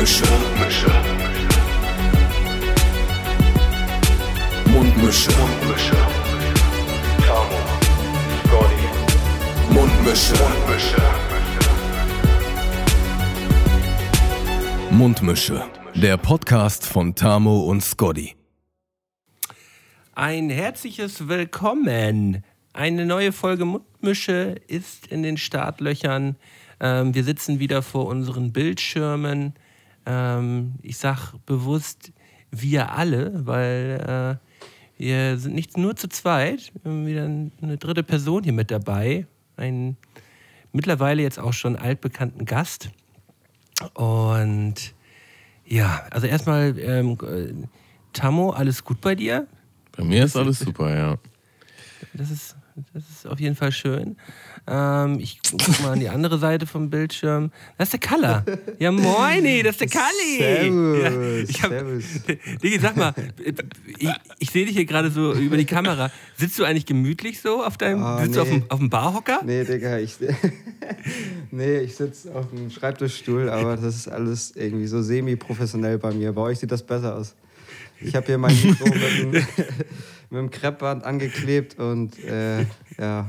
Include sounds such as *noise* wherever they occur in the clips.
Mundmische. Mundmische. Mundmische. Mundmische. Tamo. Scotty. Mundmische. Mundmische. Mundmische. Der Podcast von Tamo und Scotty. Ein herzliches Willkommen. Eine neue Folge Mundmische ist in den Startlöchern. Ähm, wir sitzen wieder vor unseren Bildschirmen. Ähm, ich sage bewusst wir alle, weil äh, wir sind nicht nur zu zweit. Wir haben wieder eine dritte Person hier mit dabei. Einen mittlerweile jetzt auch schon altbekannten Gast. Und ja, also erstmal, ähm, äh, Tammo, alles gut bei dir? Bei mir ist alles super, ja. Das ist, das ist auf jeden Fall schön. Ähm, ich guck mal an die andere Seite vom Bildschirm. Das ist der Kaller. Ja, moini, das ist der Kalli. Servus, Ja, ich hab, servus. Digi, sag mal, ich, ich sehe dich hier gerade so über die Kamera. Sitzt du eigentlich gemütlich so auf deinem, Ah, sitzt du auf nee. dem, auf dem Barhocker? Nee, Digga, ich, *laughs* nee, ich sitze auf dem Schreibtischstuhl, aber das ist alles irgendwie so semi-professionell bei mir. Bei euch sieht das besser aus. Ich habe hier mein Mikro mit dem, *laughs* mit dem Kreppband angeklebt und äh, ja,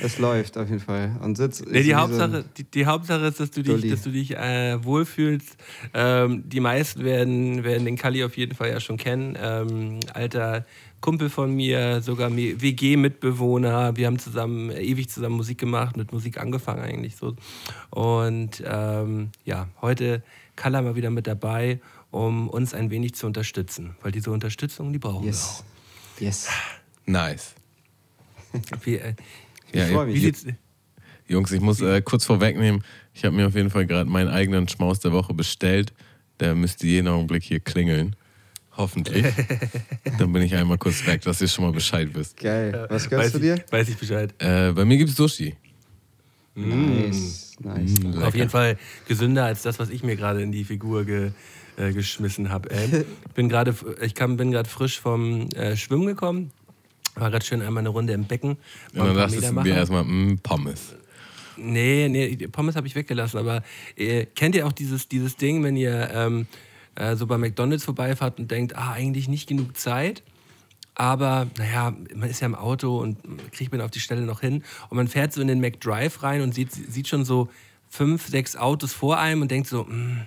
es läuft auf jeden Fall. Und sitz, Nee, die, so Hauptsache, ein- die, die Hauptsache ist, dass du dich, dass du dich äh, wohlfühlst. Ähm, die meisten werden, werden den Kalli auf jeden Fall ja schon kennen. Ähm, alter Kumpel von mir, sogar mi- WG-Mitbewohner. Wir haben zusammen äh, ewig zusammen Musik gemacht, mit Musik angefangen eigentlich so. Und ähm, ja, heute Kalla mal wieder mit dabei, um uns ein wenig zu unterstützen. Weil diese Unterstützung, die brauchen Yes. Yes. Nice. wir auch. Wie, äh, Ich Ja, freue wie mich. sieht's, Jungs, ich muss äh, kurz vorwegnehmen, ich habe mir auf jeden Fall gerade meinen eigenen Schmaus der Woche bestellt. Der müsste jeden Augenblick hier klingeln. Hoffentlich. *laughs* Dann bin ich einmal kurz weg, dass ihr schon mal Bescheid wisst. Geil. Was gönnst du dir? ich, weiß ich Bescheid. Äh, bei mir gibt es Sushi. Nice. Nice. Mm, Auf jeden Fall gesünder als das, was ich mir gerade in die Figur ge, äh, geschmissen habe. Ich *laughs* bin gerade ich kam, bin gerade frisch vom äh, Schwimmen gekommen. War gerade schön einmal eine Runde im Becken. Und dann dachtest du dir erstmal, mm, Pommes. Nee, nee, Pommes habe ich weggelassen. Aber äh, kennt ihr auch dieses, dieses Ding, wenn ihr ähm, äh, so bei McDonalds vorbeifahrt und denkt, ah, eigentlich nicht genug Zeit? Aber naja, man ist ja im Auto und kriegt man auf die Stelle noch hin. Und man fährt so in den McDrive rein und sieht, sieht schon so fünf, sechs Autos vor einem und denkt so, "Mm,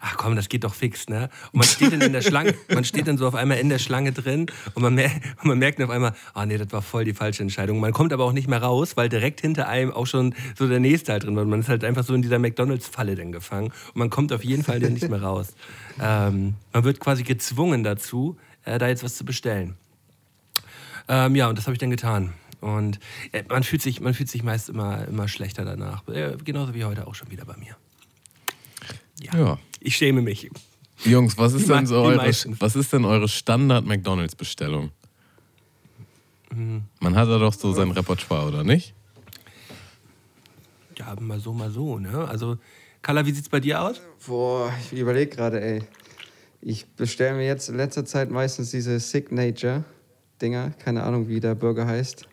ach komm, das geht doch fix, ne? Und man steht dann in der Schlange, *laughs* man steht dann so auf einmal in der Schlange drin und man, mer und man merkt dann auf einmal, ah nee, das war voll die falsche Entscheidung. Man kommt aber auch nicht mehr raus, weil direkt hinter einem auch schon so der nächste halt drin war. Man ist halt einfach so in dieser McDonalds-Falle dann gefangen und man kommt auf jeden Fall dann nicht mehr raus. *laughs* Ähm, man wird quasi gezwungen dazu, äh, da jetzt was zu bestellen. Ähm, ja, und das habe ich dann getan. Und äh, man, fühlt sich, man fühlt sich meist immer, immer schlechter danach. Äh, genauso wie heute auch schon wieder bei mir. Ja. Ja. Ich schäme mich. Jungs, was ist Die denn so eure, was ist denn eure Standard-McDonalds-Bestellung? Mhm. Man hat da doch so sein Repertoire, oder nicht? Ja, mal so, mal so. Ne? Also, Carla, wie sieht's bei dir aus? Boah, ich überlege gerade, ey. Ich bestelle mir jetzt in letzter Zeit meistens diese Signature-Dinger. Keine Ahnung, wie der Burger heißt.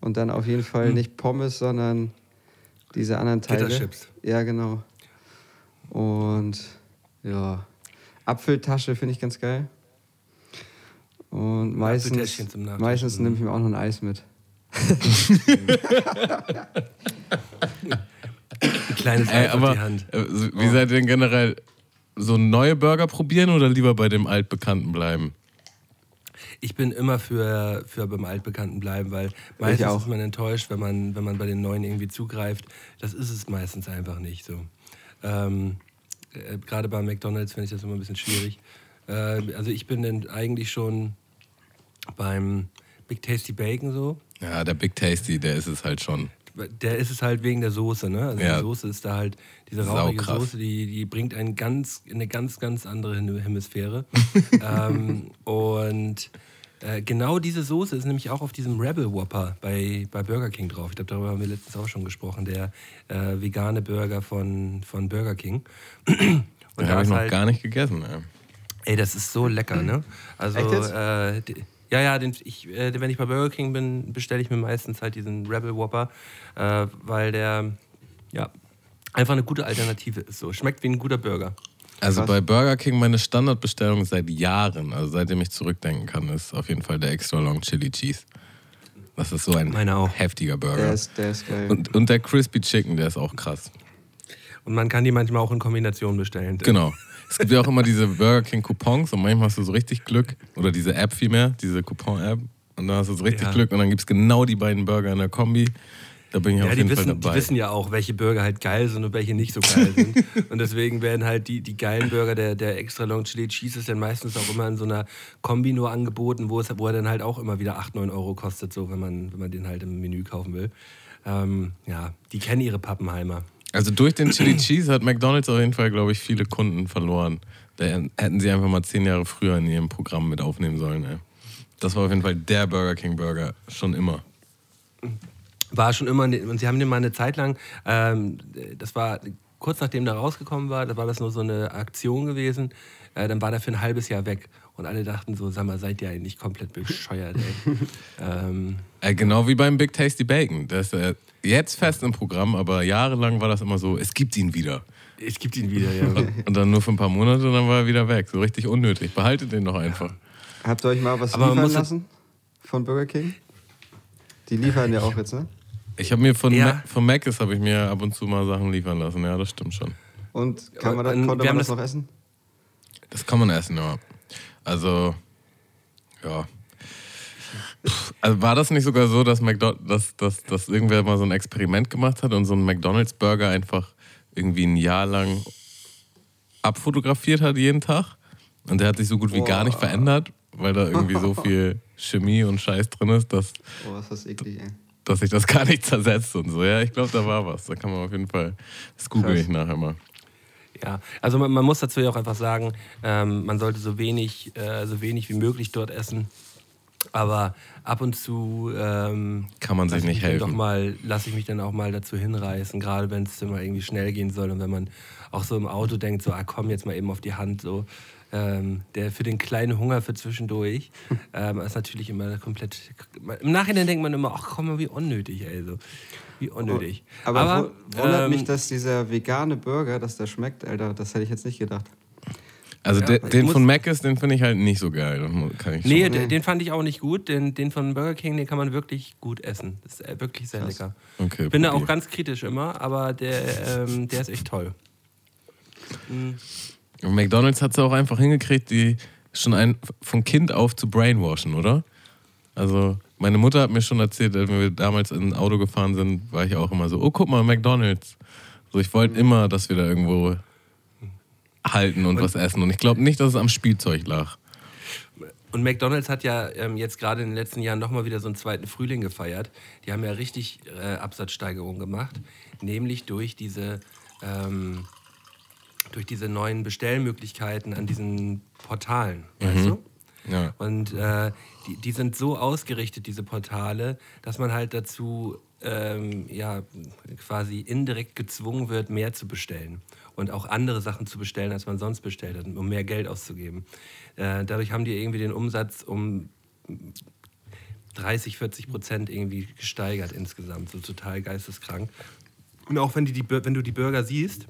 Und dann auf jeden Fall nicht Pommes, sondern diese anderen Teile. Bitterchips. Ja, genau. Und ja, Apfeltasche finde ich ganz geil. Und meistens, meistens Mhm. nehme ich mir auch noch ein Eis mit. *laughs* Ein kleines Ey, Eis auf aber die Hand. äh, so- wie seid ihr denn generell so neue Burger probieren oder lieber bei dem altbekannten bleiben? Ich bin immer für, für beim Altbekannten bleiben, weil meistens auch. ist man enttäuscht, wenn man, wenn man bei den Neuen irgendwie zugreift. Das ist es meistens einfach nicht so. Ähm, äh, Gerade bei McDonalds finde ich das immer ein bisschen schwierig. Äh, also ich bin dann eigentlich schon beim Big Tasty Bacon so. Ja, der Big Tasty, der ist es halt schon. Der ist es halt wegen der Soße, ne? Also Ja. die Soße ist da halt, diese rauchige. Soße, die, die bringt einen ganz, in eine ganz, ganz andere Hem- Hemisphäre. *laughs* ähm, und äh, genau diese Soße ist nämlich auch auf diesem Rebel Whopper bei, bei Burger King drauf. Ich glaube, darüber haben wir letztens auch schon gesprochen, der äh, vegane Burger von, von Burger King. *clears throat* Und Den habe ich noch halt- gar nicht gegessen. Ey. Ey, das ist so lecker, ne? Also, Echt jetzt? äh, die, ja, ja, den, ich, äh, wenn ich bei Burger King bin, bestelle ich mir meistens halt diesen Rebel Whopper, äh, weil der, ja, einfach eine gute Alternative ist. So. Schmeckt wie ein guter Burger. Also bei Burger King meine Standardbestellung seit Jahren, also seitdem ich zurückdenken kann, ist auf jeden Fall der Extra Long Chili Cheese. Das ist so ein heftiger Burger. Der ist, der ist geil. und, und der Crispy Chicken, der ist auch krass. Und man kann die manchmal auch in Kombination bestellen. Genau. Es gibt ja auch immer diese Burger King Coupons und manchmal hast du so richtig Glück. Oder diese App vielmehr, diese Coupon-App. Und dann hast du so richtig Ja. Glück und dann gibt es genau die beiden Burger in der Kombi. Da bin ich Ja, auf die jeden Fall wissen, die dabei. wissen ja auch, welche Burger halt geil sind und welche nicht so geil sind. *laughs* und deswegen werden halt die, die geilen Burger, der, der extra Long Chili Cheese ist dann meistens auch immer in so einer Kombi nur angeboten, wo, es, wo er dann halt auch immer wieder 8, 9 Euro kostet, so wenn man, wenn man den halt im Menü kaufen will. Ähm, ja, die kennen ihre Pappenheimer. Also durch den Chili *clears throat* Cheese hat McDonalds auf jeden Fall, glaube ich, viele Kunden verloren. Da hätten sie einfach mal zehn Jahre früher in ihrem Programm mit aufnehmen sollen. Ey. Das war auf jeden Fall der Burger King Burger. Schon immer. War schon immer, und sie haben den mal eine Zeit lang, ähm, das war kurz nachdem der rausgekommen war, da war das nur so eine Aktion gewesen, äh, dann war der für ein halbes Jahr weg. Und alle dachten so, sag mal, seid ihr eigentlich komplett bescheuert, ey. *laughs* ähm, Äh, genau wie beim Big Tasty Bacon. Ist äh, jetzt fest im Programm, aber jahrelang war das immer so, es gibt ihn wieder. es gibt ihn wieder, ja. Und dann nur für ein paar Monate und dann war er wieder weg. So richtig unnötig. Behaltet den doch einfach. Habt ihr euch mal was Aber liefern lassen von Burger King? Die liefern ja auch jetzt, ne? Ich habe mir von, Ja. Ma von Mc's habe ich mir ab und zu mal Sachen liefern lassen. Ja, das stimmt schon. Und kann man da, Ähm, konnte wir man haben das das- noch essen? Das kann man essen, ja. Also, ja. Pff, Also war das nicht sogar so, dass, McDo dass, dass, dass irgendwer mal so ein Experiment gemacht hat und so einen McDonalds-Burger einfach irgendwie ein Jahr lang abfotografiert hat jeden Tag? Und der hat sich so gut wie gar nicht Boah. verändert, weil da irgendwie so viel *laughs* Chemie und Scheiß drin ist, dass, Oh, ist das eklig, ey. Dass sich das *laughs* gar nicht zersetzt und so. Ja, ich glaube, da war was. Da kann man auf jeden Fall, das google ich nachher mal. Ja, also man, man muss dazu ja auch einfach sagen, ähm, man sollte so wenig, äh, so wenig wie möglich dort essen. Aber ab und zu ähm, Kann man sich nicht helfen. Doch mal, lasse ich mich dann auch mal dazu hinreißen, gerade wenn es immer irgendwie schnell gehen soll und wenn man auch so im Auto denkt, so, ah, komm jetzt mal eben auf die Hand, so. Ähm, der für den kleinen Hunger für zwischendurch *laughs* ähm, ist natürlich immer komplett. Im Nachhinein denkt man immer, ach komm mal, wie unnötig, ey, so. Wie unnötig. Aber, wu- wundert ähm, mich, dass dieser vegane Burger, dass der schmeckt, Alter. Das hätte ich jetzt nicht gedacht. Also de, den muss- von Mc's, den finde ich halt nicht so geil. Kann ich Nee, schon. d- den fand ich auch nicht gut. Den, den von Burger King, den kann man wirklich gut essen. Das ist äh, wirklich sehr Krass. lecker. Okay, Ich bin da probier. auch ganz kritisch immer, aber der, ähm, der ist echt toll. *laughs* Und McDonalds hat es auch einfach hingekriegt, die schon ein, von Kind auf zu brainwashen, oder? Also, meine Mutter hat mir schon erzählt, als wir damals in ein Auto gefahren sind, war ich auch immer so, oh, guck mal, McDonalds. So, ich wollte immer, dass wir da irgendwo halten und, was essen. Und ich glaube nicht, dass es am Spielzeug lag. Und McDonald's hat ja ähm, jetzt gerade in den letzten Jahren nochmal wieder so einen zweiten Frühling gefeiert. Die haben ja richtig äh, Absatzsteigerung gemacht, nämlich durch diese, ähm, durch diese neuen Bestellmöglichkeiten an diesen Portalen. Weißt du? Ja. Und äh, die, die sind so ausgerichtet, diese Portale, dass man halt dazu ähm, ja, quasi indirekt gezwungen wird, mehr zu bestellen. Und auch andere Sachen zu bestellen, als man sonst bestellt hat, um mehr Geld auszugeben. Äh, dadurch haben die irgendwie den Umsatz um 30, 40 Prozent irgendwie gesteigert insgesamt. So total geisteskrank. Und auch wenn, die, die, wenn du die Burger siehst,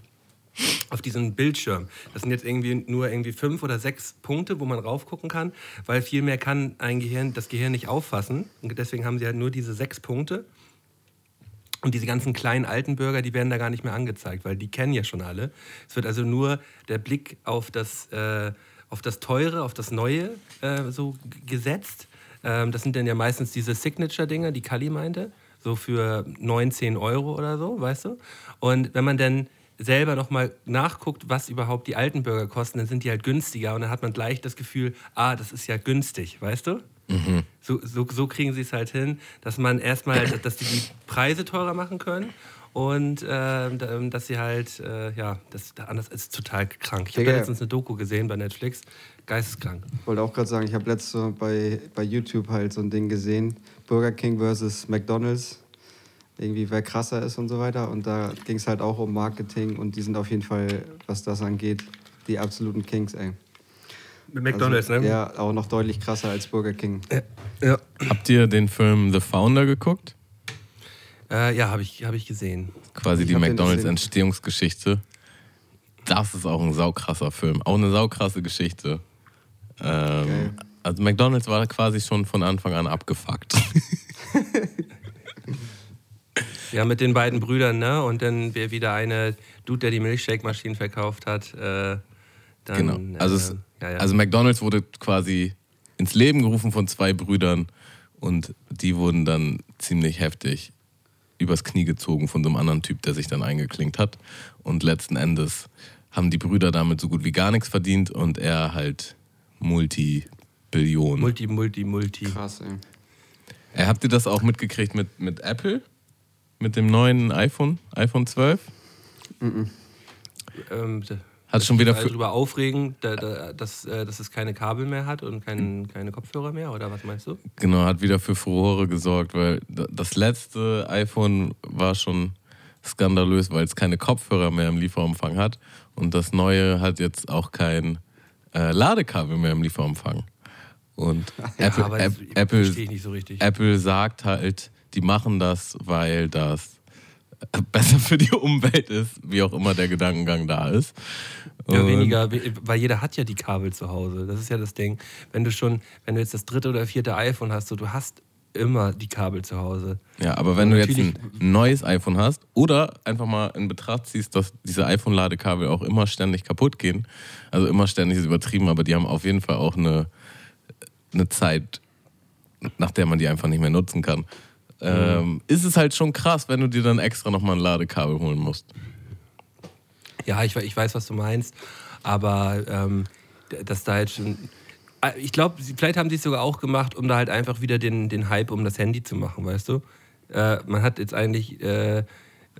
auf diesem Bildschirm. Das sind jetzt irgendwie nur irgendwie fünf oder sechs Punkte, wo man raufgucken kann, weil viel mehr kann ein Gehirn, das Gehirn nicht auffassen. Und deswegen haben sie halt nur diese sechs Punkte. Und diese ganzen kleinen alten Burger, die werden da gar nicht mehr angezeigt, weil die kennen ja schon alle. Es wird also nur der Blick auf das, äh, auf das Teure, auf das Neue äh, so gesetzt. Ähm, das sind dann ja meistens diese Signature-Dinger, die Kali meinte, so für 19 Euro oder so, weißt du? Und wenn man dann selber nochmal nachguckt, was überhaupt die alten Burger kosten, dann sind die halt günstiger und dann hat man gleich das Gefühl, ah, das ist ja günstig, weißt du? So, so, so kriegen sie es halt hin, dass man erstmal, *clears throat* dass die die Preise teurer machen können und ähm, da- dass sie halt, äh, ja, das anders ist total krank. Ich habe da letztens eine Doku gesehen bei Netflix, geisteskrank. Ich wollte auch gerade sagen, ich habe letztens bei, bei YouTube halt so ein Ding gesehen: Burger King versus McDonalds. Irgendwie wer krasser ist und so weiter. Und da ging es halt auch um Marketing und die sind auf jeden Fall, was das angeht, die absoluten Kings, ey. Mit McDonalds, also, ne? Ja, auch noch deutlich krasser als Burger King. Ja, Habt ihr den Film The Founder geguckt? äh, ja habe ich, hab ich gesehen. Quasi Ich die hab den McDonalds gesehen. Entstehungsgeschichte. das ist auch ein saukrasser Film. Auch eine saukrasse Geschichte. Ähm, also McDonalds war quasi schon von Anfang an abgefuckt. *laughs* Ja, mit den beiden Brüdern, ne? Und dann wäre wieder eine Dude, der die Milchshake-Maschinen verkauft hat. Äh, dann, genau. Also, es, äh, ja, ja. also McDonalds wurde quasi ins Leben gerufen von zwei Brüdern und die wurden dann ziemlich heftig übers Knie gezogen von so einem anderen Typ, der sich dann eingeklinkt hat. Und letzten Endes haben die Brüder damit so gut wie gar nichts verdient und er halt Multi-Billionen. Multi, Multi, Multi. Krass, ey. Äh, habt ihr das auch mitgekriegt mit, mit Apple? Mit dem neuen iPhone, iPhone 12? Ähm, Hat schon wieder darüber aufregen, da, da, dass, äh, dass es keine Kabel mehr hat und kein, keine Kopfhörer mehr, oder was meinst du? genau, hat wieder für Furore gesorgt, weil das letzte iPhone war schon skandalös, weil es keine Kopfhörer mehr im Lieferumfang hat und das neue hat jetzt auch kein äh, Ladekabel mehr im Lieferumfang. Und Apple, das Apple, verstehe ich nicht so richtig. Apple sagt halt, die machen das, weil das besser für die Umwelt ist, wie auch immer der Gedankengang da ist. Ja, Und- weniger, we- weil jeder hat ja die Kabel zu Hause. Das ist ja das Ding. Wenn du schon, wenn du jetzt das dritte oder vierte iPhone hast, so, du hast immer die Kabel zu Hause. Ja, aber wenn du jetzt ein neues iPhone hast oder einfach mal in Betracht ziehst, dass diese iPhone-Ladekabel auch immer ständig kaputt gehen, also immer ständig ist übertrieben, aber die haben auf jeden Fall auch eine, eine Zeit, nach der man die einfach nicht mehr nutzen kann, ähm, ist es halt schon krass, wenn du dir dann extra nochmal ein Ladekabel holen musst. Ja, ich, ich weiß, was du meinst, aber ähm, dass da jetzt schon. Ah, Ich glaube, vielleicht haben sie es sogar auch gemacht, um da halt einfach wieder den, den Hype um das Handy zu machen, weißt du? Äh, man hat jetzt eigentlich äh,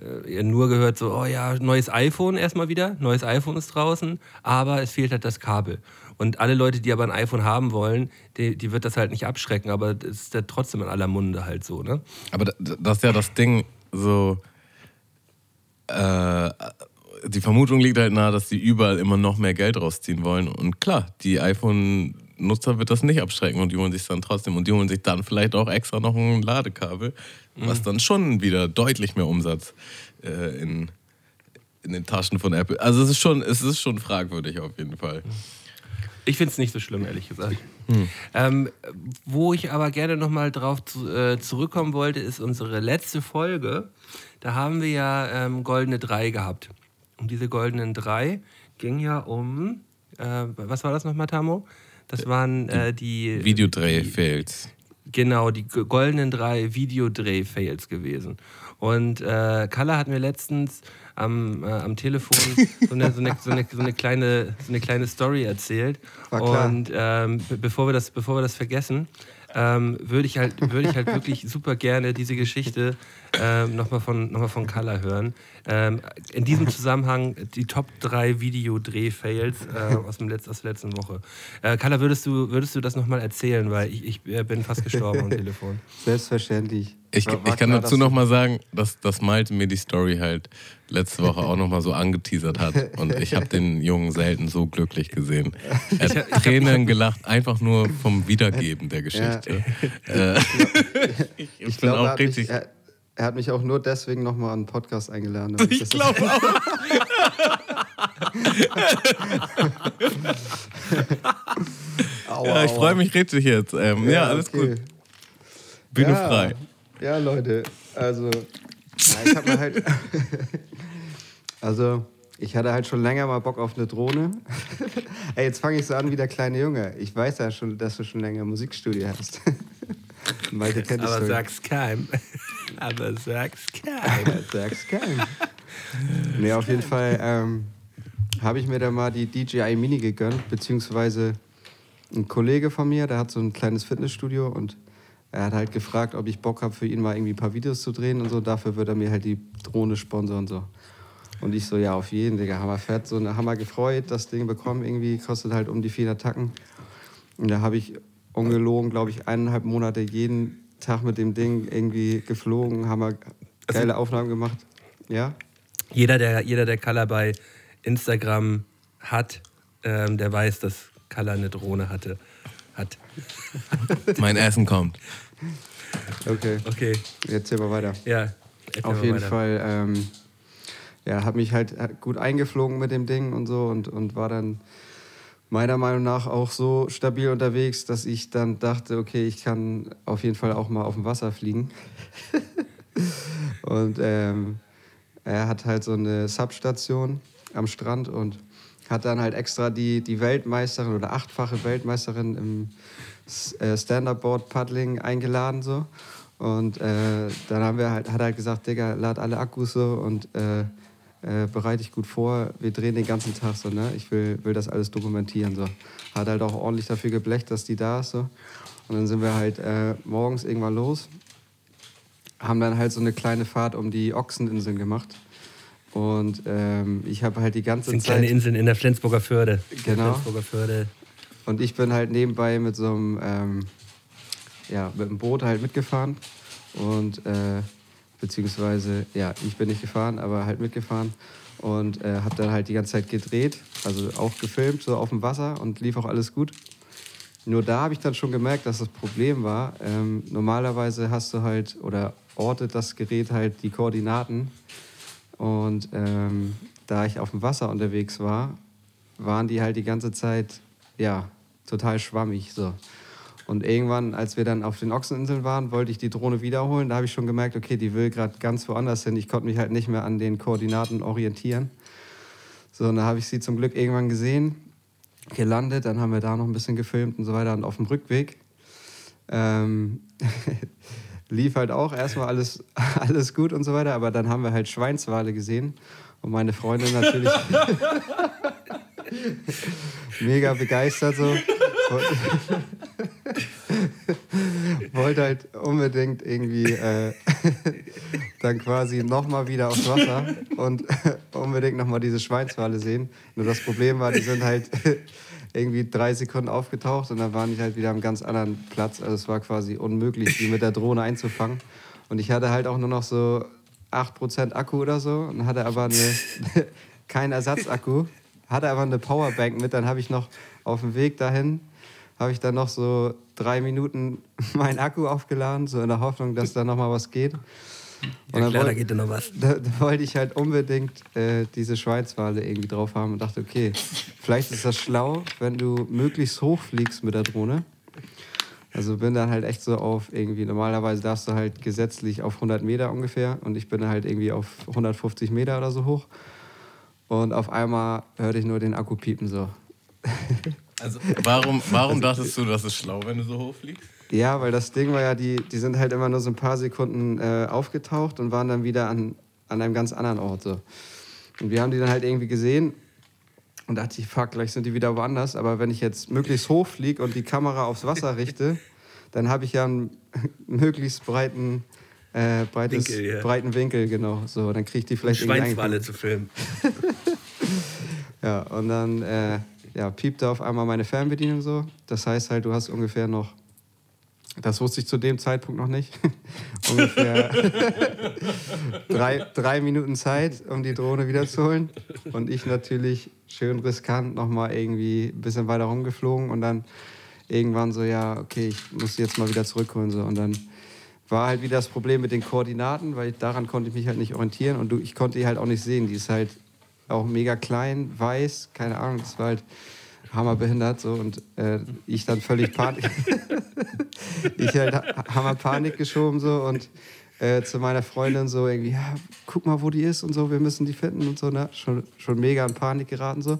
äh, nur gehört, so, oh ja, neues iPhone erstmal wieder, neues iPhone ist draußen, aber es fehlt halt das Kabel. Und alle Leute, die aber ein iPhone haben wollen, die, die wird das halt nicht abschrecken, aber das ist ja trotzdem in aller Munde halt so, ne? Aber da- das ist ja das Ding, so. Äh, die Vermutung liegt halt nahe, dass die überall immer noch mehr Geld rausziehen wollen. Und klar, die iPhone-Nutzer wird das nicht abschrecken und die holen sich dann trotzdem. Und die holen sich dann vielleicht auch extra noch ein Ladekabel, was dann schon wieder deutlich mehr Umsatz äh, in, in den Taschen von Apple. Also es ist schon, es ist schon fragwürdig auf jeden Fall. Ich finde es nicht so schlimm, ehrlich gesagt. Ähm, wo ich aber gerne nochmal drauf zu, äh, zurückkommen wollte, ist unsere letzte Folge. Da haben wir ja ähm, goldene drei gehabt. Und diese goldenen drei ging ja um, äh, was war das nochmal, Tamo? Das waren äh, die... Videodreh-Fails. Genau, die goldenen drei Videodreh-Fails gewesen. Und äh, Kalla hat mir letztens am, äh, am Telefon *laughs* so eine, so, eine, so, eine, so, eine kleine, so eine kleine Story erzählt. Klar. Und ähm, be- bevor, wir das, bevor wir das vergessen, ähm, würde ich, halt, würde ich halt wirklich super gerne diese Geschichte ähm, nochmal von, noch mal von Kalla hören. Ähm, in diesem Zusammenhang die Top 3 Videodreh-Fails äh, aus, dem Letz-, aus der letzten Woche. Äh, Kalla, würdest du, würdest du das nochmal erzählen? Weil ich, ich äh, bin fast gestorben am *laughs* Telefon. Selbstverständlich. Ich, ich kann klar, dazu dass noch du- mal sagen, dass, dass Malte mir die Story halt letzte Woche auch noch mal so angeteasert hat. Und ich habe den Jungen selten so glücklich gesehen. Er hat Tränen gelacht, einfach nur vom Wiedergeben der Geschichte. Äh, ich, *laughs* Ich bin glaube, er, auch richtig... er, er hat mich auch nur deswegen nochmal an einen Podcast eingeladen. Ich glaube auch. Aua, Ja, ich freue mich richtig jetzt. Ähm, ja, alles okay. gut. Bühne ja, frei. Ja, Leute, also ja, ich habe halt, *laughs* also ich hatte halt schon länger mal Bock auf eine Drohne. *laughs* Ey, jetzt fange ich so an wie der kleine Junge. Ich weiß ja schon, dass du schon länger Musikstudio hast. *laughs* Malte kennt Aber sag's keinem. Aber sag's keinem. Sag's keinem. nee, auf jeden Fall ähm, habe ich mir da mal die DJI Mini gegönnt, beziehungsweise ein Kollege von mir, der hat so ein kleines Fitnessstudio und er hat halt gefragt, ob ich Bock habe, für ihn mal irgendwie ein paar Videos zu drehen und so. Dafür wird er mir halt die Drohne sponsern und so. Und ich so, ja, auf jeden, Digga, hammer fett. So eine Hammer gefreut, das Ding bekommen irgendwie, kostet halt um die 400 Tacken. Und da habe ich ungelogen, glaube ich, eineinhalb Monate jeden Tag mit dem Ding irgendwie geflogen, haben wir geile Aufnahmen gemacht. Ja? Jeder, der, jeder, der Kalla bei Instagram hat, ähm, der weiß, dass Kalla eine Drohne hatte. Hat. *laughs* Mein Essen kommt. Okay, Okay, jetzt hier mal weiter. ja. Auf jeden weiter. Fall, ähm, ja, habe mich halt gut eingeflogen mit dem Ding und so und, und war dann meiner Meinung nach auch so stabil unterwegs, dass ich dann dachte, okay, ich kann auf jeden Fall auch mal auf dem Wasser fliegen. *laughs* und ähm, er hat halt so eine Substation am Strand und hat dann halt extra die, die Weltmeisterin oder achtfache Weltmeisterin im äh, Stand-Up-Board Paddling eingeladen so. Und äh, dann haben wir halt, hat er halt gesagt, Digga, lad alle Akkus so und äh, äh, bereite ich gut vor. Wir drehen den ganzen Tag so, ne? Ich will, will das alles dokumentieren so. Hat halt auch ordentlich dafür geblecht, dass die da ist so. Und dann sind wir halt äh, morgens irgendwann los, haben dann halt so eine kleine Fahrt um die Ochseninseln gemacht. Und ähm, ich habe halt die ganze das sind Zeit. kleine Inseln in der Flensburger Förde. Genau. Flensburger Förde. Und ich bin halt nebenbei mit so einem, ähm, ja, mit dem Boot halt mitgefahren. Und, äh, beziehungsweise, ja, ich bin nicht gefahren, aber halt mitgefahren. Und äh, habe dann halt die ganze Zeit gedreht, also auch gefilmt, so auf dem Wasser und lief auch alles gut. Nur da habe ich dann schon gemerkt, dass das Problem war. Ähm, normalerweise hast du halt oder ortet das Gerät halt die Koordinaten. Und ähm, da ich auf dem Wasser unterwegs war, waren die halt die ganze Zeit ja, total schwammig. So. Und irgendwann, als wir dann auf den Ochseninseln waren, wollte ich die Drohne wiederholen. Da habe ich schon gemerkt, okay, die will gerade ganz woanders hin. Ich konnte mich halt nicht mehr an den Koordinaten orientieren. So, und da habe ich sie zum Glück irgendwann gesehen, gelandet. Dann haben wir da noch ein bisschen gefilmt und so weiter. Und auf dem Rückweg ähm, *laughs* lief halt auch erstmal alles, *laughs* alles gut und so weiter. Aber dann haben wir halt Schweinswale gesehen. Und meine Freundin natürlich. *laughs* mega begeistert so. Wollte *laughs* halt unbedingt irgendwie äh, *laughs* dann quasi nochmal wieder aufs Wasser und *laughs* unbedingt nochmal diese Schweinswale sehen. Nur das Problem war, die sind halt irgendwie drei Sekunden aufgetaucht und dann waren die halt wieder am ganz anderen Platz. Also es war quasi unmöglich, die mit der Drohne einzufangen. Und ich hatte halt auch nur noch so 8% Akku oder so und hatte aber eine, keinen Ersatzakku hatte aber eine Powerbank mit. Dann habe ich noch auf dem Weg dahin, habe ich dann noch so drei Minuten *laughs* meinen Akku aufgeladen, so in der Hoffnung, dass da noch mal was geht. Und ja, klar, da geht ja noch was. Da, da, wollte ich halt unbedingt äh, diese Schweinswale irgendwie drauf haben und dachte, okay, vielleicht ist das schlau, wenn du möglichst hoch fliegst mit der Drohne. Also bin dann halt echt so auf irgendwie, normalerweise darfst du halt gesetzlich auf 100 Meter ungefähr und ich bin halt irgendwie auf 150 Meter oder so hoch. Und auf einmal hörte ich nur den Akku piepen so. *laughs* Also warum, warum dachtest du, das ist schlau, wenn du so hoch fliegst? Ja, weil das Ding war ja, die, die sind halt immer nur so ein paar Sekunden äh, aufgetaucht und waren dann wieder an, an einem ganz anderen Ort. So. Und wir haben die dann halt irgendwie gesehen und dachte ich, fuck, gleich sind die wieder woanders. Aber wenn ich jetzt möglichst hoch fliege und die Kamera aufs Wasser richte, *laughs* dann habe ich ja einen *laughs* möglichst breiten äh, breites, Winkel, ja. breiten Winkel, genau. So, dann kriegt die vielleicht um Schweinswale zu filmen. *laughs* ja, und dann äh, ja, piepte auf einmal meine Fernbedienung so. Das heißt halt, du hast ungefähr noch, das wusste ich zu dem Zeitpunkt noch nicht, *laughs* ungefähr *laughs* drei, drei Minuten Zeit, um die Drohne wiederzuholen. Und ich natürlich schön riskant nochmal irgendwie ein bisschen weiter rumgeflogen und dann irgendwann so, ja, okay, ich muss jetzt mal wieder zurückholen. So. Und dann war halt wieder das Problem mit den Koordinaten, weil ich, daran konnte ich mich halt nicht orientieren und du, ich konnte die halt auch nicht sehen. Die ist halt auch mega klein, weiß, keine Ahnung, das war halt hammerbehindert so und äh, ich dann völlig Panik, *laughs* ich halt hammer Panik geschoben so und äh, zu meiner Freundin so irgendwie, ja, guck mal, wo die ist und so, wir müssen die finden und so, ne? schon, schon mega in Panik geraten so.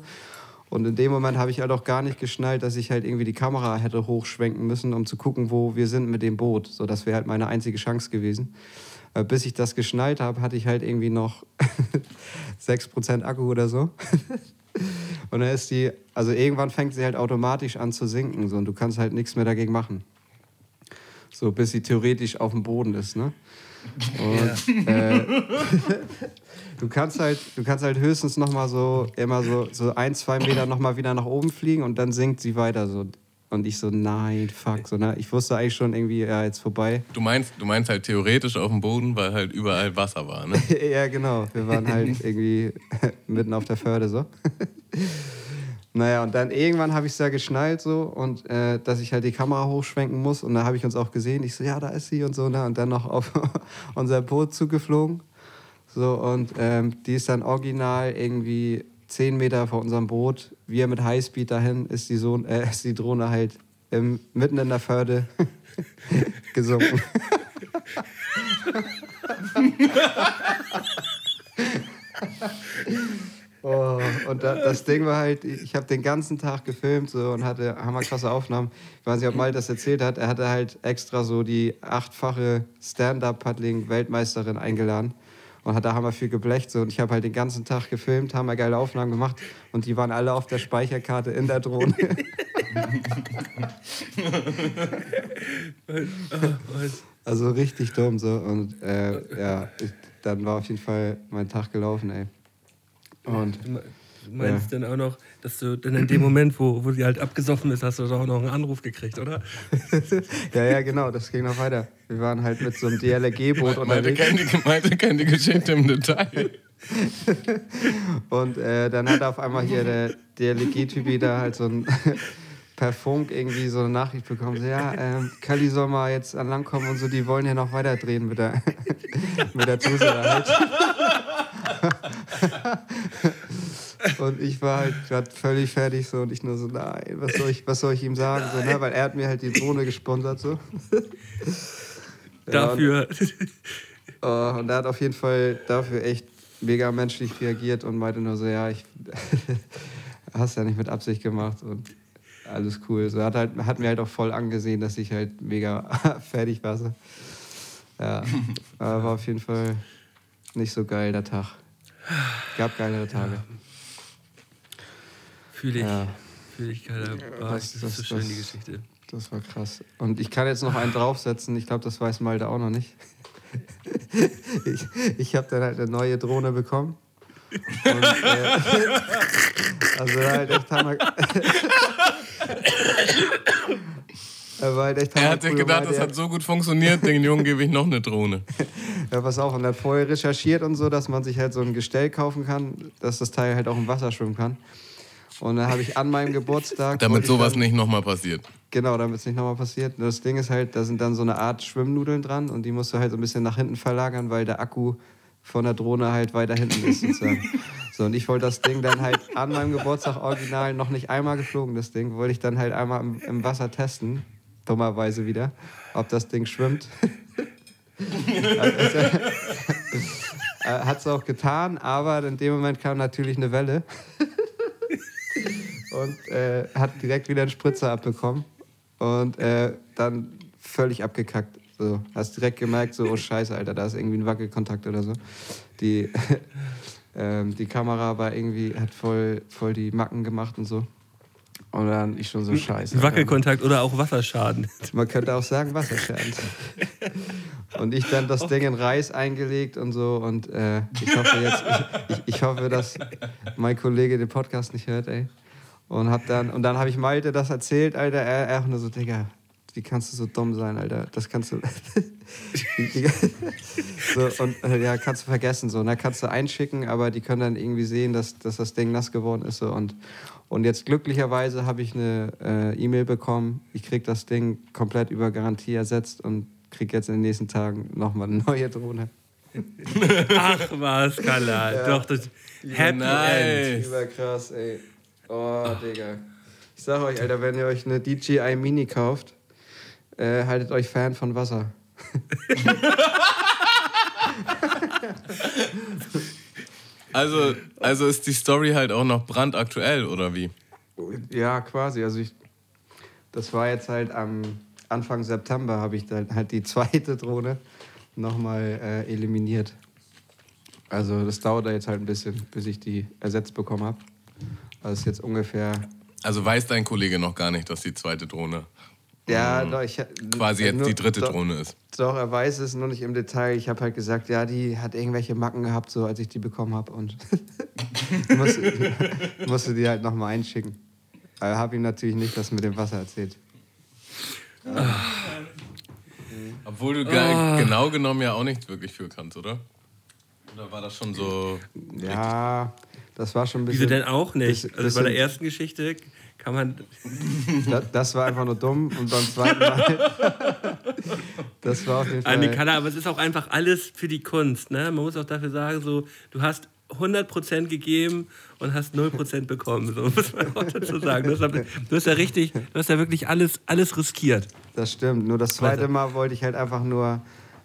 Und in dem Moment habe ich halt auch gar nicht geschnallt, dass ich halt irgendwie die Kamera hätte hochschwenken müssen, um zu gucken, wo wir sind mit dem Boot. So, das wäre halt meine einzige Chance gewesen. Äh, bis ich das geschnallt habe, hatte ich halt irgendwie noch *laughs* 6% Akku oder so. *laughs* und dann ist die, also irgendwann fängt sie halt automatisch an zu sinken. So, und du kannst halt nichts mehr dagegen machen. So, bis sie theoretisch auf dem Boden ist, ne? Und, ja. äh, *laughs* du kannst halt, du kannst halt höchstens noch mal so immer so, so ein, zwei Meter noch mal wieder nach oben fliegen und dann sinkt sie weiter so. Und ich so, nein, fuck. So, ne? Ich wusste eigentlich schon irgendwie, ja, jetzt vorbei. Du meinst, du meinst halt theoretisch auf dem Boden, weil halt überall Wasser war, ne? *laughs* ja, genau. Wir waren halt *laughs* irgendwie *laughs* mitten auf der Förde so. Naja, und dann irgendwann habe ich es ja geschnallt so und äh, dass ich halt die Kamera hochschwenken muss und da habe ich uns auch gesehen. Ich so, ja, da ist sie und so, ne? Und dann noch auf unser Boot zugeflogen. So, und ähm, die ist dann original irgendwie 10 Meter vor unserem Boot. Wir mit Highspeed dahin, ist die, so äh, ist die Drohne halt im, mitten in der Förde *laughs* gesunken. *laughs* Oh, und da, das Ding war halt, ich habe den ganzen Tag gefilmt so, und hatte hammerkrasse Aufnahmen. Ich weiß nicht, ob Mal das erzählt hat. Er hatte halt extra so die achtfache Stand-Up-Paddling-Weltmeisterin eingeladen und hat da hammer viel geblecht. So. Und ich habe halt den ganzen Tag gefilmt, hammer geile Aufnahmen gemacht und die waren alle auf der Speicherkarte in der Drohne. *laughs* also richtig dumm so. Und äh, ja, ich, dann war auf jeden Fall mein Tag gelaufen, ey. Und, du meinst ja. dann auch noch, dass du dann in dem Moment, wo, wo sie halt abgesoffen ist, hast du auch noch einen Anruf gekriegt, oder? *laughs* ja, ja, genau, das ging noch weiter. Wir waren halt mit so einem DLRG-Boot unterwegs. Meinte kennt die Geschichte im Detail. *laughs* und äh, dann hat auf einmal hier der DLRG-Typ da halt so ein *laughs* per Funk irgendwie so eine Nachricht bekommen, so, ja, ähm, Kali soll mal jetzt an Land kommen und so, die wollen ja noch weiter drehen mit der, mit der Tuse halt. Und ich war halt gerade völlig fertig so und ich nur so, nein, was soll ich, was soll ich ihm sagen? So, ne? Weil er hat mir halt die Drohne gesponsert so. *laughs* dafür. Ja, und, oh, und er hat auf jeden Fall dafür echt mega menschlich reagiert und meinte nur so, ja, ich *laughs* hast ja nicht mit Absicht gemacht und alles cool. So hat, halt, hat mir halt auch voll angesehen, dass ich halt mega *laughs* fertig war. So. Ja, war auf jeden Fall nicht so geil der Tag. Gab geilere Tage. Ja. Fühle ich. Ja. Fühle ich geil. Oh, das, das, ist so schön, das, die Geschichte. Das war krass. Und ich kann jetzt noch einen draufsetzen. Ich glaube, das weiß Malte auch noch nicht. *laughs* ich ich habe dann halt eine neue Drohne bekommen. Und, äh, *laughs* also halt echt Hammer. *laughs* Er, war halt echt er hat sich gedacht, das hat so gut funktioniert, den Jungen gebe ich noch eine Drohne. ja, pass auf, und er hat vorher recherchiert und so, dass man sich halt so ein Gestell kaufen kann, dass das Teil halt auch im Wasser schwimmen kann. Und dann habe ich an meinem Geburtstag. *laughs* damit sowas dann, nicht nochmal passiert. Genau, damit es nicht nochmal passiert. Das Ding ist halt, da sind dann so eine Art Schwimmnudeln dran und die musst du halt so ein bisschen nach hinten verlagern, weil der Akku von der Drohne halt weiter hinten ist sozusagen. *laughs* So, und ich wollte das Ding dann halt an meinem Geburtstag original noch nicht einmal geflogen, das Ding, wollte ich dann halt einmal im, im Wasser testen, dummerweise wieder, ob das Ding schwimmt. *laughs* Hat es auch getan, aber in dem Moment kam natürlich eine Welle und äh, hat direkt wieder einen Spritzer abbekommen und äh, dann völlig abgekackt. So, hast direkt gemerkt, so, oh Scheiße, Alter, da ist irgendwie ein Wackelkontakt oder so. Die, *laughs* ähm, die Kamera war irgendwie, hat voll, voll die Macken gemacht und so. Und dann ich schon so scheiße. Wackelkontakt oder auch Wasserschaden. *laughs* Man könnte auch sagen Wasserschaden. Und ich dann das Ding in Reis eingelegt und so. Und äh, ich hoffe jetzt, ich, ich, ich, hoffe, dass mein Kollege den Podcast nicht hört, ey. Und hab dann, und dann habe ich Malte das erzählt, Alter. Er, er auch nur so, Digga, wie kannst du so dumm sein, Alter? Das kannst du. *laughs* so, und äh, ja, kannst du vergessen. So, ne? Kannst du einschicken, aber die können dann irgendwie sehen, dass, dass das Ding nass geworden ist. So. Und, und jetzt glücklicherweise habe ich eine äh, E-Mail bekommen. Ich kriege das Ding komplett über Garantie ersetzt und kriege jetzt in den nächsten Tagen nochmal eine neue Drohne. *laughs* Ach was, Kala. Ja. Doch, das Happy nice. End. Überkrass, ey. Oh, Digga. Ich sag euch, Alter, wenn ihr euch eine DJI Mini kauft, äh, haltet euch fern von Wasser. *laughs* also, also ist die Story halt auch noch brandaktuell, oder wie? Ja, quasi. Also ich, das war jetzt halt am Anfang September, habe ich dann halt die *laughs* zweite Drohne nochmal äh, eliminiert. Also das dauert da jetzt halt ein bisschen, bis ich die ersetzt bekommen habe. Also ist jetzt ungefähr. Also weiß dein Kollege noch gar nicht, dass die zweite Drohne ja, doch, ich, quasi jetzt nur, die dritte doch, Drohne ist. Doch, er weiß es nur nicht im Detail. Ich habe halt gesagt, ja, die hat irgendwelche Macken gehabt, so als ich die bekommen habe und *laughs* musste, *laughs* musste die halt nochmal einschicken. Aber habe ihm natürlich nicht das mit dem Wasser erzählt. Ah. Obwohl du oh. genau genommen ja auch nichts wirklich für kannst, oder? Oder war das schon so. Ja, das war schon ein bisschen. Wieso denn auch nicht? Also bei der ersten Geschichte Kann man. Das, das war einfach nur dumm. Und beim zweiten Mal. *laughs* das war auf jeden Fall. Er, aber es ist auch einfach alles für die Kunst. Ne? Man muss auch dafür sagen, so, du hast 100% gegeben und hast 0% bekommen. So muss man auch dazu sagen. Du hast, du hast ja richtig, du hast ja wirklich alles, alles riskiert. Das stimmt. Nur das zweite Mal wollte ich halt einfach nur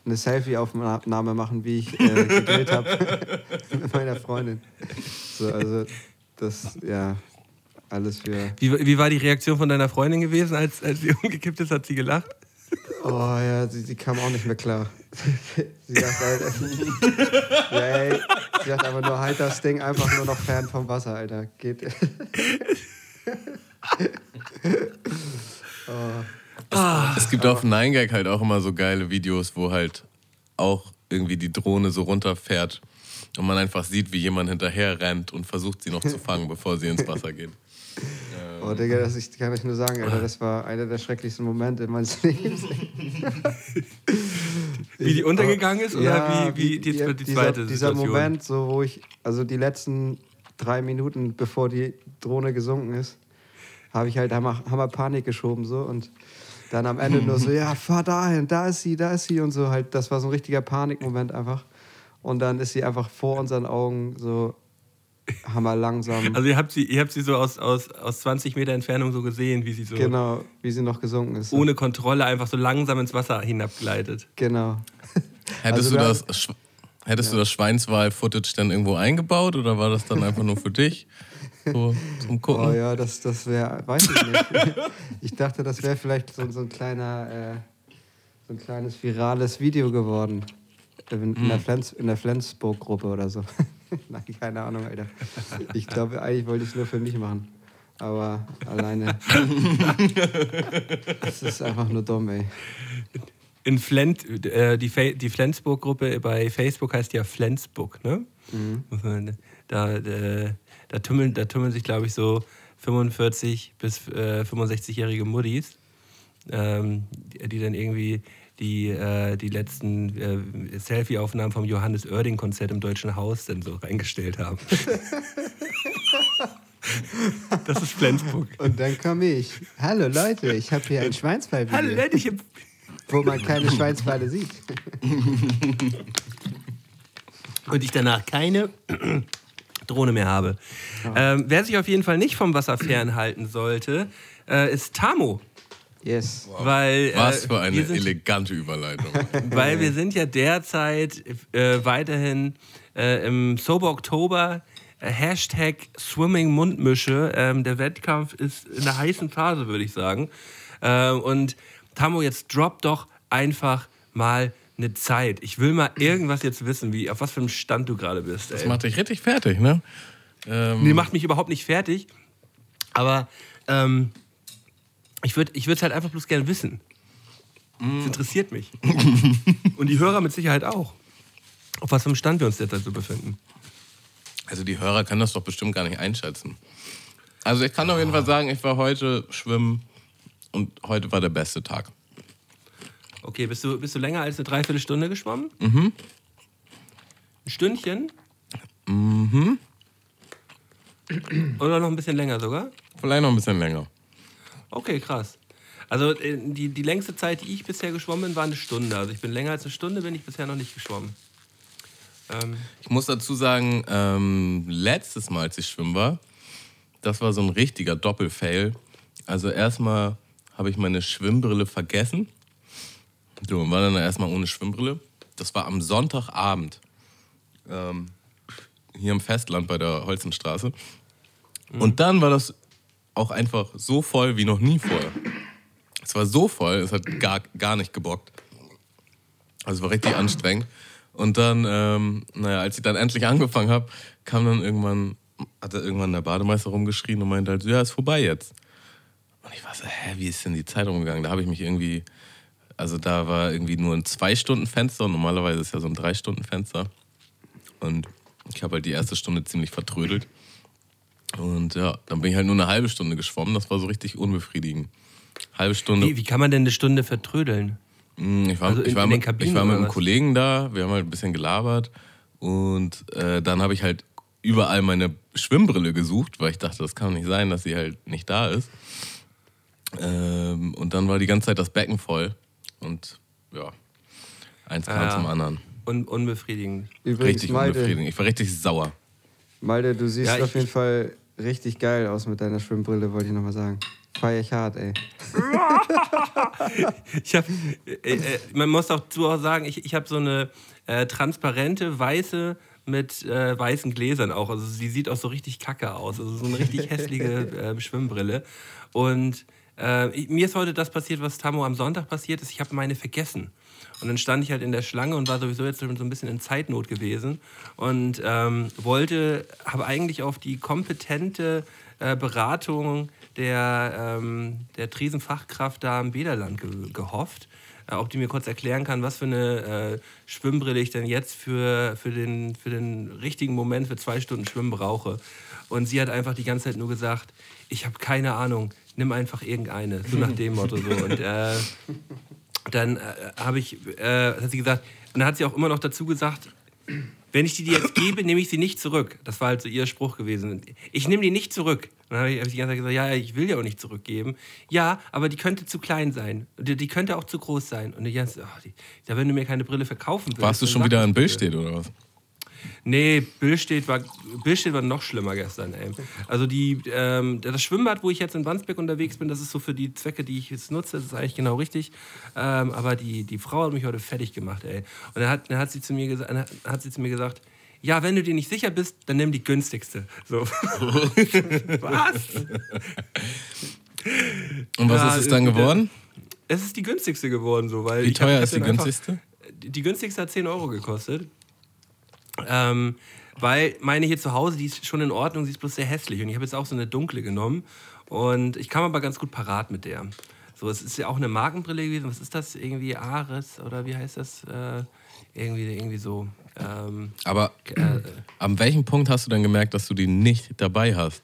eine Selfie-Aufnahme machen, wie ich äh, gegrillt habe *laughs* mit meiner Freundin. So, also das, ja, alles für. Wie, wie war die Reaktion von deiner Freundin gewesen, als, als sie *laughs* umgekippt ist? Hat sie gelacht? Oh ja, sie, sie kam auch nicht mehr klar. *laughs* sie dachte halt, ja, ey, sie dachte aber nur, halt das Ding einfach nur noch fern vom Wasser, Alter. Geht. oh. Es, es gibt auf 9gag halt auch immer so geile Videos, wo halt auch irgendwie die Drohne so runterfährt und man einfach sieht, wie jemand hinterher rennt und versucht, sie noch zu fangen, *laughs* bevor sie ins Wasser geht. Oh, Digga, das ich, kann ich nur sagen, Alter, das war einer der schrecklichsten Momente meines Lebens. *laughs* wie die untergegangen ist oder ja, wie, wie die, die, die zweite dieser, dieser Moment, so wo ich, also die letzten drei Minuten, bevor die Drohne gesunken ist, habe ich halt hammer, hammer Panik geschoben so und dann am Ende nur so, *laughs* ja, fahr dahin, da ist sie, da ist sie und so halt. Das war so ein richtiger Panikmoment einfach. Und dann ist sie einfach vor unseren Augen so hammer langsam. *laughs* Also ihr habt sie, ihr habt sie so aus, aus, aus 20 Meter Entfernung so gesehen, wie sie so. Genau, wie sie noch gesunken ist. Ohne Kontrolle einfach so langsam ins Wasser hinabgleitet. Genau. *laughs* Hättest also du das. Hättest ja. du das Schweinswahl-Footage dann irgendwo eingebaut oder war das dann einfach nur für dich? So zum Gucken? Oh ja, das, das wäre, weiß ich nicht. *laughs* ich dachte, das wäre vielleicht so, so ein kleiner, äh, so ein kleines virales Video geworden. In, in der, hm. Flens, in der Flensburg-Gruppe oder so. *laughs* Nein, keine Ahnung, Alter. Ich glaube, eigentlich wollte ich es nur für mich machen. Aber alleine. *laughs* das ist einfach nur dumm, ey. In Flens, äh, die, die Flensburg-Gruppe bei Facebook heißt ja Flensburg, ne? Mhm. Da, äh, da, tummeln, da tummeln sich, glaube ich, so 45 bis äh, 65-jährige Muddis, ähm, die, dann irgendwie die, äh, die letzten äh, Selfie-Aufnahmen vom Johannes Oerding-Konzert im Deutschen Haus dann so reingestellt haben. *laughs* das ist Flensburg. Und dann komme ich. Hallo Leute, ich habe hier ein Schweinsbeil. Hallo Leute, ich Wo man keine Schweinsbeile sieht. *laughs* Und ich danach keine Drohne mehr habe. Ähm, wer sich auf jeden Fall nicht vom Wasser fernhalten sollte, äh, ist Tamo. Yes. Wow. Weil, äh, Was für eine sind, elegante Überleitung. *laughs* Weil wir sind ja derzeit äh, weiterhin äh, im Sober Oktober. Äh, Hashtag Swimming Mundmische. Ähm, der Wettkampf ist in der heißen Phase, würde ich sagen. Äh, und Tamo, jetzt drop doch einfach mal eine Zeit. Ich will mal irgendwas jetzt wissen, wie, auf was für einem Stand du gerade bist. Ey. Das macht dich richtig fertig, ne? Ähm nee, macht mich überhaupt nicht fertig. Aber ähm, ich würde es halt einfach bloß gerne wissen. Das interessiert mich. *laughs* Und die Hörer mit Sicherheit auch. Auf was für einem Stand wir uns derzeit so befinden. Also die Hörer können das doch bestimmt gar nicht einschätzen. Also ich kann auf jeden Fall sagen, ich war heute schwimmen und heute war der beste Tag. Okay, bist du, bist du länger als eine Dreiviertelstunde geschwommen? Mhm. Ein Stündchen? Mhm. Oder noch ein bisschen länger sogar? Vielleicht noch ein bisschen länger. Okay, krass. Also äh, die, die längste Zeit, die ich bisher geschwommen bin, war eine Stunde. Also ich bin länger als eine Stunde, bin ich bisher noch nicht geschwommen. Ähm ich muss dazu sagen, ähm, letztes Mal, als ich schwimmen war, das war so ein richtiger Doppelfail. Also erstmal habe ich meine Schwimmbrille vergessen. So, und war dann erstmal ohne Schwimmbrille. Das war am Sonntagabend. Ähm, hier im Festland bei der Holzenstraße. Mhm. Und dann war das auch einfach so voll wie noch nie vorher. Es war so voll, es hat gar, gar nicht gebockt. Also es war richtig anstrengend. Und dann, ähm, naja, als ich dann endlich angefangen habe, kam dann irgendwann, hat er irgendwann der Bademeister rumgeschrien und meinte halt, ja, ist vorbei jetzt. Und ich war so, hä, wie ist denn die Zeit rumgegangen? Da habe ich mich irgendwie, also da war irgendwie nur ein Zwei-Stunden-Fenster und normalerweise ist ja so ein Drei-Stunden-Fenster. Und ich habe halt die erste Stunde ziemlich vertrödelt. Und ja, dann bin ich halt nur eine halbe Stunde geschwommen. Das war so richtig unbefriedigend. Halbe Stunde. Wie, wie kann man denn eine Stunde vertrödeln? Hm, ich war, also in, ich war, mit, ich war mit einem Kollegen da, wir haben halt ein bisschen gelabert. Und äh, dann habe ich halt überall meine Schwimmbrille gesucht, weil ich dachte, das kann nicht sein, dass sie halt nicht da ist. Ähm, und dann war die ganze Zeit das Becken voll. Und ja, eins kam Ja. zum anderen. Un unbefriedigend. Übrigens, Richtig Malte, unbefriedigend. Ich war richtig sauer. Malte, du siehst Ja, ich- auf jeden Fall richtig geil aus mit deiner Schwimmbrille, wollte ich nochmal sagen. Feier ich hart, ey. *laughs* Ich hab, äh, äh, man muss auch zu auch sagen, ich, ich habe so eine äh, transparente, weiße mit äh, weißen Gläsern auch. Also sie sieht auch so richtig kacke aus. Also so eine richtig *laughs* hässliche äh, Schwimmbrille. Und äh, mir ist heute das passiert, was Tammo am Sonntag passiert ist. Ich habe meine vergessen. Und dann stand ich halt in der Schlange und war sowieso jetzt so ein bisschen in Zeitnot gewesen und ähm, wollte, habe eigentlich auf die kompetente äh, Beratung der, ähm, der Triesenfachkraft da im Bäderland ge gehofft, äh, ob die mir kurz erklären kann, was für eine äh, Schwimmbrille ich denn jetzt für, für, den, für den richtigen Moment für zwei Stunden Schwimmen brauche. Und sie hat einfach die ganze Zeit nur gesagt, ich habe keine Ahnung, nimm einfach irgendeine, so nach *laughs* dem Motto so. Und äh, dann äh, habe ich, äh, hat sie gesagt, und dann hat sie auch immer noch dazu gesagt, wenn ich die dir jetzt gebe, nehme ich sie nicht zurück. Das war halt so ihr Spruch gewesen. Ich nehme die nicht zurück. Und dann habe ich, hab ich die ganze Zeit gesagt, ja, ich will ja auch nicht zurückgeben. Ja, aber die könnte zu klein sein. Die, die könnte auch zu groß sein. Und ich ganze, die, ja, wenn du mir keine Brille verkaufen willst. Warst du schon wieder in bitte. Billstedt oder was? Nee, Billstedt war, Billstedt war noch schlimmer gestern, ey. Also die, ähm, das Schwimmbad, wo ich jetzt in Wandsbek unterwegs bin, das ist so für die Zwecke, die ich jetzt nutze, das ist eigentlich genau richtig. Ähm, aber die, die Frau hat mich heute fertig gemacht, ey. Und dann hat, dann hat, sie zu mir hat- hat sie zu mir gesagt, ja, wenn du dir nicht sicher bist, dann nimm die günstigste. So. *laughs* Was? Und was Ja, ist es dann äh, geworden? Es ist die günstigste geworden, so, weil Wie teuer hab ist die einfach- günstigste? die die günstigste hat 10 Euro gekostet. Ähm, weil meine hier zu Hause, die ist schon in Ordnung, sie ist bloß sehr hässlich. Und ich habe jetzt auch so eine dunkle genommen. Und ich kam aber ganz gut parat mit der. So, es ist ja auch eine Markenbrille gewesen. Was ist das? Irgendwie Ares oder wie heißt das? Äh, irgendwie, irgendwie so. Ähm, Aber äh, an welchem Punkt hast du dann gemerkt, dass du die nicht dabei hast?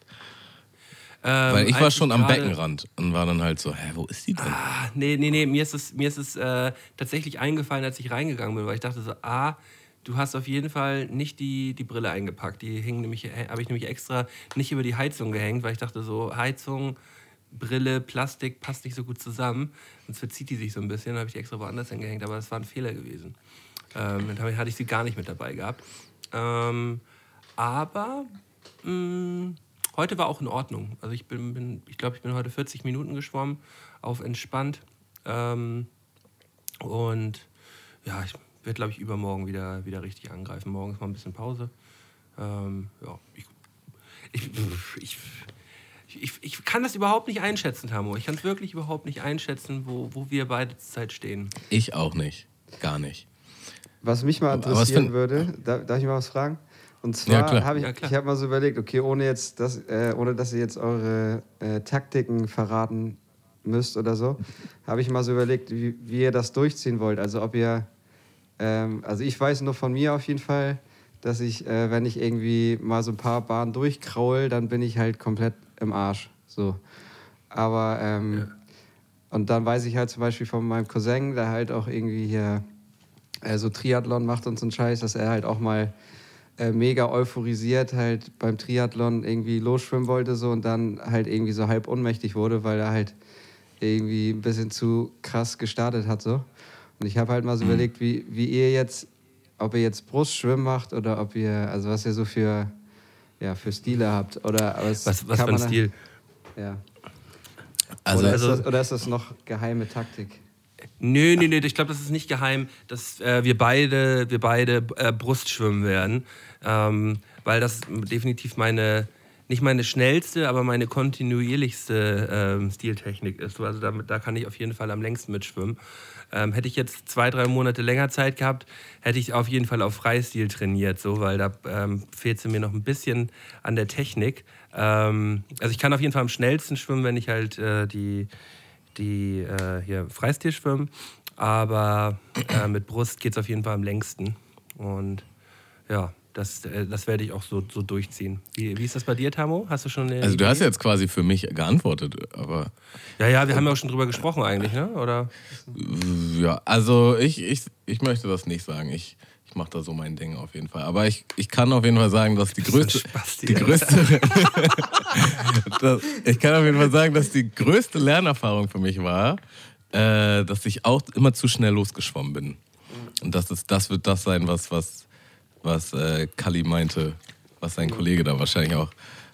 ähm, Weil ich war schon am gerade- Beckenrand und war dann halt so, hä, wo ist die denn? Ah, nee, nee, nee, mir ist es, mir ist es äh, tatsächlich eingefallen, als ich reingegangen bin, weil ich dachte so, ah, du hast auf jeden Fall nicht die, die Brille eingepackt. Die hing nämlich, äh, habe ich nämlich extra nicht über die Heizung gehängt, weil ich dachte so, Heizung, Brille, Plastik passt nicht so gut zusammen, sonst verzieht die sich so ein bisschen. Habe ich die extra woanders hingehängt, aber das war ein Fehler gewesen. Ähm, dann hatte ich sie gar nicht mit dabei gehabt. Ähm, aber mh, heute war auch in Ordnung. Also ich bin, bin ich glaube, ich bin heute 40 Minuten geschwommen, auf entspannt. Ähm, und ja, ich werde, glaube ich, übermorgen wieder, wieder richtig angreifen. Morgen ist mal ein bisschen Pause. Ähm, ja, ich, ich, ich, ich, ich kann das überhaupt nicht einschätzen, Tamo. Ich kann es wirklich überhaupt nicht einschätzen, wo, wo wir beide zurzeit stehen. Ich auch nicht. Gar nicht. Was mich mal interessieren würde, darf, darf ich mal was fragen? Und Ja, zwar klar. habe ich, Ja, ich habe mal so überlegt, okay, ohne jetzt das, äh, ohne dass ihr jetzt eure äh, Taktiken verraten müsst oder so, habe ich mal so überlegt, wie, wie ihr das durchziehen wollt. Also ob ihr, ähm, also ich weiß nur von mir auf jeden Fall, dass ich, äh, wenn ich irgendwie mal so ein paar Bahnen durchkraul, dann bin ich halt komplett im Arsch. So. Aber ähm, und dann weiß ich halt zum Beispiel von meinem Cousin, der halt auch irgendwie hier äh, so Triathlon macht und so einen Scheiß, dass er halt auch mal äh, mega euphorisiert halt beim Triathlon irgendwie losschwimmen wollte so und dann halt irgendwie so halb ohnmächtig wurde, weil er halt irgendwie ein bisschen zu krass gestartet hat so. Und ich habe halt mal so überlegt, wie, wie ihr jetzt, ob ihr jetzt Brustschwimmen macht oder ob ihr, also was ihr so für, ja, für Stile habt oder was, Was, was für ein man da- Stil? Ja. Also, oder, also- ist das, oder ist das noch geheime Taktik? Nö, nö, nö, ich glaube, das ist nicht geheim, dass äh, wir beide, wir beide äh, Brustschwimmen werden. Ähm, weil das definitiv meine, nicht meine schnellste, aber meine kontinuierlichste ähm, Stiltechnik ist. Also damit, da kann ich auf jeden Fall am längsten mitschwimmen. Ähm, hätte ich jetzt zwei, drei Monate länger Zeit gehabt, hätte ich auf jeden Fall auf Freistil trainiert, so, weil da ähm, fehlt es mir noch ein bisschen an der Technik. Ähm, also ich kann auf jeden Fall am schnellsten schwimmen, wenn ich halt äh, die, die äh, hier Freistil schwimmen. Aber äh, mit Brust geht es auf jeden Fall am längsten. Und ja, das, äh, das werde ich auch so, so durchziehen. Wie, wie ist das bei dir, Tamo? Hast du schon eine also du Idee? hast jetzt quasi für mich geantwortet, aber Ja, ja, wir haben ja auch schon drüber gesprochen eigentlich, ne? Oder? ja, also ich, ich, ich möchte das nicht sagen. Ich, ich mache da so mein Ding auf jeden Fall. Aber ich, ich kann auf jeden Fall sagen, dass die größte. Spasti, die größte *laughs* das, ich kann auf jeden Fall sagen, dass die größte Lernerfahrung für mich war, äh, dass ich auch immer zu schnell losgeschwommen bin. Und das, ist, das wird das sein, was, was, was äh, Kali meinte, was sein Kollege da wahrscheinlich auch.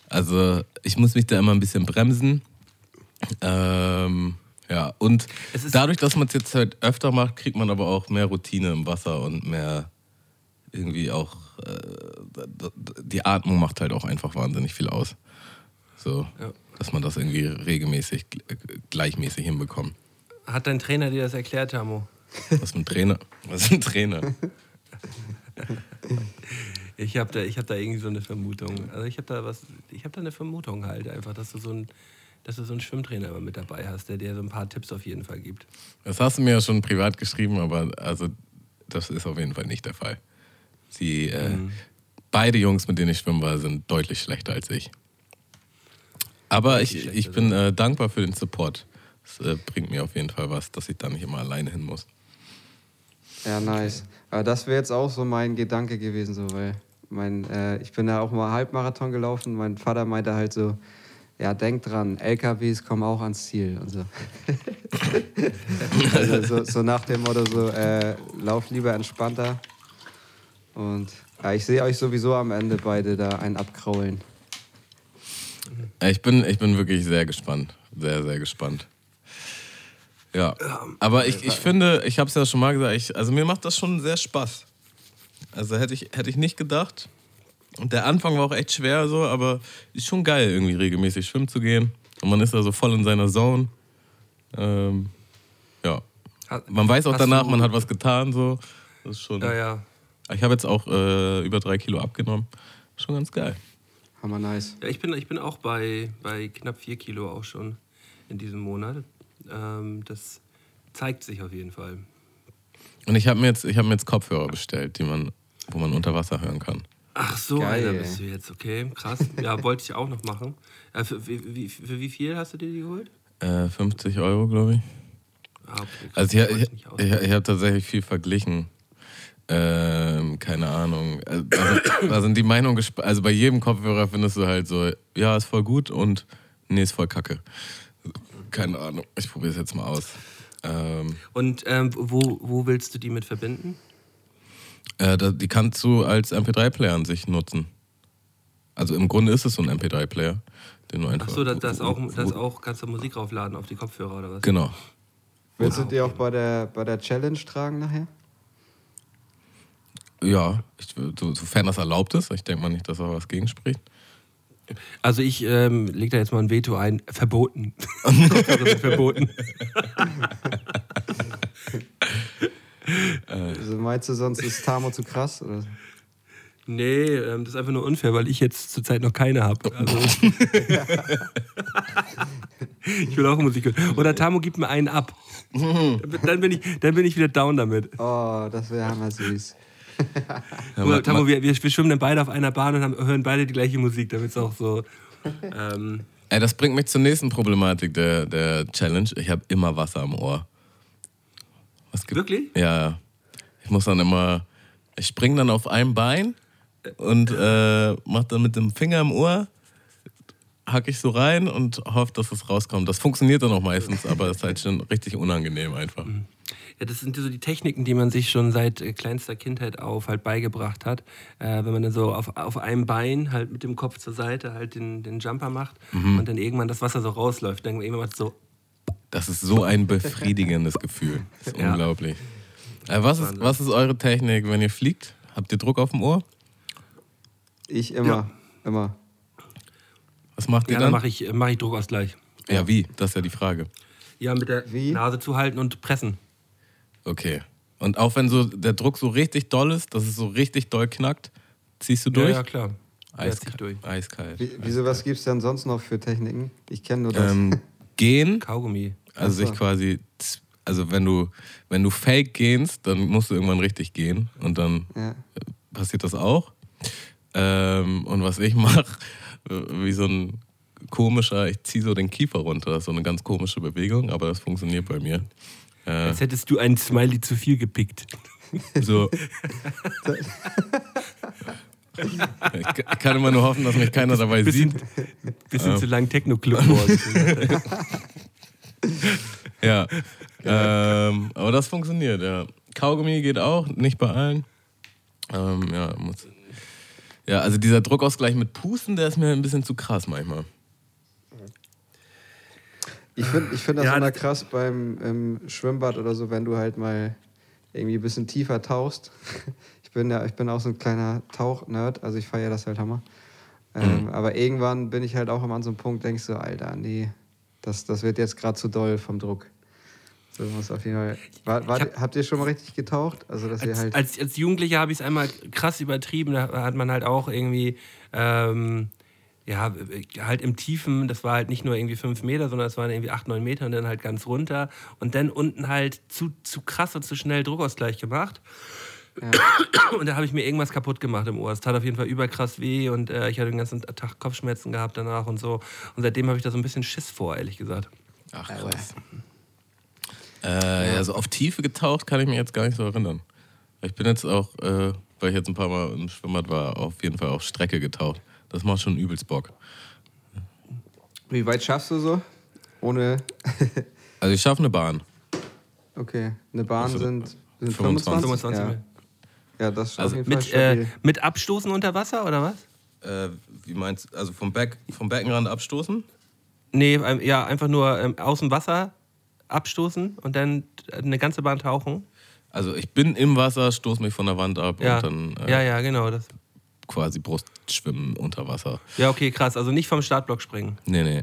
Also ich muss mich da immer ein bisschen bremsen. Ähm, ja, und Es ist- dadurch, dass man es jetzt halt öfter macht, kriegt man aber auch mehr Routine im Wasser und mehr irgendwie auch, äh, die Atmung macht halt auch einfach wahnsinnig viel aus. So, Ja. dass man das irgendwie regelmäßig, gl- gleichmäßig hinbekommt. Hat dein Trainer dir das erklärt, Tamo? Was für ein Trainer? Was für ein Trainer? *laughs* *laughs* Ich habe da, ich hab da irgendwie so eine Vermutung. Also ich habe da was, ich habe da eine Vermutung halt einfach, dass du so ein, dass du so einen Schwimmtrainer immer mit dabei hast, der dir so ein paar Tipps auf jeden Fall gibt. Das hast du mir ja schon privat geschrieben, aber also das ist auf jeden Fall nicht der Fall. Sie, äh, Mhm. Beide Jungs, mit denen ich schwimmen war, sind deutlich schlechter als ich. Aber ich, ich bin äh, dankbar für den Support. Es äh, bringt mir auf jeden Fall was, dass ich da nicht immer alleine hin muss. Ja, nice. Aber das wäre jetzt auch so mein Gedanke gewesen, so, weil mein, äh, ich bin da auch mal Halbmarathon gelaufen. Mein Vater meinte halt so, ja, denk dran, LKWs kommen auch ans Ziel und so. *laughs* also so, so nach dem Motto so, äh, lauf lieber entspannter. Und ja, ich sehe euch sowieso am Ende beide da einen abkraulen. Ich bin, ich bin wirklich sehr gespannt. Sehr, sehr gespannt. Ja. Aber ich, ich finde, ich habe es ja schon mal gesagt, ich, also mir macht das schon sehr Spaß. Also hätte ich, hätte ich nicht gedacht. Und der Anfang war auch echt schwer so, aber ist schon geil, irgendwie regelmäßig schwimmen zu gehen. Und man ist da so voll in seiner Zone. Ähm, ja. Man weiß auch hast danach, du- man hat was getan. So. Das ist schon. Ja, ja. Ich habe jetzt auch äh, über drei Kilo abgenommen. Schon ganz geil. Hammer nice. ja ich, bin, ich bin auch bei, bei knapp vier Kilo auch schon in diesem Monat. Ähm, das zeigt sich auf jeden Fall. Und ich habe mir, jetzt- ich hab mir jetzt Kopfhörer bestellt, die man, wo man unter Wasser hören kann. Ach so, Geil. Alter, bist du jetzt, okay, krass. Ja, wollte ich auch noch machen. Äh, für, wie, für wie viel hast du dir die geholt? Äh, 50 Euro, glaube ich. Ah, okay. Also ich, ich, ich, ich habe tatsächlich viel verglichen. Ähm, keine Ahnung. Also, da sind- die Meinungen gesp- Also bei jedem Kopfhörer findest du halt so, ja, ist voll gut und nee, ist voll kacke. Keine Ahnung. Ich probiere es jetzt mal aus. Ähm, Und ähm, wo, wo willst du die mit verbinden? äh, die kannst du als MP3-Player an sich nutzen. Also im Grunde ist es so ein MP3-Player, den du einfach. Ach so, das, das, auch, das auch kannst du Musik raufladen auf die Kopfhörer oder was? Genau. Willst du die auch bei der, bei der Challenge tragen nachher? Ja, ich, so, sofern das erlaubt ist. Ich denke mal nicht, dass da was gegen spricht. Also ich ähm, leg da jetzt mal ein Veto ein. Verboten. *laughs* Kopfhörer sind verboten. Also meinst du, sonst ist Tamo zu krass? Oder? Nee, ähm, das ist einfach nur unfair, weil ich jetzt zurzeit noch keine habe. Also *laughs* ich will auch Musik hören. Oder Tamo gibt mir einen ab. Dann bin- dann, bin ich, dann bin ich wieder down damit. Oh, das wäre hammer süß. Ja, Oder, ma- Tamo, wir, wir schwimmen dann beide auf einer Bahn und haben, hören beide die gleiche Musik, damit es auch so. Ähm, Ey, das bringt mich zur nächsten Problematik der, der Challenge. Ich habe immer Wasser am Ohr. Wirklich? Ja. Ich muss dann immer. Ich spring dann auf einem Bein und äh, mach dann mit dem Finger im Ohr, hack ich so rein und hoffe, dass es rauskommt. Das funktioniert dann auch meistens, aber es ist halt schon richtig unangenehm einfach. Ja, das sind so die Techniken, die man sich schon seit äh, kleinster Kindheit auf halt beigebracht hat. Äh, wenn man dann so auf, auf einem Bein halt mit dem Kopf zur Seite halt den, den Jumper macht Mhm. und dann irgendwann das Wasser so rausläuft. Dann irgendwann macht es so. Das ist so ein befriedigendes Gefühl. Das ist *laughs* Ja. unglaublich. Äh, was, ist, was ist eure Technik, wenn ihr fliegt? Habt ihr Druck auf dem Ohr? Ich immer, Ja. immer. Was macht ihr Ja, dann dann? mache ich, mach ich Druckausgleich. Ja, wie? Das ist ja die Frage. Ja, mit der Wie? Nase zuhalten und pressen. Okay. Und auch wenn so der Druck so richtig doll ist, dass es so richtig doll knackt, ziehst du durch? Ja, ja klar. Ja, Eiska- zieh ich durch. Eiskalt. Wie, wieso, was gibt es denn sonst noch für Techniken? Ich kenne nur das. Ähm, *laughs* gehen, Kaugummi. also sich quasi, also wenn du, wenn du fake gehst, dann musst du irgendwann richtig gehen und dann ja. passiert das auch. Ähm, und was ich *laughs* mache, wie so ein komischer, ich ziehe so den Kiefer runter, das ist so eine ganz komische Bewegung, aber das funktioniert bei mir. Äh, Als hättest du einen Smiley zu viel gepickt. So. *laughs* Ich kann immer nur hoffen, dass mich keiner dabei bisschen, sieht. Bisschen zu lang Techno-Club. *laughs* Ja. Ähm, aber das funktioniert, ja. Kaugummi geht auch, nicht bei allen. Ähm, ja, muss. Ja, also dieser Druckausgleich mit Pusten, der ist mir ein bisschen zu krass manchmal. Ich finde ich find das Ja, immer krass beim im Schwimmbad oder so, wenn du halt mal irgendwie ein bisschen tiefer tauchst. *laughs* Ich bin ja, ich bin auch so ein kleiner Tauchnerd, also ich feiere das halt Hammer. Ähm, Mhm. Aber irgendwann bin ich halt auch immer an so einem Punkt, denkst du, Alter, nee, das, das wird jetzt gerade zu doll vom Druck. So muss auf jeden Fall. War, war, hab- habt ihr schon mal richtig getaucht? Also dass ihr Als, halt. als, als Jugendlicher habe ich es einmal krass übertrieben. Da hat man halt auch irgendwie, ähm, ja, halt im Tiefen, das war halt nicht nur irgendwie fünf Meter, sondern es waren irgendwie acht, neun Meter und dann halt ganz runter. Und dann unten halt zu, zu krass und zu schnell Druckausgleich gemacht. Und da habe ich mir irgendwas kaputt gemacht im Ohr. Es tat auf jeden Fall überkrass weh und äh, ich hatte den ganzen Tag Kopfschmerzen gehabt danach und so. Und seitdem habe ich da so ein bisschen Schiss vor, ehrlich gesagt. Ach, krass. Äh, ja, so auf Tiefe getaucht kann ich mich jetzt gar nicht so erinnern. Ich bin jetzt auch, äh, weil ich jetzt ein paar Mal im Schwimmbad war, auf jeden Fall auf Strecke getaucht. Das macht schon übelst Bock. Wie weit schaffst du so? Ohne. *laughs* Also ich schaffe eine Bahn. Okay, eine Bahn Also, sind, sind 25. 25 ja. Meter. ja, das ist Also Mit, äh, mit Abstoßen unter Wasser oder was? Äh, wie meinst du? Also vom, Beck, vom Beckenrand abstoßen? Nee, ähm, ja, einfach nur ähm, aus dem Wasser abstoßen und dann eine ganze Bahn tauchen. Also ich bin im Wasser, stoße mich von der Wand ab Ja, und dann äh, ja, ja, genau. Das. Quasi Brustschwimmen unter Wasser. Ja, okay, krass. Also nicht vom Startblock springen. Nee, nee.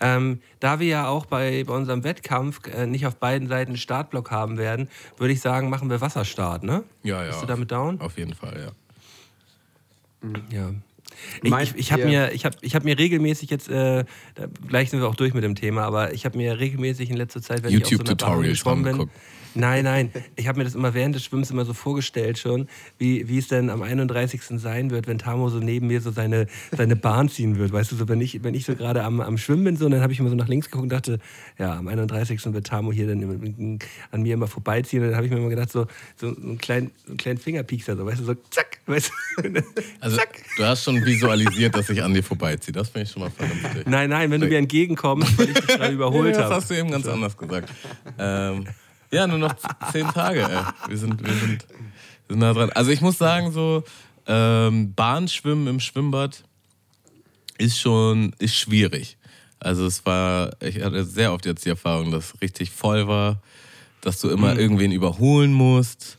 Ähm, da wir ja auch bei, bei unserem Wettkampf äh, nicht auf beiden Seiten einen Startblock haben werden, würde ich sagen, machen wir Wasserstart, ne? Ja, ja. Bist du damit down? Auf jeden Fall, ja. Ja. Ich, ich, ich habe mir, ich hab, ich hab mir regelmäßig jetzt, äh, da, gleich sind wir auch durch mit dem Thema, aber ich habe mir regelmäßig in letzter Zeit, wenn ich auf so einer Bahn YouTube-Tutorials geschwommen bin. Nein, nein. Ich habe mir das immer während des Schwimmens immer so vorgestellt schon, wie, wie es denn am 31. sein wird, wenn Tamo so neben mir so seine, seine Bahn ziehen wird. Weißt du, so wenn ich, wenn ich so gerade am, am Schwimmen bin, so, dann habe ich immer so nach links geguckt und dachte, ja, am 31. wird Tamo hier dann an mir immer vorbeiziehen. Und dann habe ich mir immer gedacht, so, so einen kleinen, so einen kleinen Fingerpiekser, so, weißt du, so zack, weißt du. *laughs* Also zack. du hast schon visualisiert, dass ich an dir vorbeiziehe. Das finde ich schon mal vernünftig. Nein, nein, wenn du mir entgegenkommst, weil ich dich gerade *laughs* überholt das habe. hast du eben ganz anders gesagt. Ähm, ja, nur noch zehn Tage, ey. Wir sind, wir sind, wir sind nah dran. Also ich muss sagen, so ähm, Bahnschwimmen im Schwimmbad ist schon ist schwierig. Also es war, ich hatte sehr oft jetzt die Erfahrung, dass es richtig voll war, dass du immer irgendwen überholen musst.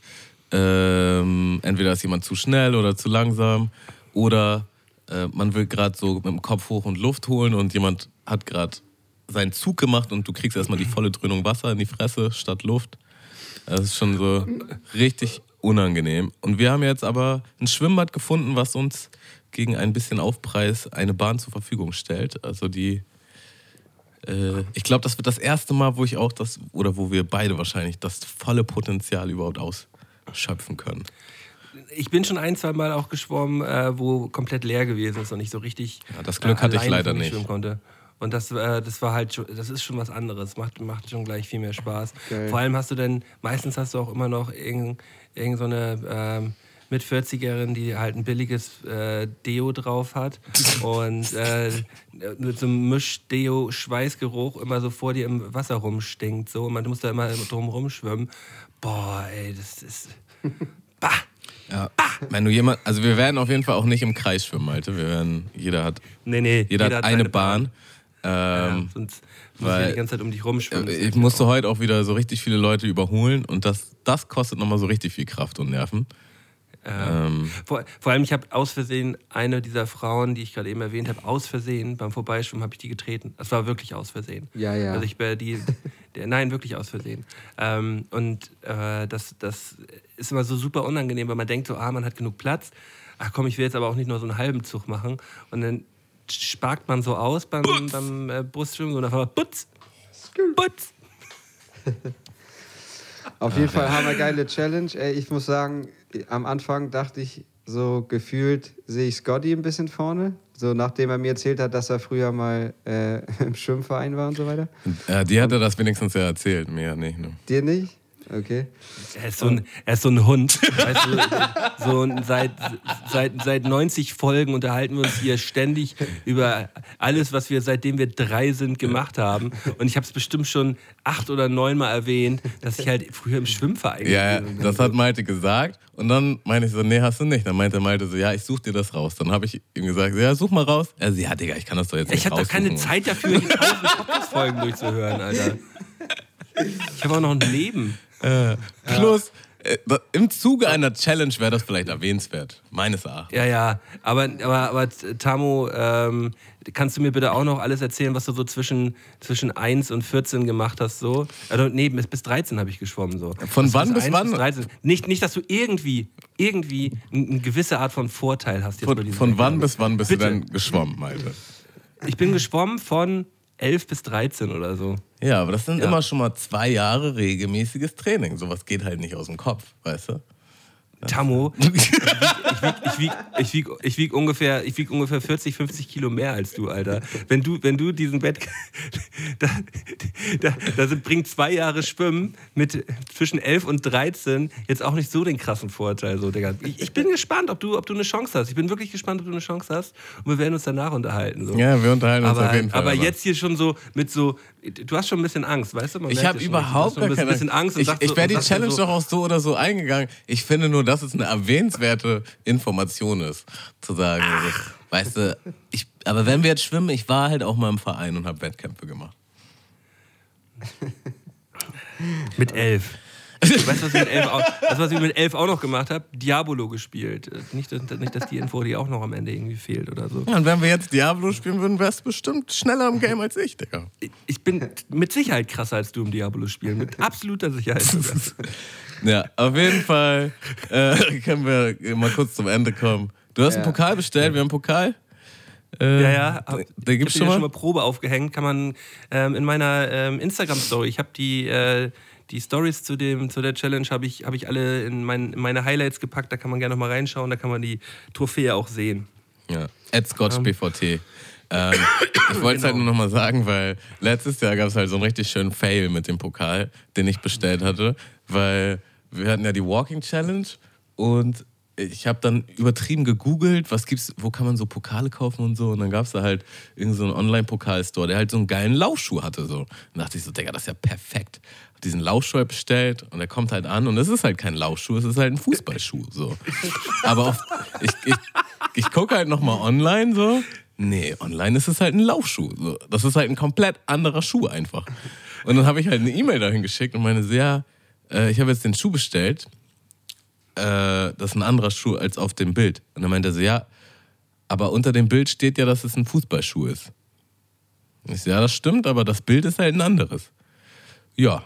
Ähm, entweder ist jemand zu schnell oder zu langsam oder äh, man will gerade so mit dem Kopf hoch und Luft holen und jemand hat gerade seinen Zug gemacht und du kriegst erstmal die volle Dröhnung Wasser in die Fresse statt Luft. Das ist schon so richtig unangenehm. Und wir haben jetzt aber ein Schwimmbad gefunden, was uns gegen ein bisschen Aufpreis eine Bahn zur Verfügung stellt. Also die, äh, ich glaube, das wird das erste Mal, wo ich auch das, oder wo wir beide wahrscheinlich das volle Potenzial überhaupt ausschöpfen können. Ich bin schon ein, zwei Mal auch geschwommen, äh, wo komplett leer gewesen ist und ich so richtig. Ja, das Glück hatte ich leider nicht. schwimmen Konnte. Und das, äh, das war halt schon, das ist schon was anderes. Macht, macht schon gleich viel mehr Spaß. Geil. Vor allem hast du dann, meistens hast du auch immer noch irgend, irgend so eine ähm, mit 40erin, die halt ein billiges äh, Deo drauf hat *laughs* und äh, mit so einem Misch-Deo-Schweißgeruch immer so vor dir im Wasser rumstinkt. So. Und man muss da immer drum rumschwimmen. Boah, ey, das ist. *laughs* Bah! Ja. Wenn du jemand, also wir werden auf jeden Fall auch nicht im Kreis schwimmen, Malte. Wir werden, jeder hat, Nee, nee. jeder, hat eine seine Bahn. Ja, Ähm, sonst muss ich die ganze Zeit um dich rumschwimmen. Das ich musste heute auch wieder so richtig viele Leute überholen und das, das kostet nochmal so richtig viel Kraft und Nerven. Ähm, Vor, vor allem, ich habe aus Versehen eine dieser Frauen, die ich gerade eben erwähnt habe, aus Versehen beim Vorbeischwimmen habe ich die getreten. Das war wirklich aus Versehen. Ja, ja. Also ich bin die, der, nein, wirklich aus Versehen. Ähm, und äh, das, das ist immer so super unangenehm, weil man denkt so, ah, man hat genug Platz. Ach komm, ich will jetzt aber auch nicht nur so einen halben Zug machen. Und dann sparkt man so aus beim, beim äh, Brustschwimmen und auf einmal putz, putz. *laughs* Auf jeden Fall haben wir geile Challenge. Ey, ich muss sagen, am Anfang dachte ich, so gefühlt sehe ich Scotty ein bisschen vorne. So nachdem er mir erzählt hat, dass er früher mal äh, *laughs* im Schwimmverein war und so weiter. ja, die hatte das wenigstens ja erzählt, mir ja nicht. Ne? Dir nicht? Okay. Er ist so ein, er ist so ein Hund. Weißt du, *laughs* so ein, seit, seit, seit 90 Folgen unterhalten wir uns hier ständig über alles, was wir seitdem wir drei sind gemacht haben. Und ich habe es bestimmt schon acht oder neun Mal erwähnt, dass ich halt früher im Schwimmverein Ja, ja, bin. das hat Malte gesagt. Und dann meinte ich so, nee, hast du nicht. Dann meinte Malte so, ja, ich such dir das raus. Dann habe ich ihm gesagt, ja, such mal raus. Er so, ja, Digga, ich kann das doch jetzt nicht Ich habe doch keine. Zeit dafür, die tausend Podcast-Folgen durchzuhören, Alter. Ich habe auch noch ein Leben. Plus, äh, im Zuge einer Challenge wäre das vielleicht erwähnenswert. Meines Erachtens. Ja, ja. Aber, aber, aber Tamo, ähm, kannst du mir bitte auch noch alles erzählen, was du so zwischen, zwischen 1 und 14 gemacht hast? So? Also, nee, bis, bis 13 habe ich geschwommen. So. Von Also wann bis 1 wann? 13. Nicht, nicht, dass du irgendwie, irgendwie eine gewisse Art von Vorteil hast. Jetzt bei Von, diesem von wann bis wann bist Bitte. du denn geschwommen, Malte? Ich bin geschwommen von 11 bis 13 oder so. Ja, aber das sind Ja. immer schon mal zwei Jahre regelmäßiges Training. Sowas geht halt nicht aus dem Kopf, weißt du? Tamo, ich wieg, ich wieg, ich wieg, ich wieg ungefähr, ich wieg ungefähr 40, 50 Kilo mehr als du, Alter. Wenn du, wenn du diesen Bett, *laughs* da, da, da sind, bringt zwei Jahre Schwimmen mit zwischen 11 und 13 jetzt auch nicht so den krassen Vorteil, so, Digga. Ich, ich bin gespannt, ob du, ob du eine Chance hast. Ich bin wirklich gespannt, ob du eine Chance hast. Und wir werden uns danach unterhalten, so. Ja, wir unterhalten uns Aber, auf jeden Fall. aber jetzt hier schon so mit so, du hast schon ein bisschen Angst, weißt du? Man Ich habe überhaupt du hast gar schon ein keine bisschen Angst. und Ich, ich wäre die Challenge so, doch auch so oder so eingegangen. Ich finde nur, dass es eine erwähnenswerte Information ist, zu sagen. Also, weißt du, ich, aber wenn wir jetzt schwimmen, ich war halt auch mal im Verein und habe Wettkämpfe gemacht. Mit elf. Weißt du, was ich mit elf auch, weißt, du, was ich mit elf auch noch gemacht habe? Diabolo gespielt. Nicht, dass- nicht, dass die Info, die auch noch am Ende irgendwie fehlt oder so. Ja, und wenn wir jetzt Diablo spielen würden, wärst du bestimmt schneller im Game als ich, Digga. Ich bin mit Sicherheit krasser als du im Diabolo spielen. Mit absoluter Sicherheit. sogar. *laughs* Ja, auf jeden Fall äh, können wir mal kurz zum Ende kommen. Du hast einen Ja. Pokal bestellt, wir haben einen Pokal. Äh, Ja, ja. Hab, Da gibt's ich schon hab mal. dir schon mal Probe aufgehängt. Kann man ähm, in meiner ähm, Instagram-Story, ich habe die, äh, die Stories zu, dem, zu der Challenge, habe ich, hab ich alle in, mein, in meine Highlights gepackt. Da kann man gerne noch mal reinschauen. Da kann man die Trophäe auch sehen. Ja, at Scotch Ähm. BVT. Ähm, ich wollte es halt nur noch mal sagen, weil letztes Jahr gab es halt so einen richtig schönen Fail mit dem Pokal, den ich bestellt hatte, weil wir hatten ja die Walking Challenge und ich habe dann übertrieben gegoogelt, was gibt's, wo kann man so Pokale kaufen und so und dann gab es da halt irgendeinen so Online-Pokalstore, der halt so einen geilen Laufschuh hatte so. Und dachte ich so, Digga, das ist ja perfekt. Diesen Laufschuh halt bestellt und der kommt halt an und es ist halt kein Laufschuh, es ist halt ein Fußballschuh so. Aber auf, ich, ich, ich gucke halt nochmal online so. Nee, online ist es halt ein Laufschuh. So. Das ist halt ein komplett anderer Schuh einfach. Und dann habe ich halt eine E-Mail dahin geschickt und meine ja, äh, ich habe jetzt den Schuh bestellt. Äh, das ist ein anderer Schuh als auf dem Bild. Und dann meinte er so, ja, aber unter dem Bild steht ja, dass es ein Fußballschuh ist. Ich so, ja, das stimmt, aber das Bild ist halt ein anderes. Ja.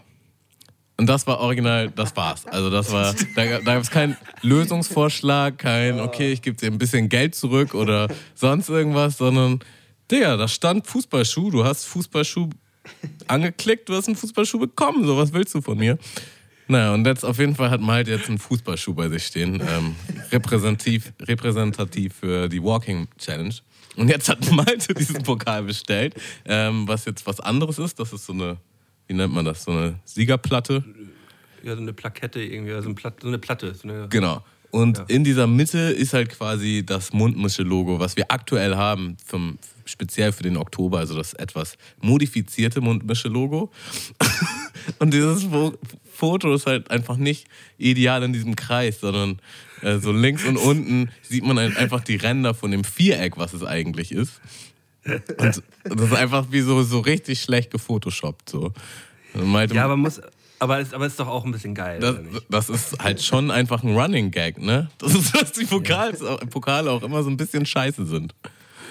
Und das war original, das war's. Also das war, da, da gab es keinen Lösungsvorschlag, kein, okay, ich gebe dir ein bisschen Geld zurück oder sonst irgendwas, sondern, Digga, da stand Fußballschuh, du hast Fußballschuh angeklickt, du hast einen Fußballschuh bekommen, so was willst du von mir? Naja, und jetzt auf jeden Fall hat Malte jetzt einen Fußballschuh bei sich stehen, ähm, repräsentativ, repräsentativ für die Walking Challenge. Und jetzt hat Malte diesen Pokal bestellt, ähm, was jetzt was anderes ist. Das ist so eine, wie nennt man das, so eine Siegerplatte. Ja, so eine Plakette irgendwie, also ein Platt, so eine Platte. So eine, Genau. Und Ja. in dieser Mitte ist halt quasi das Mundmische-Logo, was wir aktuell haben, vom, speziell für den Oktober, also das etwas modifizierte Mundmische-Logo. *laughs* Und dieses Fo- Foto ist halt einfach nicht ideal in diesem Kreis, sondern äh, so links und unten sieht man halt einfach die Ränder von dem Viereck, was es eigentlich ist. Und das ist einfach wie so, so richtig schlecht gefotoshoppt. So. Malte, Ja, aber muss. Aber ist, aber ist doch auch ein bisschen geil, das, das ist halt schon einfach ein Running Gag, ne? Das ist, dass die Pokals, *laughs* Pokale auch immer so ein bisschen scheiße sind.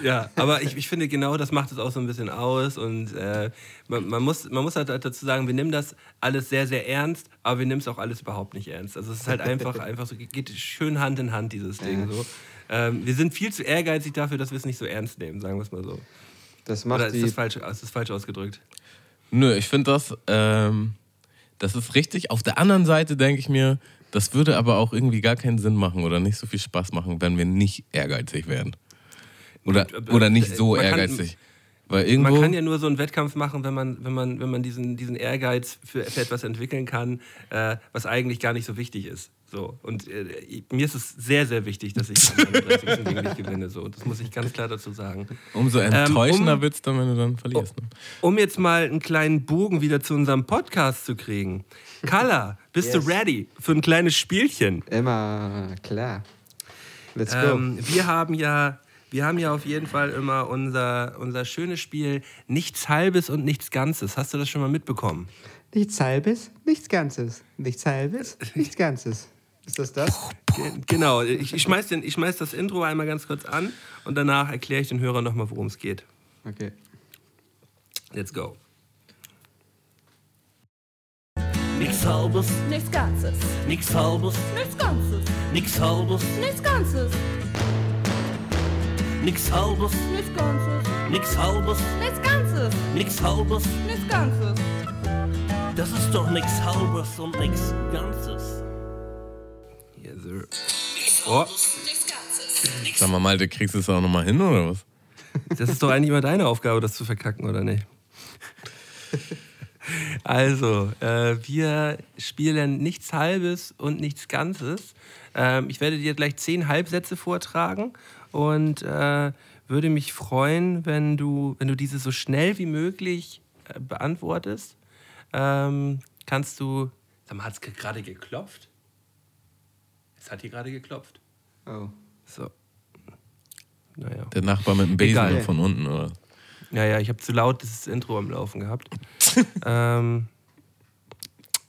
Ja, aber ich, ich finde genau das macht es auch so ein bisschen aus und äh, man, man, muss, man muss halt dazu sagen, wir nehmen das alles sehr, sehr ernst, aber wir nehmen es auch alles überhaupt nicht ernst. Also es ist halt einfach, einfach so, geht schön Hand in Hand, dieses Ding so. Ähm, wir sind viel zu ehrgeizig dafür, dass wir es nicht so ernst nehmen, sagen wir es mal so. Das Oder macht ist die. das falsch, ist das falsch ausgedrückt? Nö, ich finde das, ähm, das ist richtig. Auf der anderen Seite denke ich mir, das würde aber auch irgendwie gar keinen Sinn machen oder nicht so viel Spaß machen, wenn wir nicht ehrgeizig wären. Oder, äh, oder nicht so man kann- ehrgeizig. Weil irgendwo. Man kann ja nur so einen Wettkampf machen, wenn man, wenn man, wenn man diesen, diesen Ehrgeiz für, für etwas entwickeln kann, äh, was eigentlich gar nicht so wichtig ist. So. Und äh, mir ist es sehr, sehr wichtig, dass ich *laughs* am 31. Ding nicht gewinne. So. Das muss ich ganz klar dazu sagen. umso enttäuschender um- wird's dann, wenn du dann verlierst. Ne? Um jetzt mal einen kleinen Bogen wieder zu unserem Podcast zu kriegen. Kalla, bist Yes. du ready für ein kleines Spielchen? Immer klar. Let's go. Ähm, wir haben ja, wir haben ja auf jeden Fall immer unser, unser schönes Spiel Nichts Halbes und Nichts Ganzes. Hast du das schon mal mitbekommen? Nichts Halbes, nichts Ganzes. Nichts Halbes, nichts Ganzes. Ist das das? Ge- Genau, ich, ich, schmeiß den, ich schmeiß das Intro einmal ganz kurz an und danach erkläre ich den Hörern nochmal, worum es geht. Okay. Let's go. Nix halbes, Nichts Ganzes. nix halbes, Nichts Ganzes. nix halbes, Nichts Ganzes. Nix halbes, Nichts Ganzes. nix halbes, Nichts Ganzes. nix halbes. Nichts Ganzes. Das ist doch nix halbes und nix ganzes. Yes, sir. Oh, Nichts Ganzes. Sag mal, Malte, kriegst du es auch nochmal hin oder was? das ist doch eigentlich immer deine Aufgabe, das zu verkacken, oder nicht? Also, äh, wir spielen nichts Halbes und nichts Ganzes. Ähm, ich werde dir gleich zehn Halbsätze vortragen und äh, würde mich freuen, wenn du, wenn du diese so schnell wie möglich äh, beantwortest. Ähm, kannst du. Sag mal, hat es gerade geklopft? Es hat hier gerade geklopft. Oh. So. Naja. Der Nachbar mit dem Besen Egal. von unten, oder? Ja, ja, ich habe zu laut das Intro am Laufen gehabt. *laughs* ähm,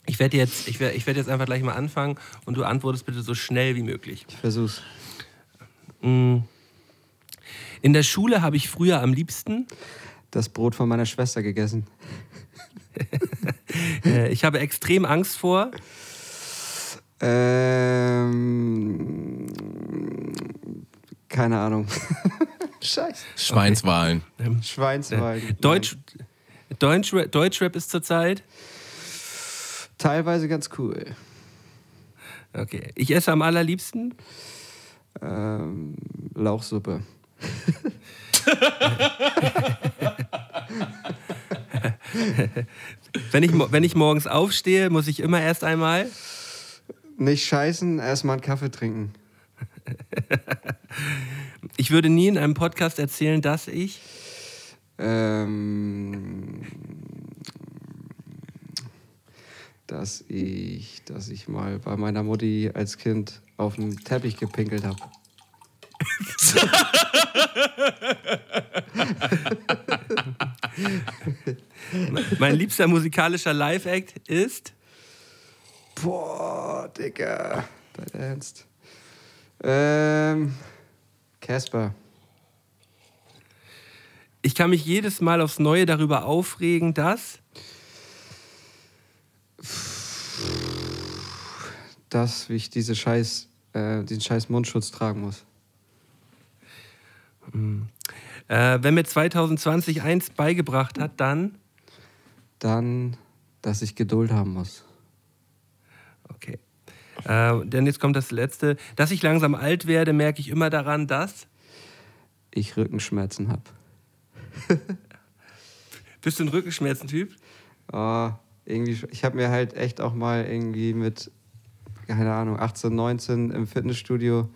ich werde jetzt, ich werd, ich werd jetzt einfach gleich mal anfangen und du antwortest bitte so schnell wie möglich. Ich versuch's. Mm. In der Schule habe ich früher am liebsten, Das Brot von meiner Schwester gegessen. *laughs* äh, ich habe extrem Angst vor, Ähm. Keine Ahnung. *laughs* Scheiße. Schweinswahlen. Schweinswalden. Deutsch, Deutschrap, Deutschrap ist zurzeit. Teilweise ganz cool. Okay. Ich esse am allerliebsten. Ähm, Lauchsuppe. Wenn ich, wenn ich morgens aufstehe, muss ich immer erst einmal. Nicht scheißen, erstmal einen Kaffee trinken. Ich würde nie in einem Podcast erzählen, dass ich. Ähm, dass ich, dass ich mal bei meiner Mutti als Kind auf dem Teppich gepinkelt habe. *laughs* Mein liebster musikalischer Live-Act ist. Boah, Digga. Dein Ernst. Ähm, Casper. Ich kann mich jedes Mal aufs Neue darüber aufregen, dass. Dass ich diese scheiß, äh, diesen scheiß Mundschutz tragen muss. Äh, wenn mir 2020 eins beigebracht hat, dann. Dann, dass ich Geduld haben muss. Okay. Äh, denn jetzt kommt das letzte. Dass ich langsam alt werde, merke ich immer daran, dass. Ich Rückenschmerzen habe. *laughs* Bist du ein Rückenschmerzentyp? Oh, irgendwie, ich habe mir halt echt auch mal irgendwie mit, keine Ahnung, 18, 19 im Fitnessstudio,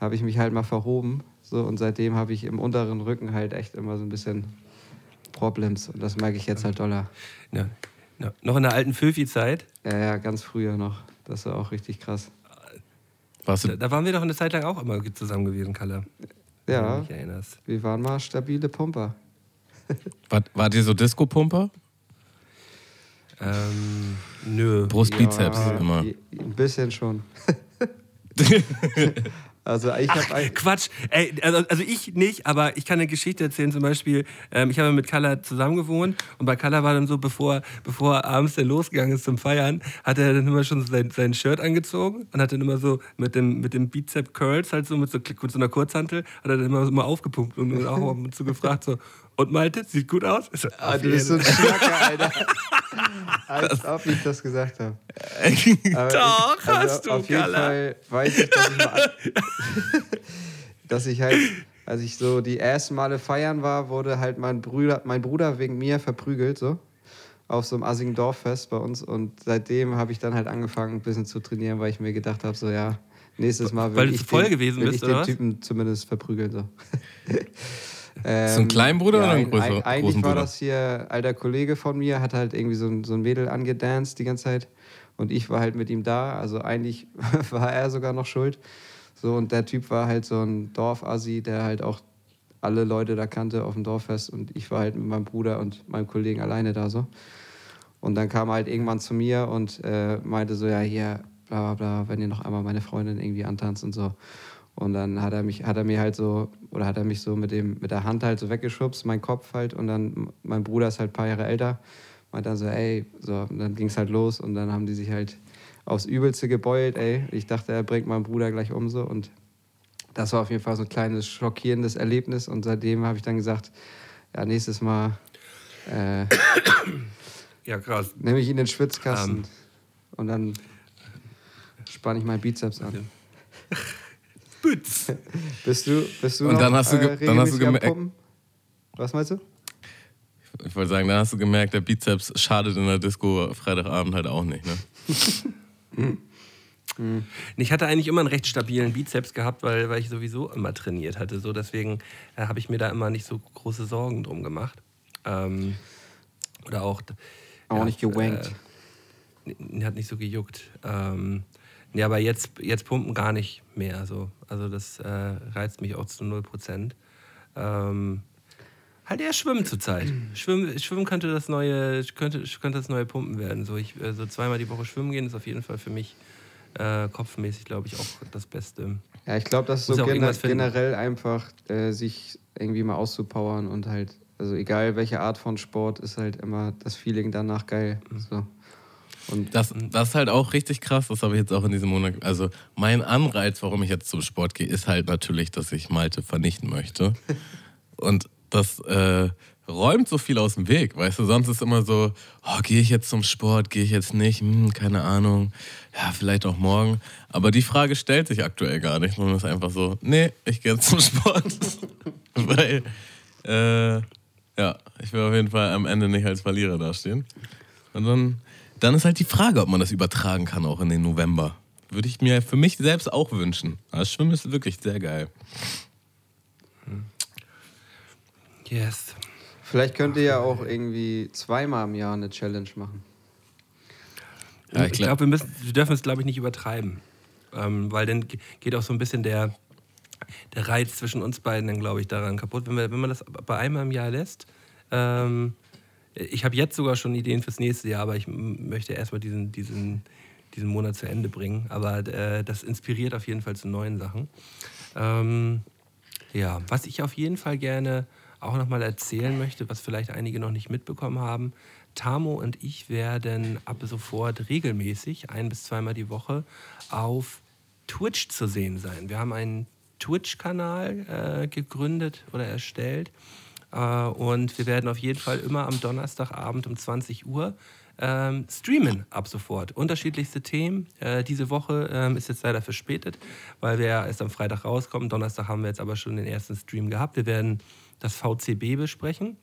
habe ich mich halt mal verhoben. So, und seitdem habe ich im unteren Rücken halt echt immer so ein bisschen Problems. Und das merke ich jetzt halt doller. Ja. ja. Noch in der alten Föfi-Zeit. Ja, ja, ganz früher noch. Das war auch richtig krass. Warst Da, du, da waren wir doch eine Zeit lang auch immer zusammen gewesen, Kalle. Wenn Ja, du dich erinnerst. wir waren mal stabile Pumper. wart, wart ihr so Disco-Pumper? Ähm, nö. Brust, Bizeps Ja, immer. Ein bisschen schon. *laughs* *laughs* also ich habe Quatsch. Ey, also, also ich nicht, aber ich kann eine Geschichte erzählen. Zum Beispiel, ähm, ich habe mit Kalla zusammen gewohnt und bei Kalla war dann so, bevor, bevor abends dann losgegangen ist zum Feiern, hat er dann immer schon sein, sein Shirt angezogen und hat dann immer so mit dem, mit dem Bizep Curls, halt so mit so, mit so einer Kurzhantel, hat er dann immer, immer aufgepumpt und, und auch ab und zu gefragt so, und Malte, sieht gut aus? So, Ah, du bist so ein Schnacker, Alter. *laughs* Als ob ich das gesagt habe. *laughs* Doch, ich, also hast du, Auf jeden Gala. Fall weiß ich, dass ich, mal, *laughs* dass ich halt als ich so die ersten Male feiern war, wurde halt mein Bruder, mein Bruder wegen mir verprügelt, so. Auf so einem assigen Dorffest bei uns. Und seitdem habe ich dann halt angefangen, ein bisschen zu trainieren, weil ich mir gedacht habe, so ja, nächstes Mal will Weil ich, voll den, gewesen will bist, ich den? Typen zumindest verprügeln, so. So ein Kleinbruder oder ein ein- größer- ein- Eigentlich großen war Bruder? das hier, alter Kollege von mir, hat halt irgendwie so ein, so ein Mädel angedanced die ganze Zeit. Und ich war halt mit ihm da. Also eigentlich *laughs* war er sogar noch schuld. So, und der Typ war halt so ein Dorfassi, der halt auch alle Leute da kannte auf dem Dorffest. Und ich war halt mit meinem Bruder und meinem Kollegen alleine da so. Und dann kam er halt irgendwann zu mir und äh, meinte so, ja, hier, bla bla bla, wenn ihr noch einmal meine Freundin irgendwie antanzt und so. Und dann hat er mich, hat er mir halt so, oder hat er mich so mit dem, mit der Hand halt so weggeschubst, mein Kopf halt, und dann, mein Bruder ist halt ein paar Jahre älter, meinte dann so, ey, so, und dann ging es halt los und dann haben die sich halt aufs Übelste gebeult, ey. Ich dachte, er bringt meinen Bruder gleich um so und das war auf jeden Fall so ein kleines schockierendes Erlebnis und seitdem habe ich dann gesagt, ja, nächstes Mal äh, Ja, krass. nehme ich ihn in den Schwitzkasten Ähm. und dann spanne ich meinen Bizeps an. Bütz. *laughs* Bist du, bist du Und noch, dann hast du äh, dann hast du gemerkt-? Was meinst du? Ich wollte sagen, dann hast du gemerkt, der Bizeps schadet in der Disco Freitagabend halt auch nicht, ne? *laughs* Ich hatte eigentlich immer einen recht stabilen Bizeps gehabt, weil, weil ich sowieso immer trainiert hatte. So deswegen äh, habe ich mir da immer nicht so große Sorgen drum gemacht. Ähm, oder auch. Auch nicht gewankt. Äh, hat nicht so gejuckt. Ähm, ja, aber jetzt, jetzt pumpen gar nicht mehr. So. Also das äh, reizt mich auch zu 0 Prozent. Ähm, halt eher Schwimmen zurzeit. Schwimmen, Schwimmen könnte das neue, könnte, könnte das neue Pumpen werden. So, ich, so zweimal die Woche schwimmen gehen ist auf jeden Fall für mich äh, kopfmäßig, glaube ich, auch das Beste. Ja, ich glaube, das ist so gener generell einfach, äh, sich irgendwie mal auszupowern und halt, also egal welche Art von Sport, ist halt immer das Feeling danach geil. Mhm. So. Und Das, das ist halt auch richtig krass, das habe ich jetzt auch in diesem Monat. Also mein Anreiz, warum ich jetzt zum Sport gehe, ist halt natürlich, dass ich Malte vernichten möchte. *laughs* Und das äh, räumt so viel aus dem Weg, weißt du? Sonst ist immer so, oh, gehe ich jetzt zum Sport, gehe ich jetzt nicht, hm, keine Ahnung. Ja, vielleicht auch morgen. Aber die Frage stellt sich aktuell gar nicht, sondern ist einfach so, nee, ich gehe jetzt zum Sport. *laughs* Weil, äh, ja, ich will auf jeden Fall am Ende nicht als Verlierer dastehen. Und dann, dann ist halt die Frage, ob man das übertragen kann, auch in den November. Würde ich mir für mich selbst auch wünschen. Aber Schwimmen ist wirklich sehr geil. Yes. vielleicht könnt ihr ja auch irgendwie zweimal im Jahr eine Challenge machen. Ja, ich glaube, wir, müssen- wir dürfen es, glaube ich, nicht übertreiben. Ähm, weil dann ge- geht auch so ein bisschen der, der Reiz zwischen uns beiden dann, glaube ich, daran kaputt. Wenn, wir, wenn man das bei einmal im Jahr lässt, ähm, ich habe jetzt sogar schon Ideen fürs nächste Jahr, aber ich möchte erstmal diesen, diesen, diesen Monat zu Ende bringen. Aber äh, das inspiriert auf jeden Fall zu neuen Sachen. Ähm, ja, was ich auf jeden Fall gerne auch nochmal erzählen möchte, was vielleicht einige noch nicht mitbekommen haben. Tamo und ich werden ab sofort regelmäßig ein bis zweimal die Woche auf Twitch zu sehen sein. Wir haben einen Twitch-Kanal äh, gegründet oder erstellt. Äh, und wir werden auf jeden Fall immer am Donnerstagabend um 20 Uhr ähm, streamen ab sofort. Unterschiedlichste Themen. Äh, diese Woche ähm, ist jetzt leider verspätet, weil wir erst am Freitag rauskommen. Donnerstag haben wir jetzt aber schon den ersten Stream gehabt. Wir werden das VCB besprechen.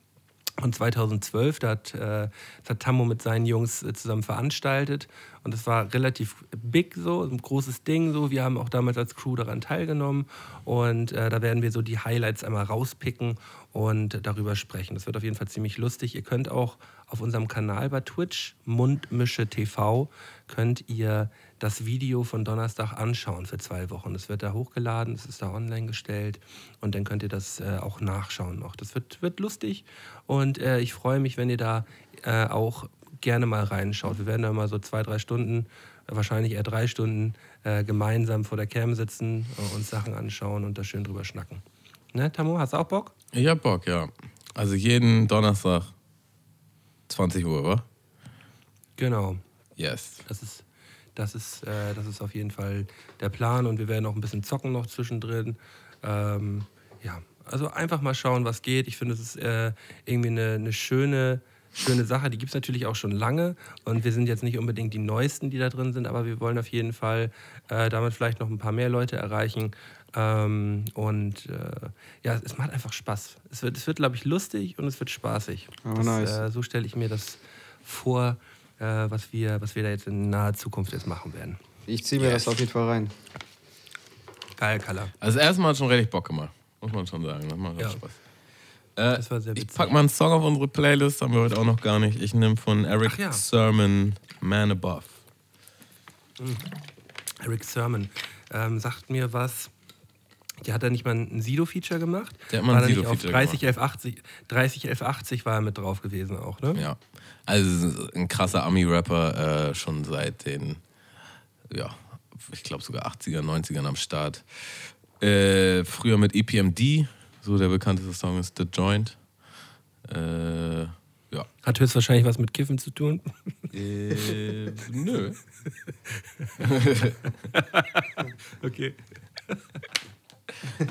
Und 2012, da hat, äh, hat Tammo mit seinen Jungs äh, zusammen veranstaltet. Und das war relativ big so, ein großes Ding so. Wir haben auch damals als Crew daran teilgenommen. Und äh, da werden wir so die Highlights einmal rauspicken und darüber sprechen. Das wird auf jeden Fall ziemlich lustig. Ihr könnt auch auf unserem Kanal bei Twitch, Mundmische TV, könnt ihr das Video von Donnerstag anschauen für zwei Wochen. Das wird da hochgeladen, das ist da online gestellt und dann könnt ihr das äh, auch nachschauen noch. Das wird, wird lustig und äh, ich freue mich, wenn ihr da äh, auch gerne mal reinschaut. Wir werden da mal so zwei, drei Stunden, wahrscheinlich eher drei Stunden, äh, gemeinsam vor der Cam sitzen, äh, uns Sachen anschauen und da schön drüber schnacken. Ne, Tamu, hast du auch Bock? Ich hab Bock, ja. Also jeden Donnerstag 20 Uhr, wa? Genau. Yes. Das ist, das ist, äh, das ist auf jeden Fall der Plan und wir werden auch ein bisschen zocken noch zwischendrin. Ähm, ja, also einfach mal schauen, was geht. Ich finde, es ist äh, irgendwie eine, eine schöne schöne Sache. Die gibt es natürlich auch schon lange und wir sind jetzt nicht unbedingt die Neuesten, die da drin sind, aber wir wollen auf jeden Fall äh, damit vielleicht noch ein paar mehr Leute erreichen. Ähm, und äh, ja, es macht einfach Spaß. Es wird, es wird glaube ich, lustig und es wird spaßig. Oh, das, nice. äh, so stelle ich mir das vor, was, wir, was wir da jetzt in naher Zukunft jetzt machen werden. Ich ziehe mir das auf jeden Fall rein. Geil, Kala. Also das erste Mal hat schon richtig Bock gemacht. Muss man schon sagen. Das macht Ja. Spaß. Das war sehr Ich pack mal einen Song auf unsere Playlist, haben wir heute auch noch gar nicht. Ich nehme von Eric ja. Sermon Man Above. Eric Sermon ähm, sagt mir was. Der hat da nicht mal ein Sido-Feature gemacht. Der hat mal ein Sido-Feature 30, 11, 80, 30, 11, 80 war er mit drauf gewesen auch, ne? Ja. Also ein krasser Ami-Rapper, äh, schon seit den, ja, ich glaube sogar 80er, 90ern am Start. Äh, früher mit EPMD, so der bekannteste Song ist The Joint. Äh, ja. Hat höchstwahrscheinlich was mit Kiffen zu tun. Äh, nö. *laughs* Okay. *laughs* *laughs*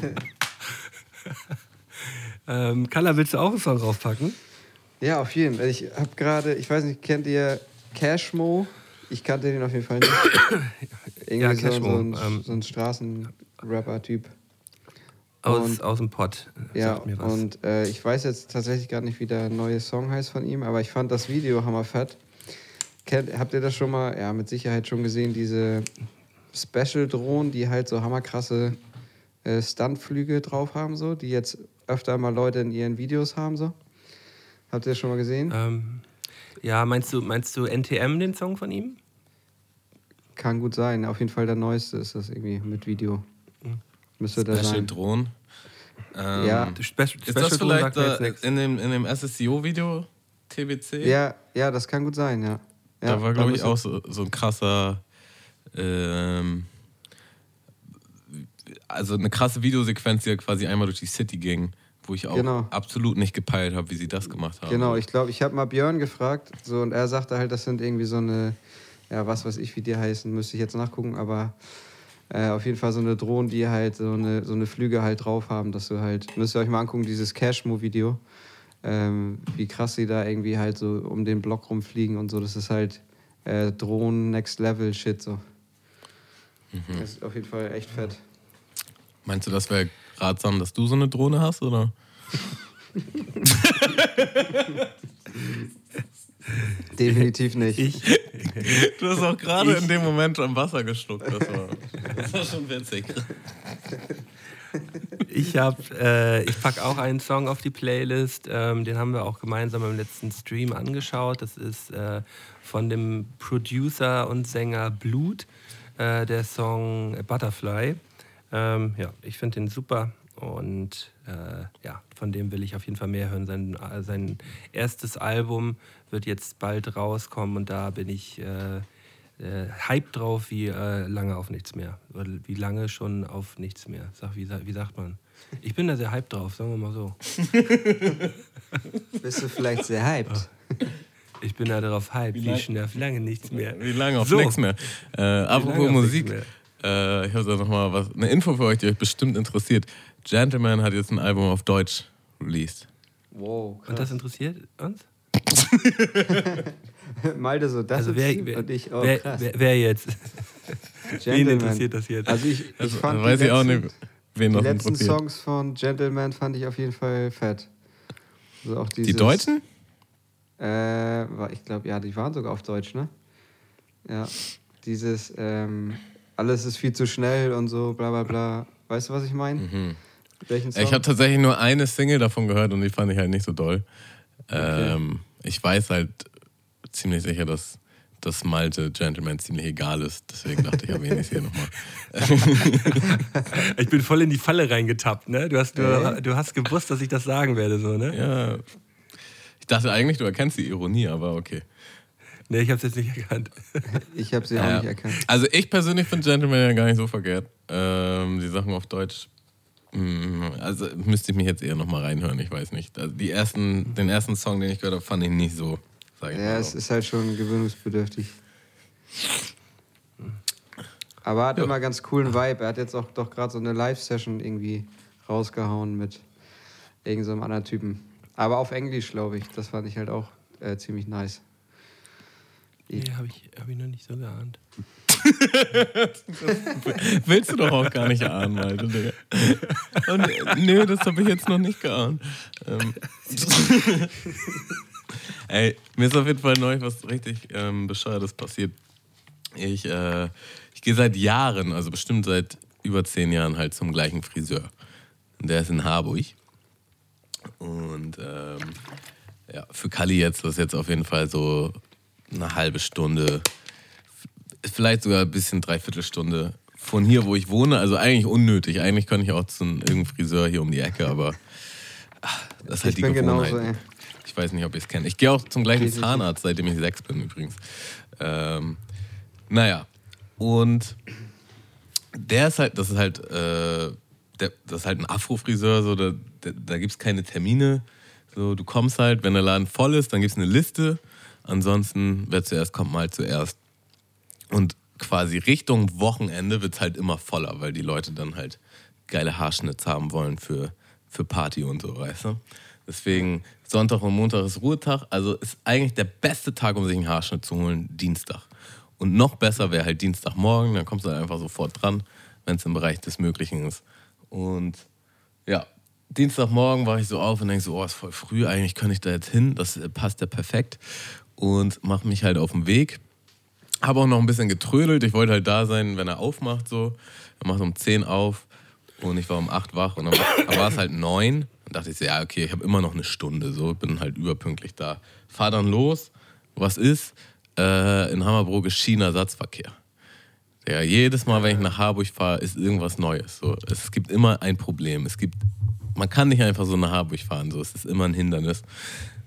ähm, Kalla, willst du auch einen Song draufpacken? Ja, auf jeden Fall. Ich habe gerade, ich weiß nicht, kennt ihr Cashmo? Ich kannte den auf jeden Fall nicht. *coughs* Irgendwie Ja, so, Cashmo, so ein, ähm, so ein Straßenrapper-Typ. Aus, aus dem Pott. Ja, und äh, ich weiß jetzt tatsächlich gar nicht, wie der neue Song heißt von ihm, aber ich fand das Video hammerfett. Kennt, habt ihr das schon mal, ja, mit Sicherheit schon gesehen, diese Special-Drohnen, die halt so hammerkrasse äh, Stuntflüge drauf haben, so, die jetzt öfter mal Leute in ihren Videos haben, so? Habt ihr das schon mal gesehen? ähm, ja, meinst du, meinst du NTM, den Song von ihm? Kann gut sein. Auf jeden Fall der neueste ist das irgendwie mit Video. Müsste der Special sein. Drohnen. Ähm, Ja. Spe Ist Special das Drohnen vielleicht äh, in dem, in dem SSCO-Video TBC? Ja, ja, das kann gut sein, ja. ja da war, glaube ich, müsste- auch so, so ein krasser, ähm, also eine krasse Videosequenz, die ja quasi einmal durch die City ging, wo ich auch Genau. absolut nicht gepeilt habe, wie sie das gemacht haben. Genau, ich glaube, ich habe mal Björn gefragt, so und er sagte halt, das sind irgendwie so eine, ja, was weiß ich, wie die heißen, müsste ich jetzt nachgucken, aber äh, auf jeden Fall so eine Drohne, die halt so eine, so eine Flüge halt drauf haben, dass du halt, müsst ihr euch mal angucken, dieses Cashmo-Video, ähm, wie krass sie da irgendwie halt so um den Block rumfliegen und so, das ist halt äh, Drohnen Next Level Shit so. Mhm. Das ist auf jeden Fall echt fett. Meinst du, das wäre ratsam, dass du so eine Drohne hast, oder? Definitiv nicht. Ich, Du hast auch gerade in dem Moment am Wasser geschluckt. Das war, das war schon witzig. ich habe, äh, ich packe auch einen Song auf die Playlist. Ähm, den haben wir auch gemeinsam im letzten Stream angeschaut. Das ist äh, von dem Producer und Sänger Blut, äh, der Song Butterfly. Ähm, ja, ich finde den super und äh, ja, von dem will ich auf jeden Fall mehr hören. Sein, äh, sein erstes Album wird jetzt bald rauskommen und da bin ich äh, äh, hype drauf wie äh, lange auf nichts mehr. Oder wie lange schon auf nichts mehr. Sag, wie, wie sagt man? Ich bin da sehr hype drauf, sagen wir mal so. *laughs* Bist du vielleicht sehr hyped? *laughs* Ich bin da drauf hype, wie, lang- schnell auf lange nichts mehr. Wie lange auf So. nichts mehr. Äh, apropos Musik. nichts Äh, ich habe da noch mal was, eine Info für euch, die euch bestimmt interessiert. Gentleman hat jetzt ein Album auf Deutsch released. Wow, Und das interessiert uns? *laughs* Malte so, das Also ist wer, wer, und ich, oh wer, krass. wer, wer jetzt? *laughs* Wen Gentleman. interessiert das jetzt? Also ich, ich Also, fand weiß die ich auch letzten, nicht, wen Die letzten. Songs von Gentleman fand ich auf jeden Fall fett. Also auch Die dieses, Deutschen? Äh, ich glaube, ja, die waren sogar auf Deutsch, ne? Ja. Dieses, ähm, alles ist viel zu schnell und so, bla bla bla. Weißt du, was ich meine? Song? Ich habe tatsächlich nur eine Single davon gehört und die fand ich halt nicht so doll. Ähm, ich weiß halt ziemlich sicher, dass das Malte Gentleman ziemlich egal ist. Deswegen dachte ich, erwähne ich es hier nochmal. *laughs* Ich bin voll in die Falle reingetappt, ne? Du hast, du, Äh? du hast gewusst, dass ich das sagen werde, so, ne? Ja. Ich dachte eigentlich, du erkennst die Ironie, aber okay. Ne, ich hab's jetzt nicht erkannt. *laughs* ich habe sie auch Ja. nicht erkannt. Also ich persönlich finde Gentleman ja gar nicht so verkehrt. Ähm, die Sachen auf Deutsch, mh, also müsste ich mich jetzt eher nochmal reinhören, ich weiß nicht. Also die ersten, den ersten Song, den ich gehört habe, fand ich nicht so, sag ich Ja, mal. es so. ist halt schon gewöhnungsbedürftig. Aber er hat immer ganz coolen Vibe. Er hat jetzt auch doch gerade so eine Live-Session irgendwie rausgehauen mit irgendeinem so einem anderen Typen. Aber auf Englisch, glaube ich. Das fand ich halt auch äh, ziemlich nice. Nee, habe ich, hab ich noch nicht so geahnt. *laughs* Willst du doch auch gar nicht ahnen, Alter. Digga. Und, nö, das habe ich jetzt noch nicht geahnt. Ähm. *laughs* Ey, mir ist auf jeden Fall neu was richtig ähm, Bescheuertes passiert. Ich, äh, ich gehe seit Jahren, also bestimmt seit über zehn Jahren halt zum gleichen Friseur. Und der ist in Harburg. Und ähm, ja, für Kali jetzt ist jetzt auf jeden Fall so eine halbe Stunde, vielleicht sogar ein bisschen dreiviertel Stunde von hier, wo ich wohne. Also eigentlich unnötig. Eigentlich könnte ich auch zu einem irgendeinem Friseur hier um die Ecke, aber ach, das ist halt Ich die Gewohnheit. genauso. Ich weiß nicht, ob ihr es kennt. Ich gehe auch zum gleichen. Zahnarzt, seitdem ich sechs bin übrigens. Ähm, naja, und der ist halt, das ist halt, äh, der, das ist halt ein Afro-Friseur, so, da, da, da gibt es keine Termine. So, du kommst halt, wenn der Laden voll ist, dann gibt es eine Liste. Ansonsten, wer zuerst kommt, mal zuerst. Und quasi Richtung Wochenende wird es halt immer voller, weil die Leute dann halt geile Haarschnitts haben wollen für, für Party und so, weißt du? Deswegen Sonntag und Montag ist Ruhetag. Also ist eigentlich der beste Tag, um sich einen Haarschnitt zu holen, Dienstag. Und noch besser wäre halt Dienstagmorgen, dann kommst du halt einfach sofort dran, wenn es im Bereich des Möglichen ist. Und ja, Dienstagmorgen war ich so auf und denke so, oh, ist voll früh, eigentlich könnte ich da jetzt hin, das passt ja perfekt. Und mache mich halt auf den Weg. Habe auch noch ein bisschen getrödelt, ich wollte halt da sein, wenn er aufmacht so. Er macht um 10 auf und ich war um 8 wach und dann war, es halt 9. Dann dachte ich so, ja okay, ich habe immer noch eine Stunde, so bin halt überpünktlich da. Fahr dann los, was ist? Äh, in Hammerbrook ist China-Ersatzverkehr. Ja, jedes Mal, wenn ich nach Harburg fahre, ist irgendwas Neues. So, es gibt immer ein Problem. Es gibt, man kann nicht einfach so nach Harburg fahren. So, es ist immer ein Hindernis.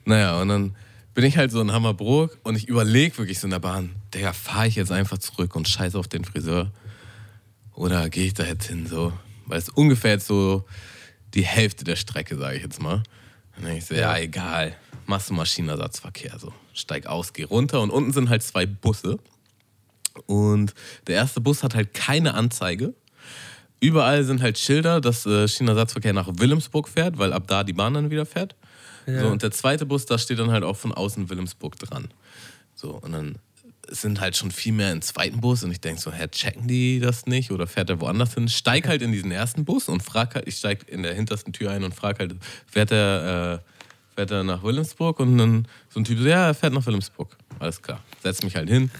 Naja, und dann bin ich halt so in Hammerbrook und ich überlege wirklich so in der Bahn, Digga, fahre ich jetzt einfach zurück und scheiße auf den Friseur? Oder gehe ich da jetzt hin so? Weil es ungefähr jetzt so die Hälfte der Strecke, sage ich jetzt mal. Dann denke ich so, ja, egal, machst du Maschinenersatzverkehr. So. Steig aus, geh runter und unten sind halt zwei Busse. Und der erste Bus hat halt keine Anzeige. Überall sind halt Schilder, dass äh, Schienenersatzverkehr nach Wilhelmsburg fährt, weil ab da die Bahn dann wieder fährt. So, und der zweite Bus, da steht dann halt auch von außen Wilhelmsburg dran. So, und dann sind halt schon viel mehr im zweiten Bus und ich denke so, hä, checken die das nicht oder fährt er woanders hin? Steig halt in diesen ersten Bus und frag halt, ich steig in der hintersten Tür ein und frag halt, fährt er, äh, fährt er nach Wilhelmsburg? Und dann so ein Typ so, ja, er fährt nach Wilhelmsburg. Alles klar. Setz mich halt hin.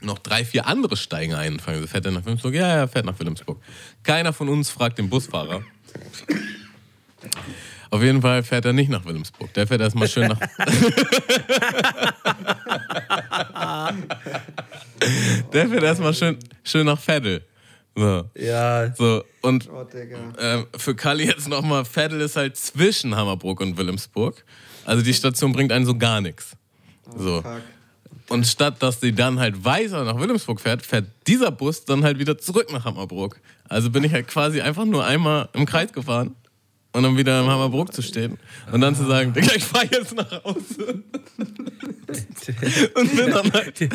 Noch drei, vier andere steigen ein und fragen so, fährt er nach Wilhelmsburg? Ja, er fährt nach Wilhelmsburg. Keiner von uns fragt den Busfahrer. Auf jeden Fall fährt er nicht nach Wilhelmsburg. Der fährt erstmal schön nach. *laughs* Der fährt erstmal schön, schön nach Veddel. So. Ja, so. Und Oh, ähm, für Kali jetzt nochmal: Veddel ist halt zwischen Hammerbrook und Wilhelmsburg. Also die Station bringt einen so gar nichts. So. Fuck. Und statt dass sie dann halt weiter nach Wilhelmsburg fährt, fährt dieser Bus dann halt wieder zurück nach Hammerbrook. Also bin ich halt quasi einfach nur einmal im Kreis gefahren und dann wieder in Hammerbrook zu stehen und dann zu sagen, Digga, ich fahr jetzt nach Hause. *laughs* und bin dann halt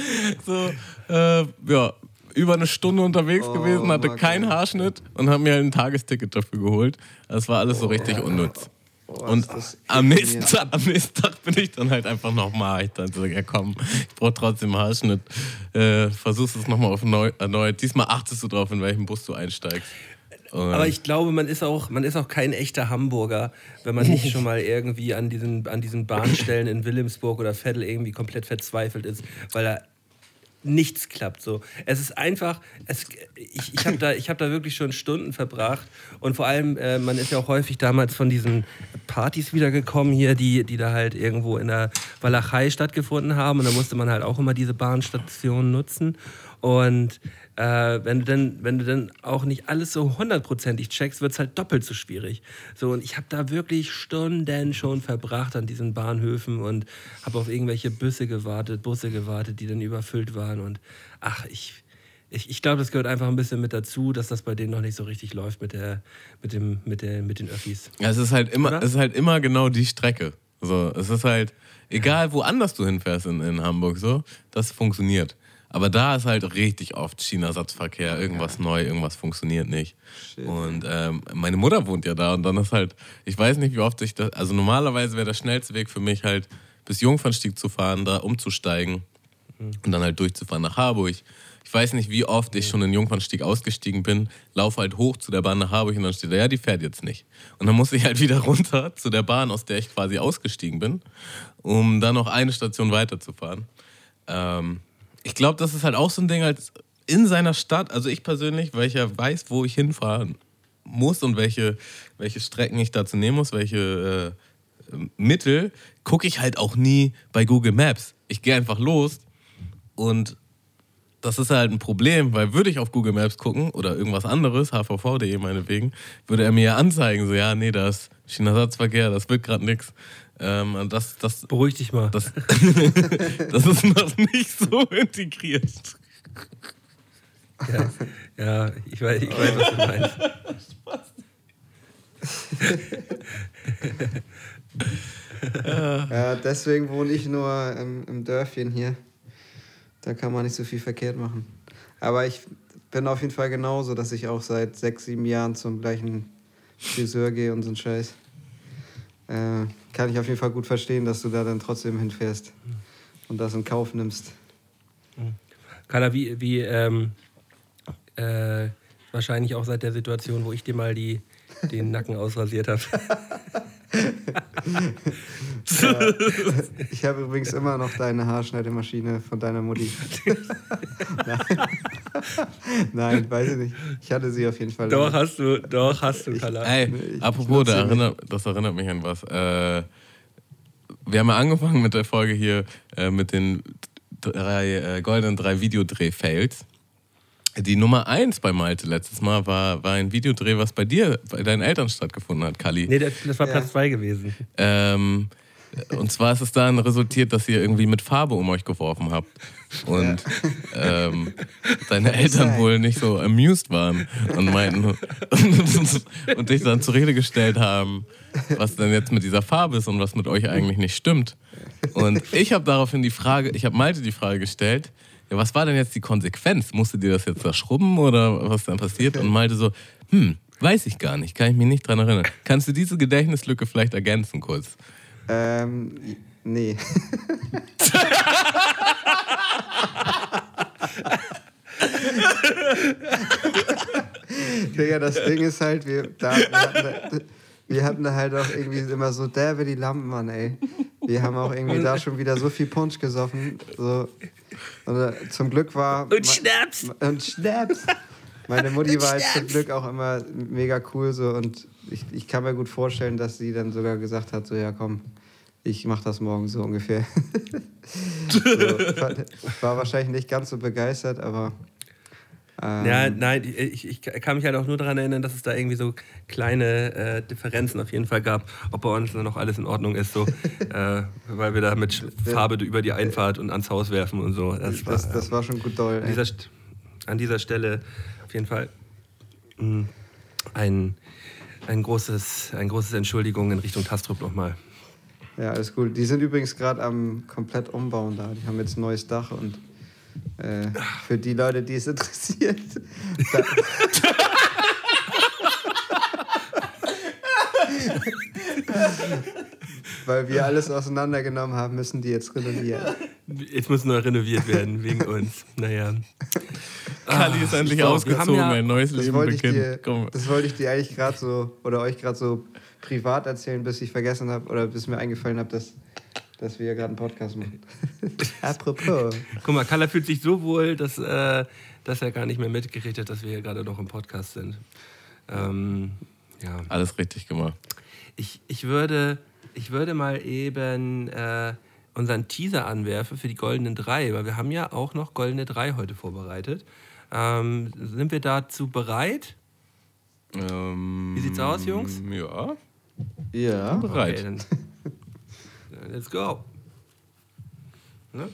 so, äh, ja, über eine Stunde unterwegs Oh, gewesen, hatte keinen Haarschnitt und habe mir halt ein Tagesticket dafür geholt. Das war alles so richtig unnütz. Oh, Und am nächsten. Tag, am nächsten Tag bin ich dann halt einfach nochmal. Ich dachte, so, ja komm, ich brauche trotzdem Haarschnitt. Äh, versuchst es nochmal auf neu, erneut. Diesmal achtest du drauf, in welchen Bus du einsteigst. Und aber ich glaube, man ist auch, man ist auch kein echter Hamburger, wenn man nicht schon mal irgendwie an diesen, an diesen Bahnstellen in Wilhelmsburg oder Veddel irgendwie komplett verzweifelt ist, weil da nichts klappt. So. Es ist einfach, es, ich, ich habe da, hab da wirklich schon Stunden verbracht und vor allem, äh, man ist ja auch häufig damals von diesen Partys wiedergekommen hier, die, die da halt irgendwo in der Walachei stattgefunden haben und da musste man halt auch immer diese Bahnstation nutzen und äh, wenn, du dann, wenn du dann auch nicht alles so hundertprozentig checkst, wird es halt doppelt so schwierig. So, und ich habe da wirklich Stunden schon verbracht an diesen Bahnhöfen und habe auf irgendwelche Busse gewartet, Busse gewartet, die dann überfüllt waren. Und ach, ich, ich, ich glaube, das gehört einfach ein bisschen mit dazu, dass das bei denen noch nicht so richtig läuft mit, der, mit, dem, mit, der, mit den Öffis. Ja, es ist halt immer, Oder? es ist halt immer genau die Strecke. So, es ist halt, egal woanders du hinfährst in, in Hamburg, so, das funktioniert. Aber da ist halt richtig oft China-Satzverkehr, irgendwas neu, irgendwas funktioniert nicht. Und ähm, meine Mutter wohnt ja da und dann ist halt, ich weiß nicht, wie oft ich das, also normalerweise wäre der schnellste Weg für mich halt bis Jungfernstieg zu fahren, da umzusteigen und dann halt durchzufahren nach Harburg. Ich weiß nicht, wie oft ich schon in Jungfernstieg ausgestiegen bin, laufe halt hoch zu der Bahn nach Harburg und dann steht da, ja, die fährt jetzt nicht. Und dann muss ich halt *laughs* wieder runter zu der Bahn, aus der ich quasi ausgestiegen bin, um dann noch eine Station weiterzufahren. Ähm, ich glaube, das ist halt auch so ein Ding, als in seiner Stadt, also ich persönlich, weil ich ja weiß, wo ich hinfahren muss und welche, welche Strecken ich dazu nehmen muss, welche äh, Mittel, gucke ich halt auch nie bei Google Maps. Ich gehe einfach los und das ist halt ein Problem, weil würde ich auf Google Maps gucken oder irgendwas anderes, hvv.de meinetwegen, würde er mir ja anzeigen, so ja, nee, das ist Schienenersatzverkehr, das wird gerade nichts. Ähm, das, das, Beruhig dich mal. das, *laughs* das ist noch nicht so integriert. Ja, ja ich, weiß, ich weiß, was du meinst. *laughs* Ja, deswegen wohne ich nur im, im Dörfchen hier. Da kann man nicht so viel verkehrt machen. Aber ich bin auf jeden Fall genauso, dass ich auch seit sechs, sieben Jahren zum gleichen Friseur gehe und so ein Scheiß. Äh, kann ich auf jeden Fall gut verstehen, dass du da dann trotzdem hinfährst und das in Kauf nimmst. Carla, wie, wie ähm, äh, wahrscheinlich auch seit der Situation, wo ich dir mal die, den Nacken ausrasiert habe. *laughs* Ich habe übrigens immer noch deine Haarschneidemaschine von deiner Mutti. Nein. Nein, weiß ich nicht. Ich hatte sie auf jeden Fall. Doch, hast du, doch, hast du, Carla. Ey, ich apropos, da erinnert, das erinnert mich an was. Äh, wir haben ja angefangen mit der Folge hier äh, mit den drei äh, goldenen drei Videodreh-Fails. Die Nummer eins bei Malte letztes Mal war, war ein Videodreh, was bei dir, bei deinen Eltern stattgefunden hat, Kali. Nee, das, das war Ja. Platz 2 gewesen. Ähm, und zwar ist es dann resultiert, dass ihr irgendwie mit Farbe um euch geworfen habt. Und *laughs* ähm, deine Eltern wohl nicht so amused waren und meinten *laughs* und dich dann zur Rede gestellt haben, was denn jetzt mit dieser Farbe ist und was mit euch eigentlich nicht stimmt. Und ich habe daraufhin die Frage, ich habe Malte die Frage gestellt, ja, was war denn jetzt die Konsequenz? Musstet ihr das jetzt da schrubben oder was dann passiert? Und Malte so, hm, weiß ich gar nicht, kann ich mich nicht dran erinnern. Kannst du diese Gedächtnislücke vielleicht ergänzen kurz? Ähm, nee. Digga, das Ding ist halt, wir, da, wir, hatten da, wir hatten da halt auch irgendwie immer so derbe die Lampen, Mann, ey. Wir haben auch irgendwie da schon wieder so viel Punsch gesoffen. So. Und äh, zum Glück war. Und Schnaps. Und Schnaps. Meine Mutti *laughs* war halt zum Glück auch immer mega cool so und ich, ich kann mir gut vorstellen, dass sie dann sogar gesagt hat, so ja komm, ich mach das morgen so ungefähr. *laughs* so, *laughs* war, war wahrscheinlich nicht ganz so begeistert, aber ähm, Ja, nein, ich, ich kann mich halt auch nur daran erinnern, dass es da irgendwie so kleine äh, Differenzen auf jeden Fall gab, ob bei uns noch alles in Ordnung ist, so, *laughs* äh, weil wir da mit Farbe über die Einfahrt und ans Haus werfen und so. Das war, das, das war schon gut doll. an, dieser, an dieser Stelle auf jeden Fall mh, ein, ein, großes, ein großes Entschuldigung in Richtung Tastrup nochmal. Ja, alles gut. Die sind übrigens gerade am komplett umbauen da. Die haben jetzt ein neues Dach und äh, für die Leute, die es interessiert. Weil wir alles auseinandergenommen haben, müssen die jetzt renovieren. Jetzt muss nur renoviert werden, wegen uns. Naja. Kali ist endlich so, ausgezogen, ja- ein neues Leben dir, beginnt. Komm. das wollte ich dir eigentlich gerade so, oder euch gerade so privat erzählen, bis ich vergessen habe, oder bis mir eingefallen habe, dass, dass wir gerade einen Podcast machen. *laughs* Apropos. Guck mal, Carla fühlt sich so wohl, dass, äh, dass er gar nicht mehr mitgekriegt hat, dass wir hier gerade noch im Podcast sind. Ähm, ja. Alles richtig gemacht. Ich, ich, würde, ich würde mal eben äh, unseren Teaser anwerfen für die goldenen drei, weil wir haben ja auch noch goldene drei heute vorbereitet. Ähm, sind wir dazu bereit? Ähm, Wie sieht's aus, Jungs? Ja, Ja. bereit. Okay, *laughs* let's go. Ne?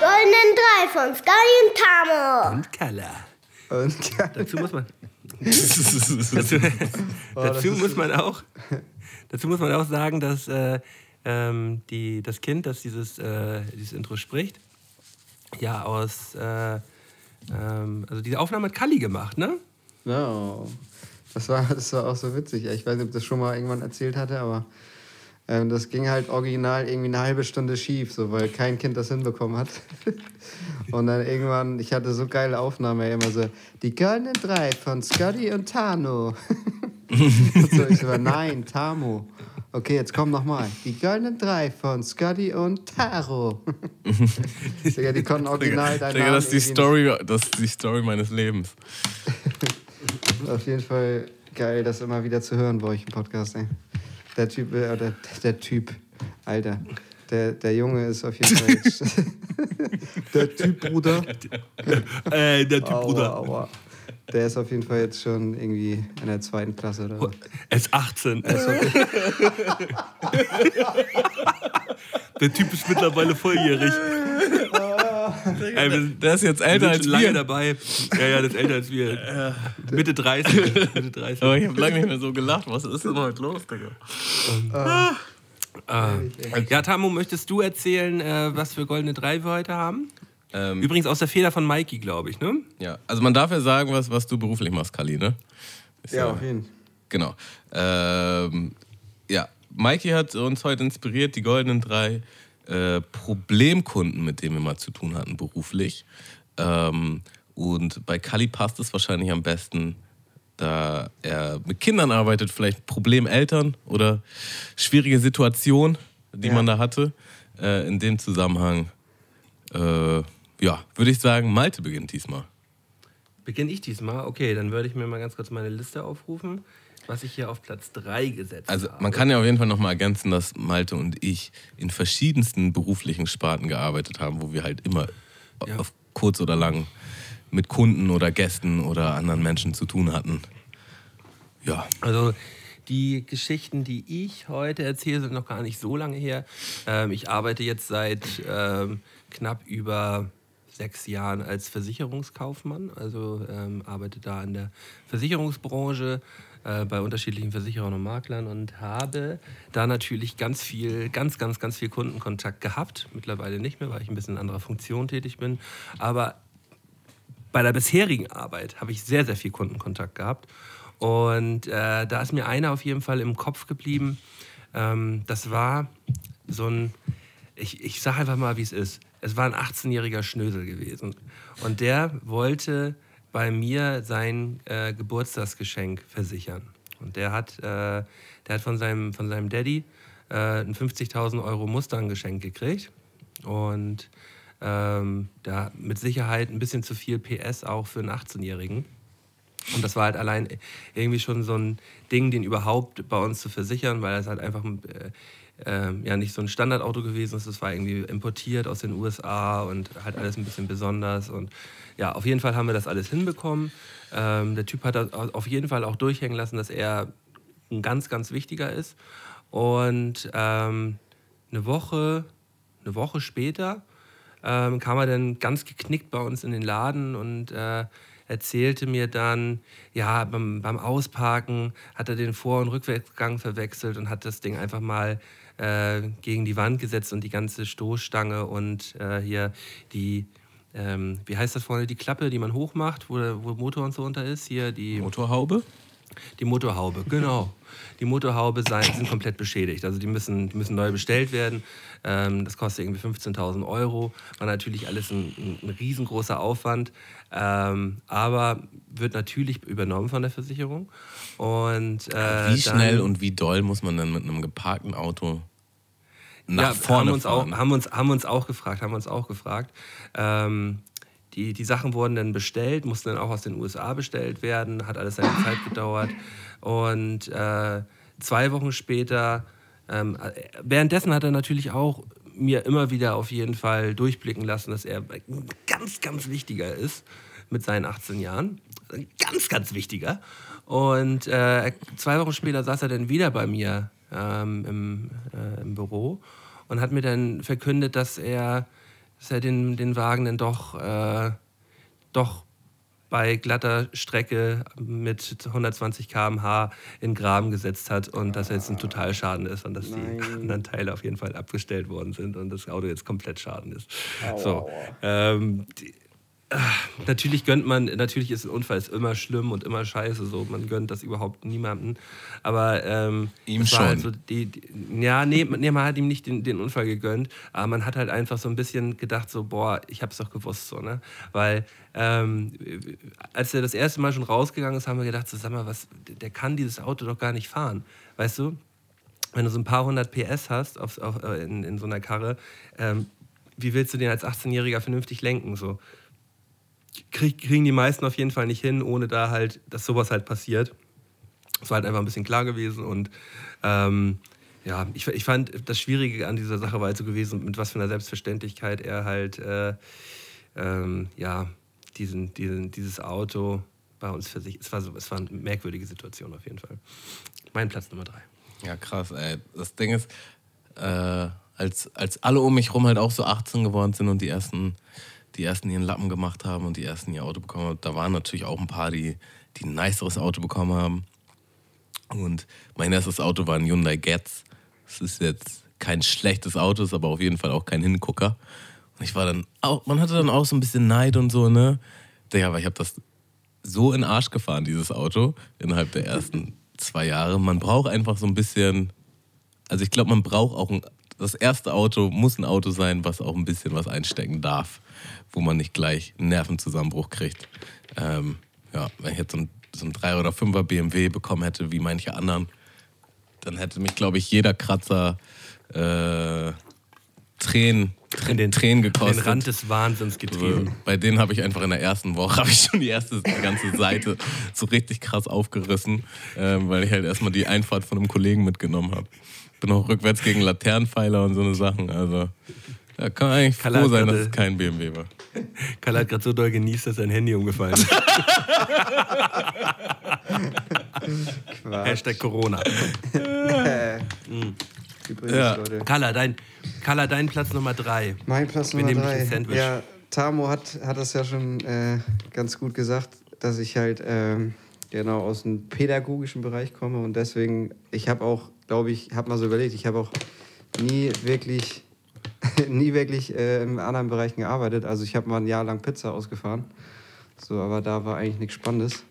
Goldenen drei von Sky und Tamo. Und Carla. Und ja, Dazu muss man. *laughs* dazu Oh, dazu muss man auch. Dazu muss man auch sagen, dass äh, ähm, die, das Kind, das dieses, äh, dieses Intro spricht, ja aus äh, ähm, also diese Aufnahme hat Kalli gemacht, ne? No. Das war, das war auch so witzig. Ich weiß nicht, ob das schon mal irgendwann erzählt hatte, aber ähm, das ging halt original irgendwie eine halbe Stunde schief, so, weil kein Kind das hinbekommen hat. *laughs* und dann irgendwann, ich hatte so geile Aufnahmen, immer so, die goldenen drei von Scotty und Tano. *laughs* und so, ich so, nein, Tamo. Okay, jetzt komm nochmal. Die goldenen drei von Scotty und Taro. *laughs* Digga, die konnten original deinen Digga, Namen das ist die Story, das ist die Story meines Lebens. *laughs* Auf jeden Fall geil, das immer wieder zu hören bei euch im Podcast, ey. Der Typ, äh, oder der Typ, Alter. Der, der Junge ist auf jeden Fall *laughs* Der Typ, Bruder. Äh, der Typ, Aua, Bruder. aua. Der ist auf jeden Fall jetzt schon irgendwie in der zweiten Klasse oder so. Er ist 18. *laughs* der Typ ist mittlerweile volljährig. *laughs* Ey, sind, Der ist jetzt wir älter als lange wir. dabei. Ja, ja, das ist älter als wir. Mitte 30. Mitte 30. Aber ich habe lange nicht mehr so gelacht. Was ist denn heute los, Digga? Ja, Tamu, möchtest du erzählen, äh, was für goldene Drei wir heute haben? Ähm, Übrigens aus der Feder von Mikey, glaube ich, ne? ja, also man darf ja sagen, was, was du beruflich machst, Kali, ne? Ist Ja, auf jeden Fall. Genau. Ähm, ja, Mikey hat uns heute inspiriert, die goldenen drei äh, Problemkunden, mit denen wir mal zu tun hatten, beruflich. Ähm, und bei Kali passt es wahrscheinlich am besten, da er mit Kindern arbeitet, vielleicht Problemeltern oder schwierige Situation, die Ja. man da hatte. Äh, in dem Zusammenhang, äh, ja, würde ich sagen, Malte beginnt diesmal. Beginne ich diesmal? Okay, dann würde ich mir mal ganz kurz meine Liste aufrufen, was ich hier auf Platz 3 gesetzt Also habe. man kann ja auf jeden Fall nochmal ergänzen, dass Malte und ich in verschiedensten beruflichen Sparten gearbeitet haben, wo wir halt immer Ja. auf kurz oder lang mit Kunden oder Gästen oder anderen Menschen zu tun hatten. Ja, Also die Geschichten, die ich heute erzähle, sind noch gar nicht so lange her. Ähm, ich arbeite jetzt seit ähm, knapp über sechs Jahren als Versicherungskaufmann, also ähm, arbeite da in der Versicherungsbranche äh, bei unterschiedlichen Versicherern und Maklern und habe da natürlich ganz viel, ganz, ganz, ganz viel Kundenkontakt gehabt. Mittlerweile nicht mehr, weil ich ein bisschen in anderer Funktion tätig bin. Aber bei der bisherigen Arbeit habe ich sehr, sehr viel Kundenkontakt gehabt. Und äh, da ist mir einer auf jeden Fall im Kopf geblieben. Ähm, das war so ein, ich, ich sage einfach mal, wie es ist. Es war ein 18-jähriger Schnösel gewesen. Und der wollte bei mir sein äh, Geburtstagsgeschenk versichern. Und der hat, äh, der hat von, seinem, von seinem Daddy äh, ein 50.000 Euro Mustang-Geschenk gekriegt. Und ähm, da mit Sicherheit ein bisschen zu viel PS auch für einen 18-Jährigen. Und das war halt allein irgendwie schon so ein Ding, den überhaupt bei uns zu versichern, weil es halt einfach äh, äh, ja nicht so ein Standardauto gewesen ist. Es war irgendwie importiert aus den USA und halt alles ein bisschen besonders. Und ja, auf jeden Fall haben wir das alles hinbekommen. Ähm, der Typ hat auf jeden Fall auch durchhängen lassen, dass er ein ganz, ganz wichtiger ist. Und ähm, eine Woche, eine Woche später ähm, kam er dann ganz geknickt bei uns in den Laden und äh, erzählte mir dann, ja, beim, beim Ausparken hat er den Vor- und Rückwärtsgang verwechselt und hat das Ding einfach mal äh, gegen die Wand gesetzt und die ganze Stoßstange und äh, hier die, ähm, wie heißt das vorne, die Klappe, die man hochmacht, wo wo Motor und so unter ist, hier die... Motorhaube? Die Motorhaube, genau. Die Motorhaube sind komplett beschädigt. Also die müssen, die müssen neu bestellt werden. Ähm, das kostet irgendwie 15.000 Euro. War natürlich alles ein, ein, riesengroßer Aufwand. Ähm, aber wird natürlich übernommen von der Versicherung. Und, äh, Wie schnell und wie doll muss man dann mit einem geparkten Auto nach ja, vorne haben uns, auch, fahren? haben, uns, haben uns auch gefragt, haben uns auch gefragt. Ähm, die, die Sachen wurden dann bestellt, mussten dann auch aus den USA bestellt werden, hat alles seine Zeit *laughs* gedauert. Und äh, zwei Wochen später, ähm, äh, währenddessen hat er natürlich auch mir immer wieder auf jeden Fall durchblicken lassen, dass er ganz, ganz wichtiger ist mit seinen 18 Jahren. Ganz, ganz wichtiger. Und äh, zwei Wochen später saß er dann wieder bei mir ähm, im, äh, im Büro und hat mir dann verkündet, dass er, dass er den, den Wagen dann doch, äh, doch bei glatter Strecke mit 120 km/h in Graben gesetzt hat und dass er jetzt ein Totalschaden ist und dass die anderen Teile auf jeden Fall abgestellt worden sind und das Auto jetzt komplett schaden ist. So, ähm, die, natürlich gönnt man, natürlich ist ein Unfall ist immer schlimm und immer scheiße, so man gönnt das überhaupt niemandem. Aber ähm, Ihm Halt schon. so die, die, ja, nee, nee, man hat ihm nicht den, den Unfall gegönnt, aber man hat halt einfach so ein bisschen gedacht, so, boah, ich hab's doch gewusst, so, ne? Weil ähm, als er das erste Mal schon rausgegangen ist, haben wir gedacht, so, sag mal, was, der kann dieses Auto doch gar nicht fahren. Weißt du? wenn du so ein paar hundert PS hast auf, auf, äh, in, in so einer Karre, ähm, wie willst du den als 18-Jähriger vernünftig lenken? So? Krieg, kriegen die meisten auf jeden Fall nicht hin, ohne da halt, dass sowas halt passiert. Es war halt einfach ein bisschen klar gewesen und ähm, ja, ich, ich fand das Schwierige an dieser Sache war halt so gewesen, mit was für einer Selbstverständlichkeit er halt äh, ähm, ja, diesen, diesen, dieses Auto bei uns für sich. Es war, so, es war eine merkwürdige Situation auf jeden Fall. Mein Platz Nummer drei. Ja, krass, ey. Das Ding ist, äh, als, als alle um mich rum halt auch so 18 geworden sind und die ersten, die ersten ihren Lappen gemacht haben und die ersten ihr Auto bekommen haben, da waren natürlich auch ein paar, die, die ein niceres Auto bekommen haben. Und mein erstes Auto war ein Hyundai Getz. Das ist jetzt kein schlechtes Auto, ist aber auf jeden Fall auch kein Hingucker. Und ich war dann auch, man hatte dann auch so ein bisschen Neid und so, ne? Digga, aber ich habe das so in den Arsch gefahren, dieses Auto, innerhalb der ersten zwei Jahre. Man braucht einfach so ein bisschen, also ich glaube, man braucht auch ein, das erste Auto muss ein Auto sein, was auch ein bisschen was einstecken darf, wo man nicht gleich einen Nervenzusammenbruch kriegt. Ähm, ja, wenn ich jetzt so ein, so ein 3 oder 5er BMW bekommen hätte, wie manche anderen, dann hätte mich, glaube ich, jeder Kratzer äh, Tränen, Tränen, den, Tränen Den gekostet. Rand des Wahnsinns getrieben. Bei denen habe ich einfach in der ersten Woche *laughs* habe ich schon die erste die ganze Seite so richtig krass aufgerissen, ähm, weil ich halt erstmal die Einfahrt von einem Kollegen mitgenommen habe. Bin auch rückwärts gegen Laternenpfeiler und so eine Sachen. Also da kann man eigentlich Kalle froh hat sein, dass gerade- es kein BMW war. *laughs* Karl hat gerade so doll genießt, dass sein Handy umgefallen ist. Quatsch. Hashtag Corona. *laughs* Übrigens, Ja. Leute. Carla, dein, dein Platz Nummer drei. Mein Platz Wir Nummer nehmen drei. ein Sandwich. Ja, Tamo hat, hat das ja schon äh, ganz gut gesagt, dass ich halt ähm, genau aus dem pädagogischen Bereich komme und deswegen, ich habe auch, glaube ich, habe mal so überlegt, ich habe auch nie wirklich, *laughs* nie wirklich äh, in anderen Bereichen gearbeitet. Also ich habe mal ein Jahr lang Pizza ausgefahren, so, aber da war eigentlich nichts Spannendes.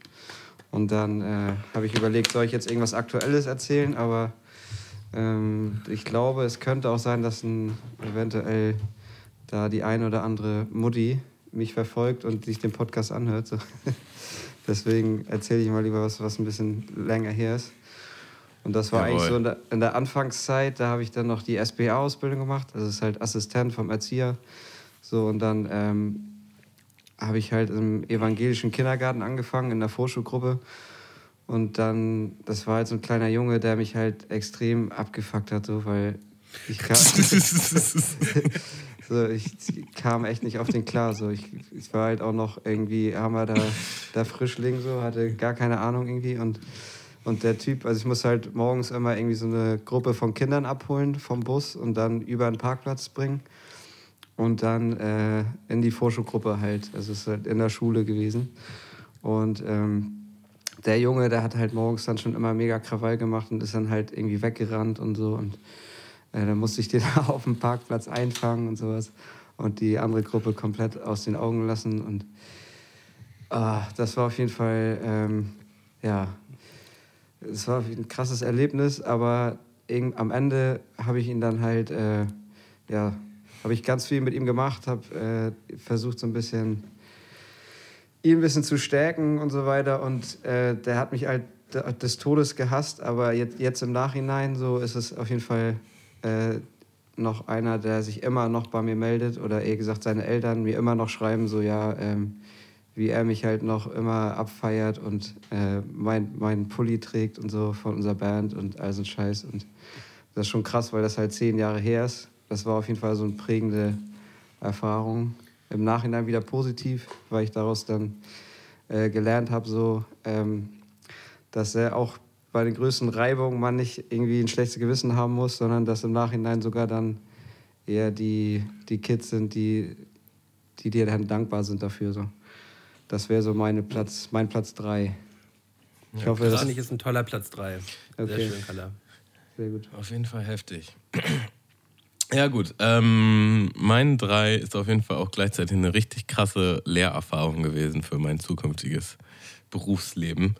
Und dann äh, habe ich überlegt, soll ich jetzt irgendwas Aktuelles erzählen, aber ähm, ich glaube, es könnte auch sein, dass ein, eventuell da die eine oder andere Mutti mich verfolgt und sich den Podcast anhört. So. *laughs* Deswegen erzähle ich mal lieber was, was ein bisschen länger her ist. Und das war Jawohl. eigentlich so in der, in der Anfangszeit, da habe ich dann noch die SBA-Ausbildung gemacht. Das ist halt Assistent vom Erzieher. So, und dann ähm, habe ich halt im evangelischen Kindergarten angefangen, in der Vorschulgruppe. Und dann, das war halt so ein kleiner Junge, der mich halt extrem abgefuckt hat, so, weil ich kam, *laughs* *laughs* so, ich kam echt nicht auf den klar. So. Ich, ich war halt auch noch irgendwie, haben wir da, der Frischling, so, hatte gar keine Ahnung irgendwie. Und, und der Typ, also ich muss halt morgens immer irgendwie so eine Gruppe von Kindern abholen vom Bus und dann über den Parkplatz bringen. Und dann äh, in die Vorschulgruppe halt. Also es ist halt in der Schule gewesen. Und ähm, der Junge, der hat halt morgens dann schon immer mega Krawall gemacht und ist dann halt irgendwie weggerannt und so. Und äh, dann musste ich den *laughs* auf dem Parkplatz einfangen und sowas. Und die andere Gruppe komplett aus den Augen lassen. Und ah, das war auf jeden Fall, ähm, ja, es war ein krasses Erlebnis, aber am Ende habe ich ihn dann halt, äh, ja, habe ich ganz viel mit ihm gemacht, habe äh, versucht so ein bisschen ihn ein bisschen zu stärken und so weiter. Und äh, der hat mich halt de- des Todes gehasst, aber jetzt, jetzt im Nachhinein so ist es auf jeden Fall äh, noch einer, der sich immer noch bei mir meldet oder eher gesagt seine Eltern mir immer noch schreiben, so ja, ähm, wie er mich halt noch immer abfeiert und äh, mein, mein Pulli trägt und so von unserer Band und all so ein Scheiß. Und das ist schon krass, weil das halt zehn Jahre her ist. Das war auf jeden Fall so eine prägende Erfahrung. Im Nachhinein wieder positiv, weil ich daraus dann äh, gelernt habe, so, ähm, dass er auch bei den größten Reibungen man nicht irgendwie ein schlechtes Gewissen haben muss, sondern dass im Nachhinein sogar dann eher die, die Kids sind, die, die dir dann dankbar sind dafür. So. Das wäre so meine Platz, mein Platz drei. Ich hoffe, Das ist ein toller Platz drei. Sehr Okay. schön, Carla. sehr gut. Auf jeden Fall heftig. *clears throat* Ja, gut. Ähm, mein drei ist auf jeden Fall auch gleichzeitig eine richtig krasse Lehrerfahrung gewesen für mein zukünftiges Berufsleben.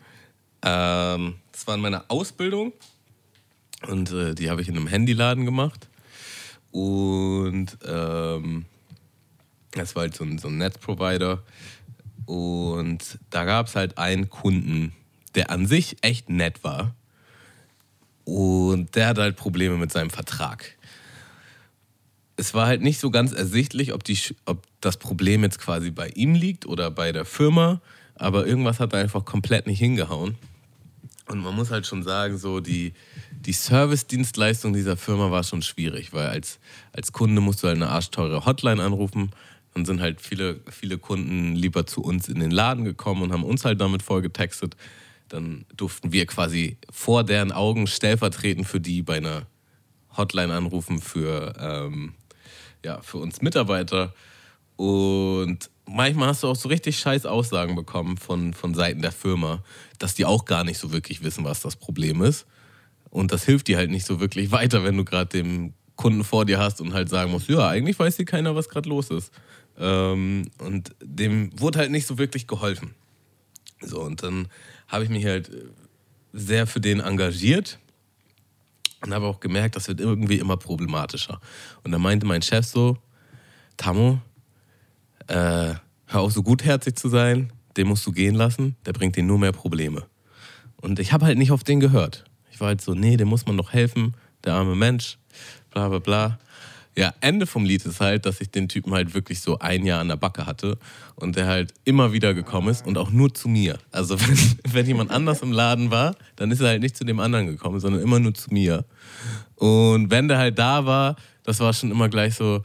Ähm, das war in meiner Ausbildung und äh, die habe ich in einem Handyladen gemacht. Und ähm, das war halt so ein, so ein Netzprovider. Und da gab es halt einen Kunden, der an sich echt nett war. Und der hatte halt Probleme mit seinem Vertrag. Es war halt nicht so ganz ersichtlich, ob, die, ob das Problem jetzt quasi bei ihm liegt oder bei der Firma, aber irgendwas hat einfach komplett nicht hingehauen. Und man muss halt schon sagen, so die, die Service-Dienstleistung dieser Firma war schon schwierig, weil als, als Kunde musst du halt eine arschteure Hotline anrufen. Dann sind halt viele, viele Kunden lieber zu uns in den Laden gekommen und haben uns halt damit vollgetextet. Dann durften wir quasi vor deren Augen stellvertretend für die bei einer Hotline anrufen für, ähm, ja, für uns Mitarbeiter. Und manchmal hast du auch so richtig scheiß Aussagen bekommen von, von Seiten der Firma, dass die auch gar nicht so wirklich wissen, was das Problem ist. Und das hilft dir halt nicht so wirklich weiter, wenn du gerade den Kunden vor dir hast und halt sagen musst, ja, eigentlich weiß hier keiner, was gerade los ist. Ähm, und dem wurde halt nicht so wirklich geholfen. So, und dann habe ich mich halt sehr für den engagiert und habe auch gemerkt, das wird irgendwie immer problematischer. Und da meinte mein Chef so, Tammo, äh, hör auf so gutherzig zu sein, den musst du gehen lassen, der bringt dir nur mehr Probleme. Und ich habe halt nicht auf den gehört. Ich war halt so, nee, dem muss man doch helfen, der arme Mensch, bla bla bla. Ja, Ende vom Lied ist halt, dass ich den Typen halt wirklich so ein Jahr an der Backe hatte und der halt immer wieder gekommen ist und auch nur zu mir. Also *laughs* wenn, wenn jemand anders im Laden war, dann ist er halt nicht zu dem anderen gekommen, sondern immer nur zu mir. Und wenn der halt da war, das war schon immer gleich so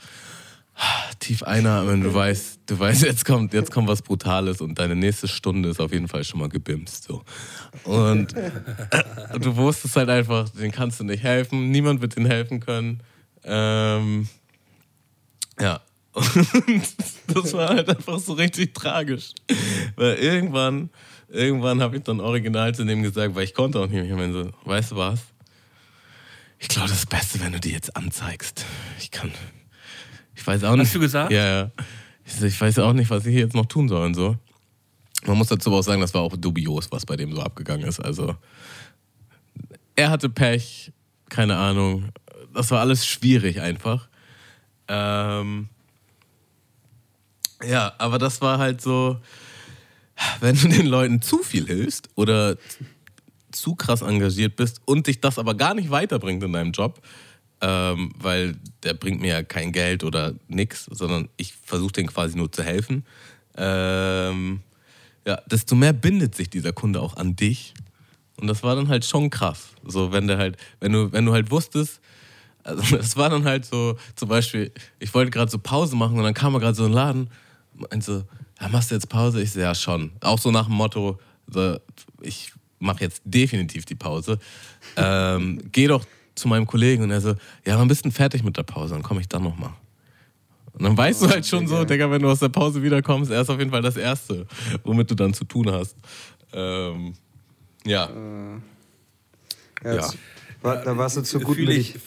tief einatmen, du weißt, du weißt, jetzt kommt, jetzt kommt was Brutales und deine nächste Stunde ist auf jeden Fall schon mal gebimst. So. Und *laughs* du wusstest halt einfach, den kannst du nicht helfen, niemand wird dir helfen können. Ähm, ja. Und *laughs* das war halt einfach so richtig tragisch. Weil irgendwann, irgendwann habe ich dann original zu dem gesagt, weil ich konnte auch nicht mehr. Ich meine so, weißt du was? Ich glaube, das ist das Beste, wenn du die jetzt anzeigst. Ich kann. Ich weiß auch nicht. Hast du gesagt? Ja, ja. Ich, ich weiß auch nicht, was ich hier jetzt noch tun soll und so. Man muss dazu auch sagen, das war auch dubios, was bei dem so abgegangen ist. Also, er hatte Pech, keine Ahnung. Das war alles schwierig einfach. Ähm, ja, aber das war halt so, wenn du den Leuten zu viel hilfst oder zu krass engagiert bist und dich das aber gar nicht weiterbringt in deinem Job, ähm, weil der bringt mir ja kein Geld oder nix, sondern ich versuche den quasi nur zu helfen. Ähm, ja, desto mehr bindet sich dieser Kunde auch an dich. Und das war dann halt schon krass. So, wenn der halt, wenn du, wenn du halt wusstest, also es war dann halt so, zum Beispiel, ich wollte gerade so Pause machen und dann kam er gerade so in den Laden und so, ja, machst du jetzt Pause? Ich so, ja, schon. Auch so nach dem Motto, so, ich mache jetzt definitiv die Pause. Ähm, geh doch zu meinem Kollegen und er so, ja, wann bist du denn fertig mit der Pause? Dann komme ich dann nochmal. Und dann weißt du halt schon so, Digga, wenn du aus der Pause wiederkommst, er ist auf jeden Fall das Erste, womit du dann zu tun hast. Ähm, ja. Ja, jetzt War, da warst du zu gut Fühl mit ich- ich.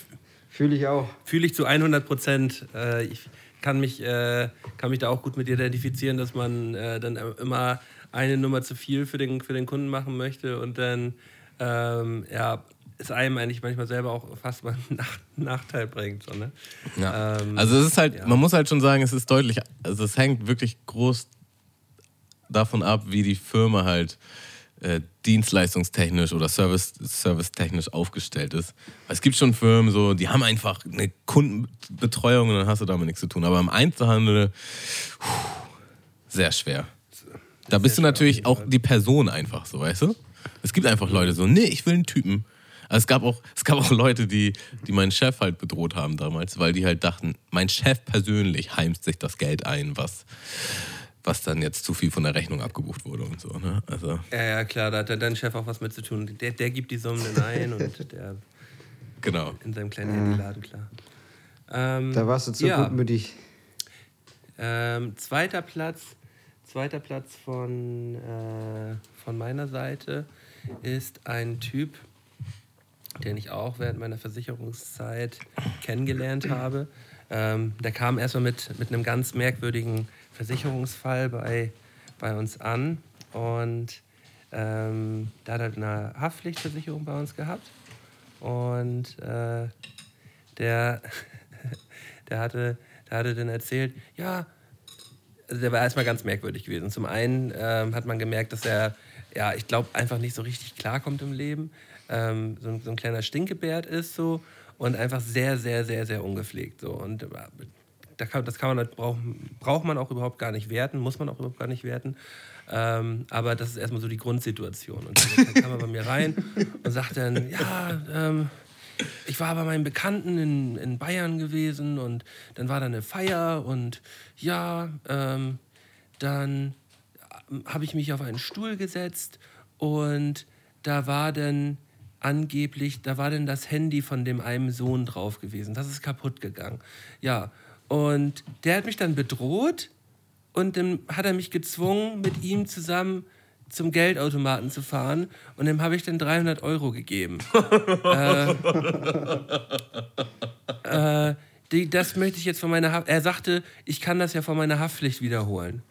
Fühle ich auch. Fühle ich zu 100 Prozent. Äh, ich kann mich, äh, kann mich da auch gut mit identifizieren, dass man äh, dann immer eine Nummer zu viel für den, für den Kunden machen möchte und dann ähm, ja, es einem eigentlich manchmal selber auch fast mal einen Nach Nachteil bringt. So, ne? Ja. Ähm, also es ist halt, ja. man muss halt schon sagen, es ist deutlich, also es hängt wirklich groß davon ab, wie die Firma halt äh, dienstleistungstechnisch oder service, servicetechnisch aufgestellt ist. Weil es gibt schon Firmen, so, die haben einfach eine Kundenbetreuung und dann hast du damit nichts zu tun. Aber im Einzelhandel, puh, sehr schwer. Da bist du natürlich auch die Person einfach so, weißt du? Es gibt einfach Leute so, nee, ich will einen Typen. Also es gab auch, *laughs* es gab auch Leute, die, die meinen Chef halt bedroht haben damals, weil die halt dachten, mein Chef persönlich heimst sich das Geld ein, was, was dann jetzt zu viel von der Rechnung abgebucht wurde und so. Ne? Also, ja, ja, klar, da hat der- dein Chef auch was mit zu tun. Der, der gibt die Summen dann ein *laughs* und der genau. in seinem kleinen Handyladen, klar. Ähm, Da warst du zu ja. gutmütig. Ähm, zweiter Platz, zweiter Platz von, äh, von meiner Seite ist ein Typ, den ich auch während meiner Versicherungszeit kennengelernt habe. Ähm, der kam erstmal mit, mit einem ganz merkwürdigen Versicherungsfall bei, bei uns an und ähm, der hat halt eine Haftpflichtversicherung bei uns gehabt und äh, der, *laughs* der, hatte, der hatte dann erzählt, ja, also der war erstmal ganz merkwürdig gewesen. Zum einen ähm, hat man gemerkt, dass er, ja, ich glaube, einfach nicht so richtig klarkommt im Leben. Ähm, so, ein, so ein kleiner Stinkebärt ist so und einfach sehr, sehr, sehr, sehr ungepflegt. So. Und äh, da kann, das kann man, braucht, braucht man auch überhaupt gar nicht werten, muss man auch überhaupt gar nicht werten. Ähm, aber das ist erstmal so die Grundsituation. Und dann kam er bei mir rein *laughs* und sagt dann, ja, ähm, ich war bei meinem Bekannten in, in Bayern gewesen und dann war da eine Feier und ja, ähm, dann habe ich mich auf einen Stuhl gesetzt und da war dann angeblich, da war dann das Handy von dem einen Sohn drauf gewesen. Das ist kaputt gegangen. Ja, und der hat mich dann bedroht und dann hat er mich gezwungen, mit ihm zusammen zum Geldautomaten zu fahren und dem habe ich dann 300 Euro gegeben. *laughs* äh, äh, die, das möchte ich jetzt von meiner Haft. Er sagte, ich kann das ja von meiner Haftpflicht wiederholen.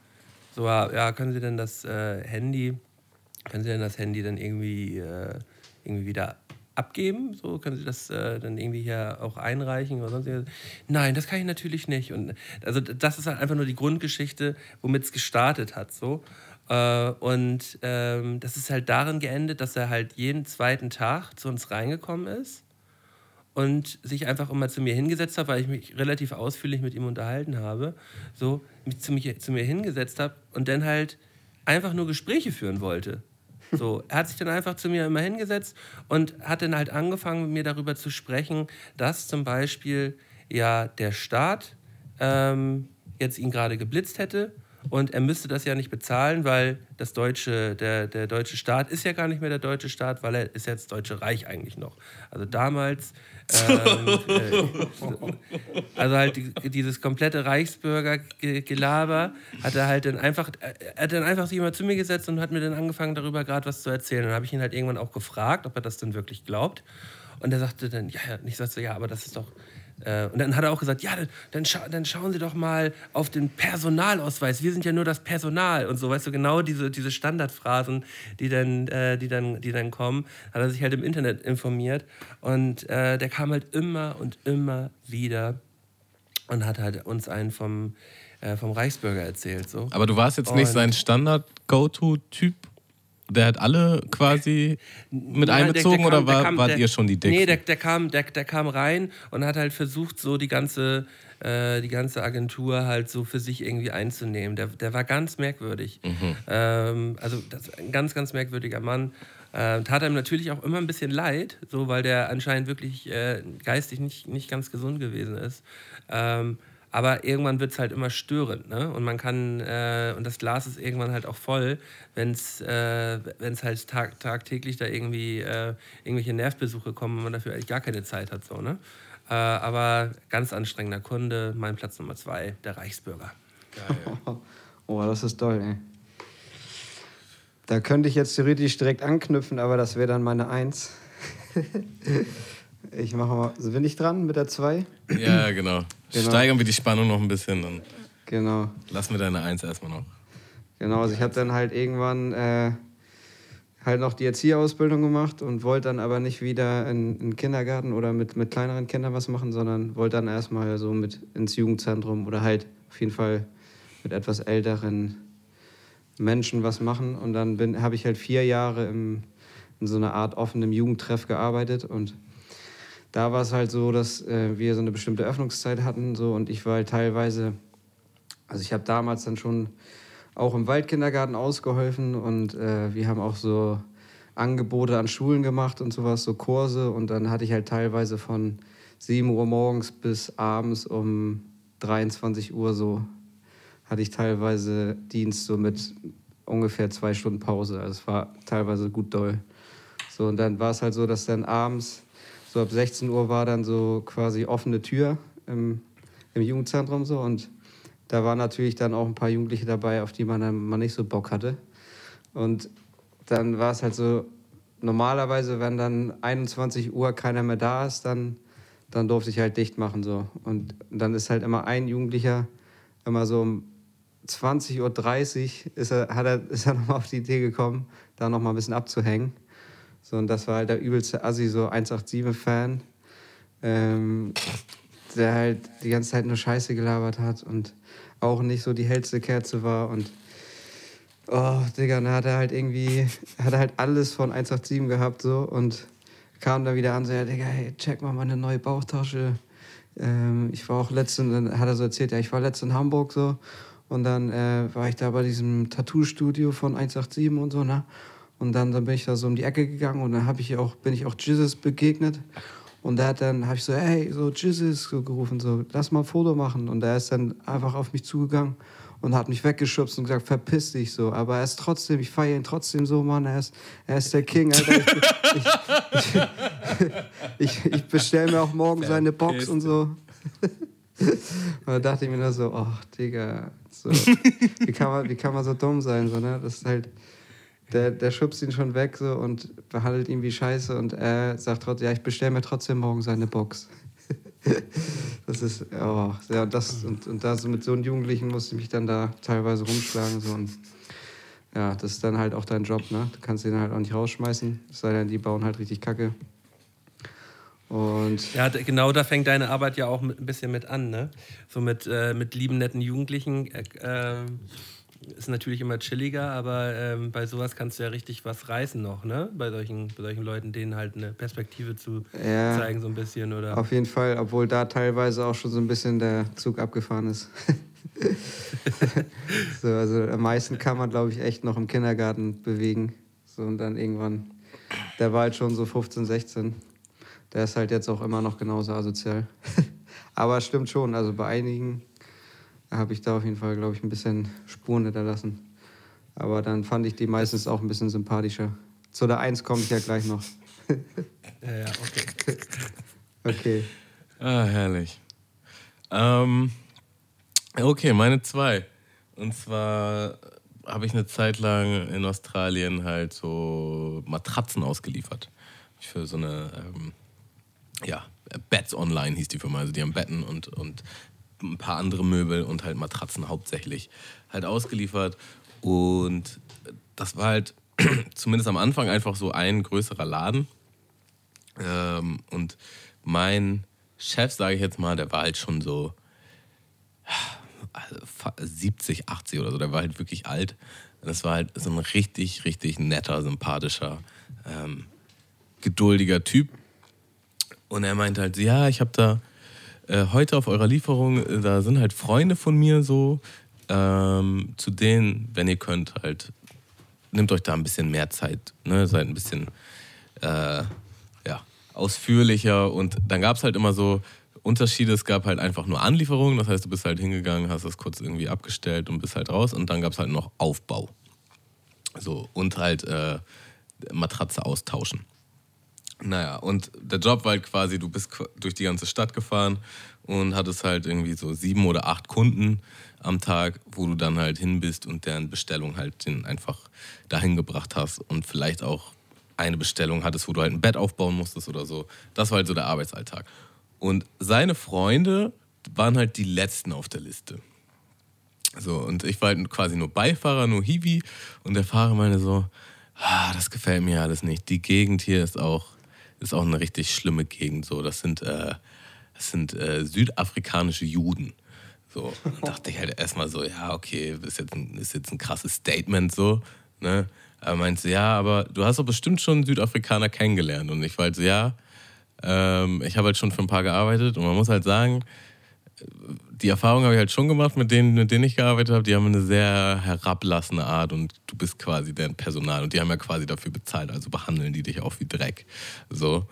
So, ja, können Sie denn das äh, Handy, können Sie denn das Handy dann irgendwie, äh, irgendwie wieder abgeben? So können Sie das äh, dann irgendwie hier auch einreichen oder sonst? Nein, das kann ich natürlich nicht. Und also das ist halt einfach nur die Grundgeschichte, womit es gestartet hat. So. Äh, und ähm, das ist halt darin geendet, dass er halt jeden zweiten Tag zu uns reingekommen ist und sich einfach immer zu mir hingesetzt hat, weil ich mich relativ ausführlich mit ihm unterhalten habe, so mich zu, mich, zu mir hingesetzt habe und dann halt einfach nur Gespräche führen wollte. So, er hat sich dann einfach zu mir immer hingesetzt und hat dann halt angefangen, mit mir darüber zu sprechen, dass zum Beispiel ja der Staat ähm, jetzt ihn gerade geblitzt hätte und er müsste das ja nicht bezahlen, weil das deutsche, der, der deutsche Staat ist ja gar nicht mehr der deutsche Staat, weil er ist das Deutsche Reich eigentlich noch. Also damals, ähm, äh, also halt die, dieses komplette Reichsbürgergelaber hat er halt dann einfach, er hat dann einfach sich immer zu mir gesetzt und hat mir dann angefangen, darüber gerade was zu erzählen. Dann habe ich ihn halt irgendwann auch gefragt, ob er das denn wirklich glaubt. Und er sagte dann, ja, ja, und ich sagte, ja, aber das ist doch, äh, und dann hat er auch gesagt, ja, dann, dann, scha dann, schauen Sie doch mal auf den Personalausweis. Wir sind ja nur das Personal und so, weißt du, genau diese, diese Standardphrasen, die dann, äh, die, dann, die dann kommen, hat er sich halt im Internet informiert und äh, der kam halt immer und immer wieder und hat halt uns einen vom, äh, vom Reichsbürger erzählt. So. Aber du warst jetzt nicht Und- sein Standard-Go-To-Typ? Der hat alle quasi mit Nein, einbezogen der- der kam- oder war, kam- wart ihr schon die Dicksten? Nee, der, der, kam, der, der kam rein und hat halt versucht, so die ganze, äh, die ganze Agentur halt so für sich irgendwie einzunehmen. Der, der war ganz merkwürdig. Mhm. Ähm, also ein ganz, ganz merkwürdiger Mann. Äh, tat einem natürlich auch immer ein bisschen leid, so weil der anscheinend wirklich äh, geistig nicht, nicht ganz gesund gewesen ist. Ähm, aber irgendwann wird es halt immer störend, ne? Und man kann, äh, und das Glas ist irgendwann halt auch voll, wenn es äh, halt tag, tagtäglich da irgendwie äh, irgendwelche Nervbesuche kommen und man dafür eigentlich gar keine Zeit hat, so, ne? Äh, aber ganz anstrengender Kunde, mein Platz Nummer zwei, der Reichsbürger. *laughs* Oh, das ist toll, ey. Da könnte ich jetzt theoretisch direkt anknüpfen, aber das wäre dann meine Eins. *laughs* ich mache mal. Also bin ich dran mit der Zwei? ja, genau. Genau. Steigern wir die Spannung noch ein bisschen, dann Genau. lassen wir deine Eins erstmal noch. Genau, also ich habe dann halt irgendwann äh, halt noch die Erzieherausbildung gemacht und wollte dann aber nicht wieder in, in den Kindergarten oder mit, mit kleineren Kindern was machen, sondern wollte dann erstmal so mit ins Jugendzentrum oder halt auf jeden Fall mit etwas älteren Menschen was machen. Und dann habe ich halt vier Jahre im, in so einer Art offenem Jugendtreff gearbeitet und da war es halt so, dass äh, wir so eine bestimmte Öffnungszeit hatten so und ich war halt teilweise, also ich habe damals dann schon auch im Waldkindergarten ausgeholfen und äh, wir haben auch so Angebote an Schulen gemacht und sowas, so Kurse und dann hatte ich halt teilweise von 7 Uhr morgens bis abends um 23 Uhr so hatte ich teilweise Dienst so mit ungefähr zwei Stunden Pause. Also es war teilweise gut doll. So, und dann war es halt so, dass dann abends, so ab 16 Uhr war dann so quasi offene Tür im, im Jugendzentrum so und da waren natürlich dann auch ein paar Jugendliche dabei, auf die man dann mal nicht so Bock hatte. Und dann war es halt so, normalerweise, wenn dann 21 Uhr keiner mehr da ist, dann, dann durfte ich halt dicht machen. So. Und dann ist halt immer ein Jugendlicher, immer so um 20.30 Uhr ist er, hat er, *laughs* ist er nochmal auf die Idee gekommen, da nochmal ein bisschen abzuhängen. So, und das war halt der übelste Assi, so 187-Fan, ähm, der halt die ganze Zeit nur Scheiße gelabert hat und auch nicht so die hellste Kerze war. Und oh, Digga, dann hat er halt irgendwie, hat er halt alles von 187 gehabt so und kam dann wieder an, so, ja, Digga, hey, check mal meine neue Bauchtasche. Ähm, ich war auch letztens, dann hat er so erzählt, ja, ich war letztens in Hamburg so und dann äh, war ich da bei diesem Tattoo-Studio von 187 und so, ne? Und dann, dann bin ich da so um die Ecke gegangen und dann hab ich auch, bin ich auch Jesus begegnet. Und da hat dann habe ich so, hey, so Jesus so gerufen, so, lass mal ein Foto machen. Und er ist dann einfach auf mich zugegangen und hat mich weggeschubst und gesagt, verpiss dich so. Aber er ist trotzdem, ich feiere ihn trotzdem so, Mann. Er ist, er ist der King, Alter. Ich, ich, ich, ich, bestelle mir auch morgen seine Box und so. *laughs* Und da dachte ich mir nur so, ach, Digga, so, wie, kann man, wie kann man so dumm sein? So, ne? Das ist halt, der, der schubst ihn schon weg so und behandelt ihn wie Scheiße und er sagt trotzdem, ja, ich bestelle mir trotzdem morgen seine Box. *laughs* das ist, oh, ja, das, und, und da so mit so einem Jugendlichen musste ich mich dann da teilweise rumschlagen. So, und ja, das ist dann halt auch dein Job, ne? Du kannst ihn halt auch nicht rausschmeißen, es sei denn, die bauen halt richtig Kacke. Und Ja, genau da fängt deine Arbeit ja auch ein bisschen mit an, ne? So mit, äh, mit lieben, netten Jugendlichen. Äh, ähm, ist natürlich immer chilliger, aber ähm, bei sowas kannst du ja richtig was reißen noch, ne? Bei solchen, bei solchen Leuten, denen halt eine Perspektive zu Ja. zeigen, so ein bisschen, oder? Auf jeden Fall, obwohl da teilweise auch schon so ein bisschen der Zug abgefahren ist. *laughs* so, also am meisten kann man, glaube ich, echt noch im Kindergarten bewegen. So und dann irgendwann, der war halt schon so 15, 16. Der ist halt jetzt auch immer noch genauso asozial. *laughs* Aber es stimmt schon, also bei einigen habe ich da auf jeden Fall, glaube ich, ein bisschen Spuren hinterlassen. Aber dann fand ich die meistens auch ein bisschen sympathischer. Zu der Eins komme ich ja gleich noch. *laughs* Ja, ja, okay. *laughs* Okay. Ah, herrlich. Ähm, okay, meine zwei. Und zwar habe ich eine Zeit lang in Australien halt so Matratzen ausgeliefert. Für so eine, ähm, ja, Beds Online hieß die Firma. Also die haben Betten und, und ein paar andere Möbel und halt Matratzen hauptsächlich halt ausgeliefert. Und das war halt *clears throat* zumindest am Anfang einfach so ein größerer Laden. Ähm, und mein Chef, sage ich jetzt mal, der war halt schon so also fa- 70, 80 oder so. Der war halt wirklich alt. Das war halt so ein richtig, richtig netter, sympathischer, ähm, geduldiger Typ. Und er meinte halt, ja, ich habe da äh, heute auf eurer Lieferung, äh, da sind halt Freunde von mir so, ähm, zu denen, wenn ihr könnt, halt, nehmt euch da ein bisschen mehr Zeit, ne? seid ein bisschen äh, ja, ausführlicher. Und dann gab es halt immer so Unterschiede. Es gab halt einfach nur Anlieferungen, das heißt, du bist halt hingegangen, hast das kurz irgendwie abgestellt und bist halt raus. Und dann gab es halt noch Aufbau. So, und halt äh, Matratze austauschen. Naja, und der Job war halt quasi, du bist durch die ganze Stadt gefahren und hattest halt irgendwie so sieben oder acht Kunden am Tag, wo du dann halt hin bist und deren Bestellung halt den einfach dahin gebracht hast und vielleicht auch eine Bestellung hattest, wo du halt ein Bett aufbauen musstest oder so. Das war halt so der Arbeitsalltag. Und seine Freunde waren halt die letzten auf der Liste. So, und ich war halt quasi nur Beifahrer, nur Hiwi. Und der Fahrer meinte so, ah, das gefällt mir alles nicht. Die Gegend hier ist auch, ist auch eine richtig schlimme Gegend. So, das sind, äh, das sind äh, südafrikanische Juden. So, dann *laughs* dachte ich halt erstmal so, ja, okay, ist jetzt ein, ist jetzt ein krasses Statement so. Ne? Er meinte, ja, aber du hast doch bestimmt schon Südafrikaner kennengelernt. Und ich war halt so, ja, ähm, ich habe halt schon für ein paar gearbeitet. Und man muss halt sagen, die Erfahrung habe ich halt schon gemacht mit denen, mit denen ich gearbeitet habe. Die haben eine sehr herablassende Art und du bist quasi deren Personal und die haben ja quasi dafür bezahlt, also behandeln die dich auch wie Dreck. So.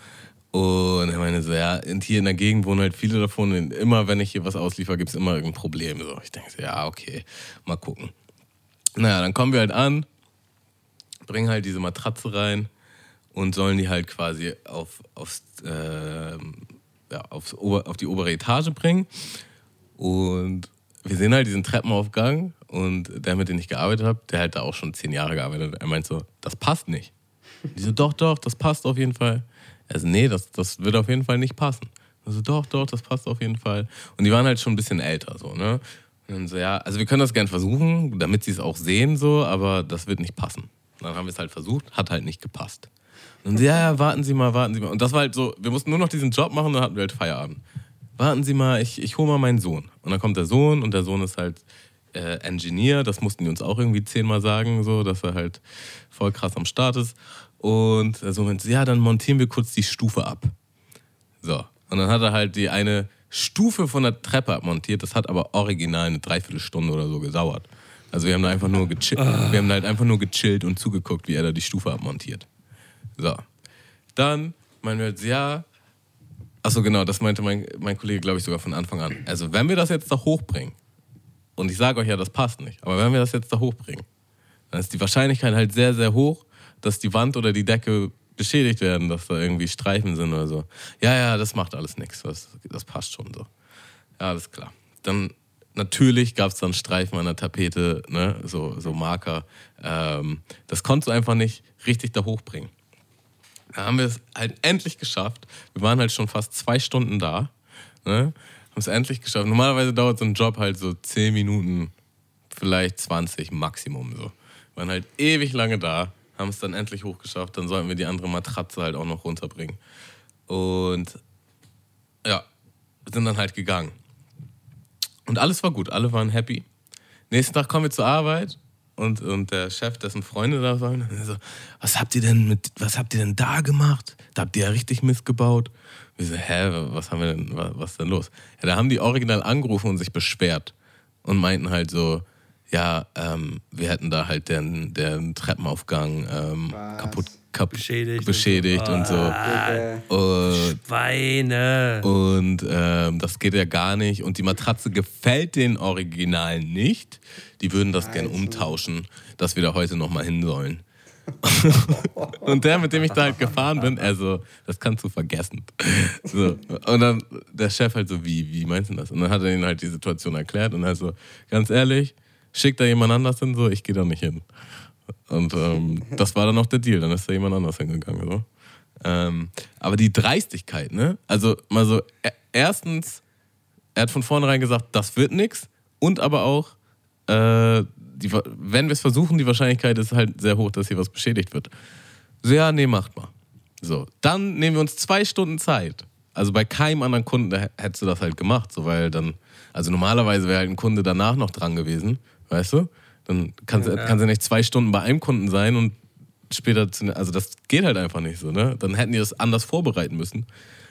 Und ich meine so, ja, hier in der Gegend wohnen halt viele davon und immer, wenn ich hier was ausliefer, gibt es immer irgendein Problem. So. Ich denke so, ja, okay, mal gucken. Naja, dann kommen wir halt an, bringen halt diese Matratze rein und sollen die halt quasi auf, aufs, ähm, ja, aufs auf die obere Etage bringen. Und wir sehen halt diesen Treppenaufgang und der, mit dem ich gearbeitet habe, der halt da auch schon zehn Jahre gearbeitet hat, er meint so, das passt nicht. Die so, doch, doch, das passt auf jeden Fall. Also, nee, das, das wird auf jeden Fall nicht passen. Also, doch, doch, das passt auf jeden Fall. Und die waren halt schon ein bisschen älter, so, ne? Und dann so, ja, also wir können das gern versuchen, damit sie es auch sehen, so, aber das wird nicht passen. Dann haben wir es halt versucht, hat halt nicht gepasst. Und sie, ja, ja, warten Sie mal, warten Sie mal. Und das war halt so, wir mussten nur noch diesen Job machen, dann hatten wir halt Feierabend. Warten Sie mal, ich, ich hole mal meinen Sohn. Und dann kommt der Sohn und der Sohn ist halt äh, Engineer, das mussten die uns auch irgendwie zehnmal sagen, so, dass er halt voll krass am Start ist. Und der Sohn meinte, ja, dann montieren wir kurz die Stufe ab. So. Und dann hat er halt die eine Stufe von der Treppe abmontiert. Das hat aber original eine Dreiviertelstunde oder so gedauert. Also wir haben da einfach nur gechillt, wir haben halt einfach nur gechillt und zugeguckt, wie er da die Stufe abmontiert. So. Dann meinen wir jetzt, ja. Achso, genau, das meinte mein, mein Kollege, glaube ich, sogar von Anfang an. Also, wenn wir das jetzt da hochbringen, und ich sage euch ja, das passt nicht, aber wenn wir das jetzt da hochbringen, dann ist die Wahrscheinlichkeit halt sehr, sehr hoch, dass die Wand oder die Decke beschädigt werden, dass da irgendwie Streifen sind oder so. Ja, ja, das macht alles nichts. Das, das passt schon so. Ja, alles klar. Dann natürlich gab es dann Streifen an der Tapete, ne? so, so Marker. Ähm, das konntest du einfach nicht richtig da hochbringen. Da haben wir es halt endlich geschafft. Wir waren halt schon fast zwei Stunden da. Ne? Haben es endlich geschafft. Normalerweise dauert so ein Job halt so 10 Minuten, vielleicht 20 Maximum so. Wir waren halt ewig lange da, haben es dann endlich hochgeschafft. Dann sollten wir die andere Matratze halt auch noch runterbringen. Und ja, sind dann halt gegangen. Und alles war gut, alle waren happy. Nächsten Tag kommen wir zur Arbeit und, und der Chef, dessen Freunde da waren, so, was habt ihr denn mit, was habt ihr denn da gemacht? Da habt ihr ja richtig Mist gebaut. Wir so, hä, was haben wir denn, was, was ist denn los? Ja, da haben die original angerufen und sich beschwert und meinten halt so, ja, ähm, wir hätten da halt den, den Treppenaufgang ähm, kaputt, kap Beschädigt und beschädigt so. und so. Digga. Und Schweine. und ähm, das geht ja gar nicht. Und die Matratze gefällt den Originalen nicht. Die würden das gern Alter. umtauschen, dass wir da heute nochmal hin sollen. *laughs* und der, mit dem ich da halt gefahren bin, also, das kannst du vergessen. So. Und dann der Chef halt so, wie, wie meinst du das? Und dann hat er ihnen halt die Situation erklärt und also, ganz ehrlich, schickt da jemand anders hin, so, ich gehe da nicht hin. Und ähm, das war dann auch der Deal, dann ist da jemand anders hingegangen. So. Ähm, aber die Dreistigkeit, ne? Also mal so, e- erstens, er hat von vornherein gesagt, das wird nix. Und aber auch, äh, die, wenn wir es versuchen, die Wahrscheinlichkeit ist halt sehr hoch, dass hier was beschädigt wird. So, ja, nee, macht mal. So, dann nehmen wir uns zwei Stunden Zeit. Also bei keinem anderen Kunden hättest du das halt gemacht, so weil dann, also normalerweise wäre halt ein Kunde danach noch dran gewesen, weißt du? Dann kannst du kannst du nicht zwei Stunden bei einem Kunden sein und später, zu, also das geht halt einfach nicht so, ne? Dann hätten die das anders vorbereiten müssen.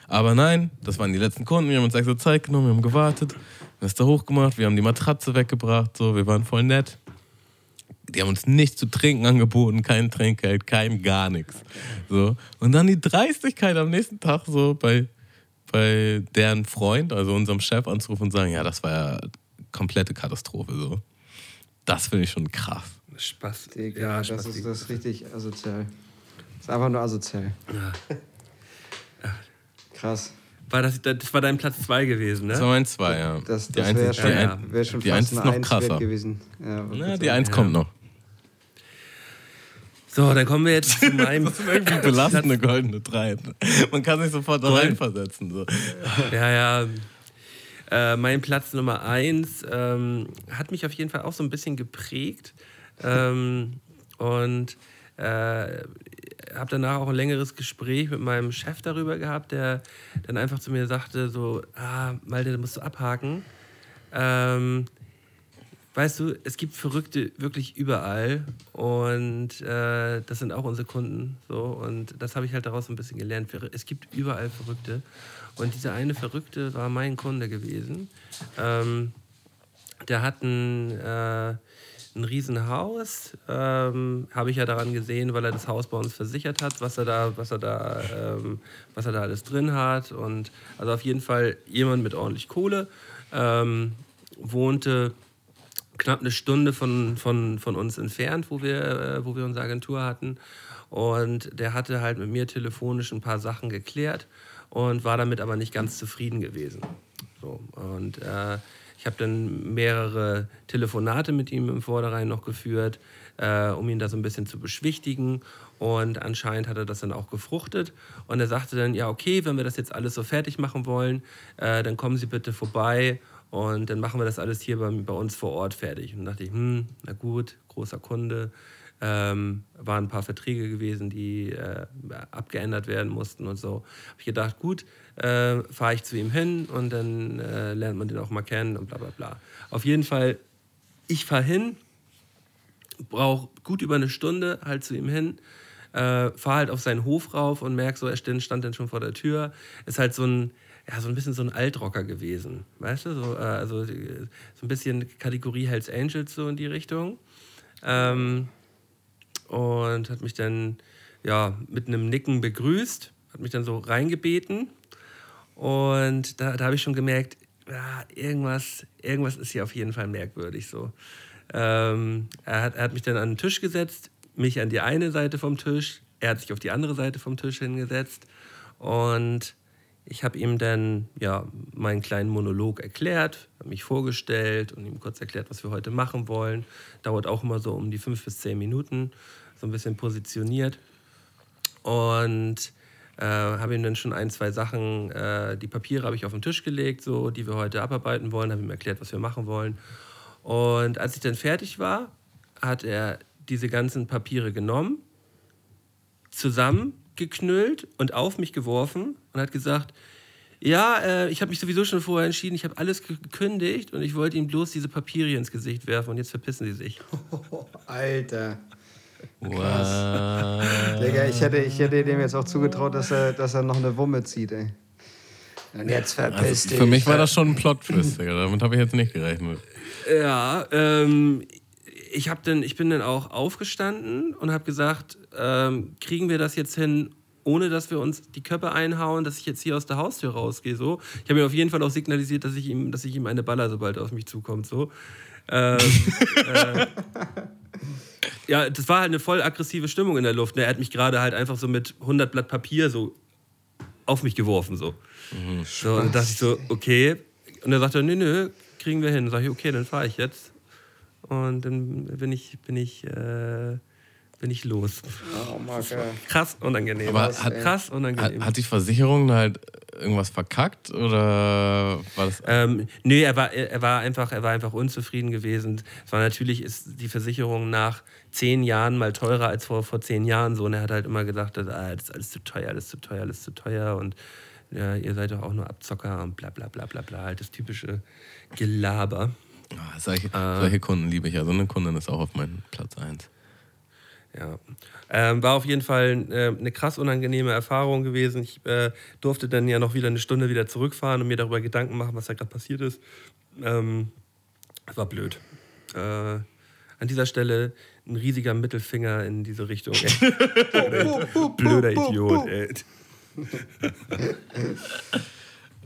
Aber nein, das waren die letzten Kunden, wir haben uns extra Zeit genommen, wir haben gewartet, wir haben es da hochgemacht, wir haben die Matratze weggebracht, so, wir waren voll nett. Die haben uns nichts zu trinken angeboten, kein Trinkgeld, kein gar nichts. So. Und dann die Dreistigkeit am nächsten Tag so bei, bei deren Freund, also unserem Chef, anzurufen und sagen, ja, das war ja komplette Katastrophe. So. Das finde ich schon krass. Spaß. Digga, ja, das ist das ist richtig asozial. Das ist einfach nur asozial. Krass. War das, das war dein Platz 2 gewesen, ne? Das war mein zwei, ja. Das, die das Eins wäre ist- schon, ja. Wär schon die fast Eins ist eine noch Eins wert krasser. gewesen. Ja, Na, die sagen. Eins kommt noch. So, dann kommen wir jetzt zu *laughs* meinem. Das ist irgendwie belastende goldene Drei. Man kann sich sofort da reinversetzen. So. Ja, ja. Äh, mein Platz Nummer eins ähm, hat mich auf jeden Fall auch so ein bisschen geprägt. Ähm, und äh, habe danach auch ein längeres Gespräch mit meinem Chef darüber gehabt, der dann einfach zu mir sagte: So, ah, Malte, da musst du abhaken. Ähm, weißt du, es gibt Verrückte wirklich überall und äh, das sind auch unsere Kunden. So, und das habe ich halt daraus ein bisschen gelernt. Es gibt überall Verrückte. Und dieser eine Verrückte war mein Kunde gewesen. Ähm, der hat ein, äh, ein Riesenhaus, ähm, habe ich ja daran gesehen, weil er das Haus bei uns versichert hat, was er da, was er da, ähm, was er da alles drin hat. Und also auf jeden Fall jemand mit ordentlich Kohle. Ähm, wohnte knapp eine Stunde von, von, von uns entfernt, wo wir, äh, wo wir unsere Agentur hatten. Und der hatte halt mit mir telefonisch ein paar Sachen geklärt und war damit aber nicht ganz zufrieden gewesen. So, und äh, Ich habe dann mehrere Telefonate mit ihm im Vorderein noch geführt, äh, um ihn da so ein bisschen zu beschwichtigen. Und anscheinend hat er das dann auch gefruchtet. Und er sagte dann, ja, okay, wenn wir das jetzt alles so fertig machen wollen, äh, dann kommen Sie bitte vorbei und dann machen wir das alles hier bei, bei uns vor Ort fertig. Und dachte ich, hm, na gut, großer Kunde. Ähm, waren ein paar Verträge gewesen, die äh, abgeändert werden mussten und so. Habe ich gedacht, gut, äh, fahre ich zu ihm hin und dann äh, lernt man den auch mal kennen und bla bla bla. Auf jeden Fall, ich fahre hin, brauche gut über eine Stunde halt zu ihm hin, äh, fahre halt auf seinen Hof rauf und merke so, er stand, stand dann schon vor der Tür. Ist halt so ein, ja, so ein bisschen so ein Altrocker gewesen, weißt du? So, äh, also äh, so ein bisschen Kategorie Hells Angels so in die Richtung. Ähm, und hat mich dann ja, mit einem Nicken begrüßt, hat mich dann so reingebeten. Und da, da habe ich schon gemerkt, ja, irgendwas, irgendwas ist hier auf jeden Fall merkwürdig so. Ähm, er, hat, er hat mich dann an den Tisch gesetzt, mich an die eine Seite vom Tisch, er hat sich auf die andere Seite vom Tisch hingesetzt und ich habe ihm dann ja, meinen kleinen Monolog erklärt, habe mich vorgestellt und ihm kurz erklärt, was wir heute machen wollen. Dauert auch immer so um die fünf bis zehn Minuten, so ein bisschen positioniert. Und äh, habe ihm dann schon ein, zwei Sachen, äh, die Papiere habe ich auf den Tisch gelegt, so, die wir heute abarbeiten wollen, habe ihm erklärt, was wir machen wollen. Und als ich dann fertig war, hat er diese ganzen Papiere genommen, zusammengeknüllt und auf mich geworfen und hat gesagt, ja, äh, ich habe mich sowieso schon vorher entschieden, ich habe alles gekündigt und ich wollte ihm bloß diese Papiere ins Gesicht werfen und jetzt verpissen sie sich. *laughs* Alter. Wow. Digga, ich hätte, ich hätte dem jetzt auch zugetraut, dass er, dass er noch eine Wumme zieht, ey. Und jetzt verpiss Also, dich. für mich war das schon ein Plot-Twist, Digga. Damit habe ich jetzt nicht gerechnet. Ja, ähm, ich, hab dann, ich bin dann auch aufgestanden und habe gesagt, ähm, kriegen wir das jetzt hin, ohne dass wir uns die Köpfe einhauen, dass ich jetzt hier aus der Haustür rausgehe. So. Ich habe ihm auf jeden Fall auch signalisiert, dass ich ihm, dass ich ihm eine baller, sobald er auf mich zukommt. So. Ähm, äh, *laughs* ja, das war halt eine voll aggressive Stimmung in der Luft. ne? Er hat mich gerade halt einfach so mit 100 Blatt Papier so auf mich geworfen. So. So, und dann dachte ich so, okay. Und er sagte, nö, nö, kriegen wir hin. Dann sag ich, okay, dann fahre ich jetzt. Und dann bin ich, bin ich, äh, bin ich los. Oh, Marker. Krass unangenehm. Aber hat- krass unangenehm. hat die Versicherung halt irgendwas verkackt oder war das. Ähm, nee, er war, er, war einfach, er war einfach unzufrieden gewesen. Es war natürlich ist die Versicherung nach zehn Jahren mal teurer als vor, vor zehn Jahren so. Und er hat halt immer gedacht, dass, ah, das ist alles zu teuer, alles zu teuer, alles zu teuer. Und ja, ihr seid doch auch nur Abzocker und bla bla bla bla bla. Halt das typische Gelaber. Ah, solche, Äh. solche Kunden liebe ich ja. So eine Kundin ist auch auf meinem Platz 1. Ja. Ähm, war auf jeden Fall äh, eine krass unangenehme Erfahrung gewesen. Ich äh, durfte dann ja noch wieder eine Stunde wieder zurückfahren und mir darüber Gedanken machen, was da gerade passiert ist. Ähm, es war blöd. Äh, an dieser Stelle ein riesiger Mittelfinger in diese Richtung. *laughs* Blöder Idiot. Ey. *laughs*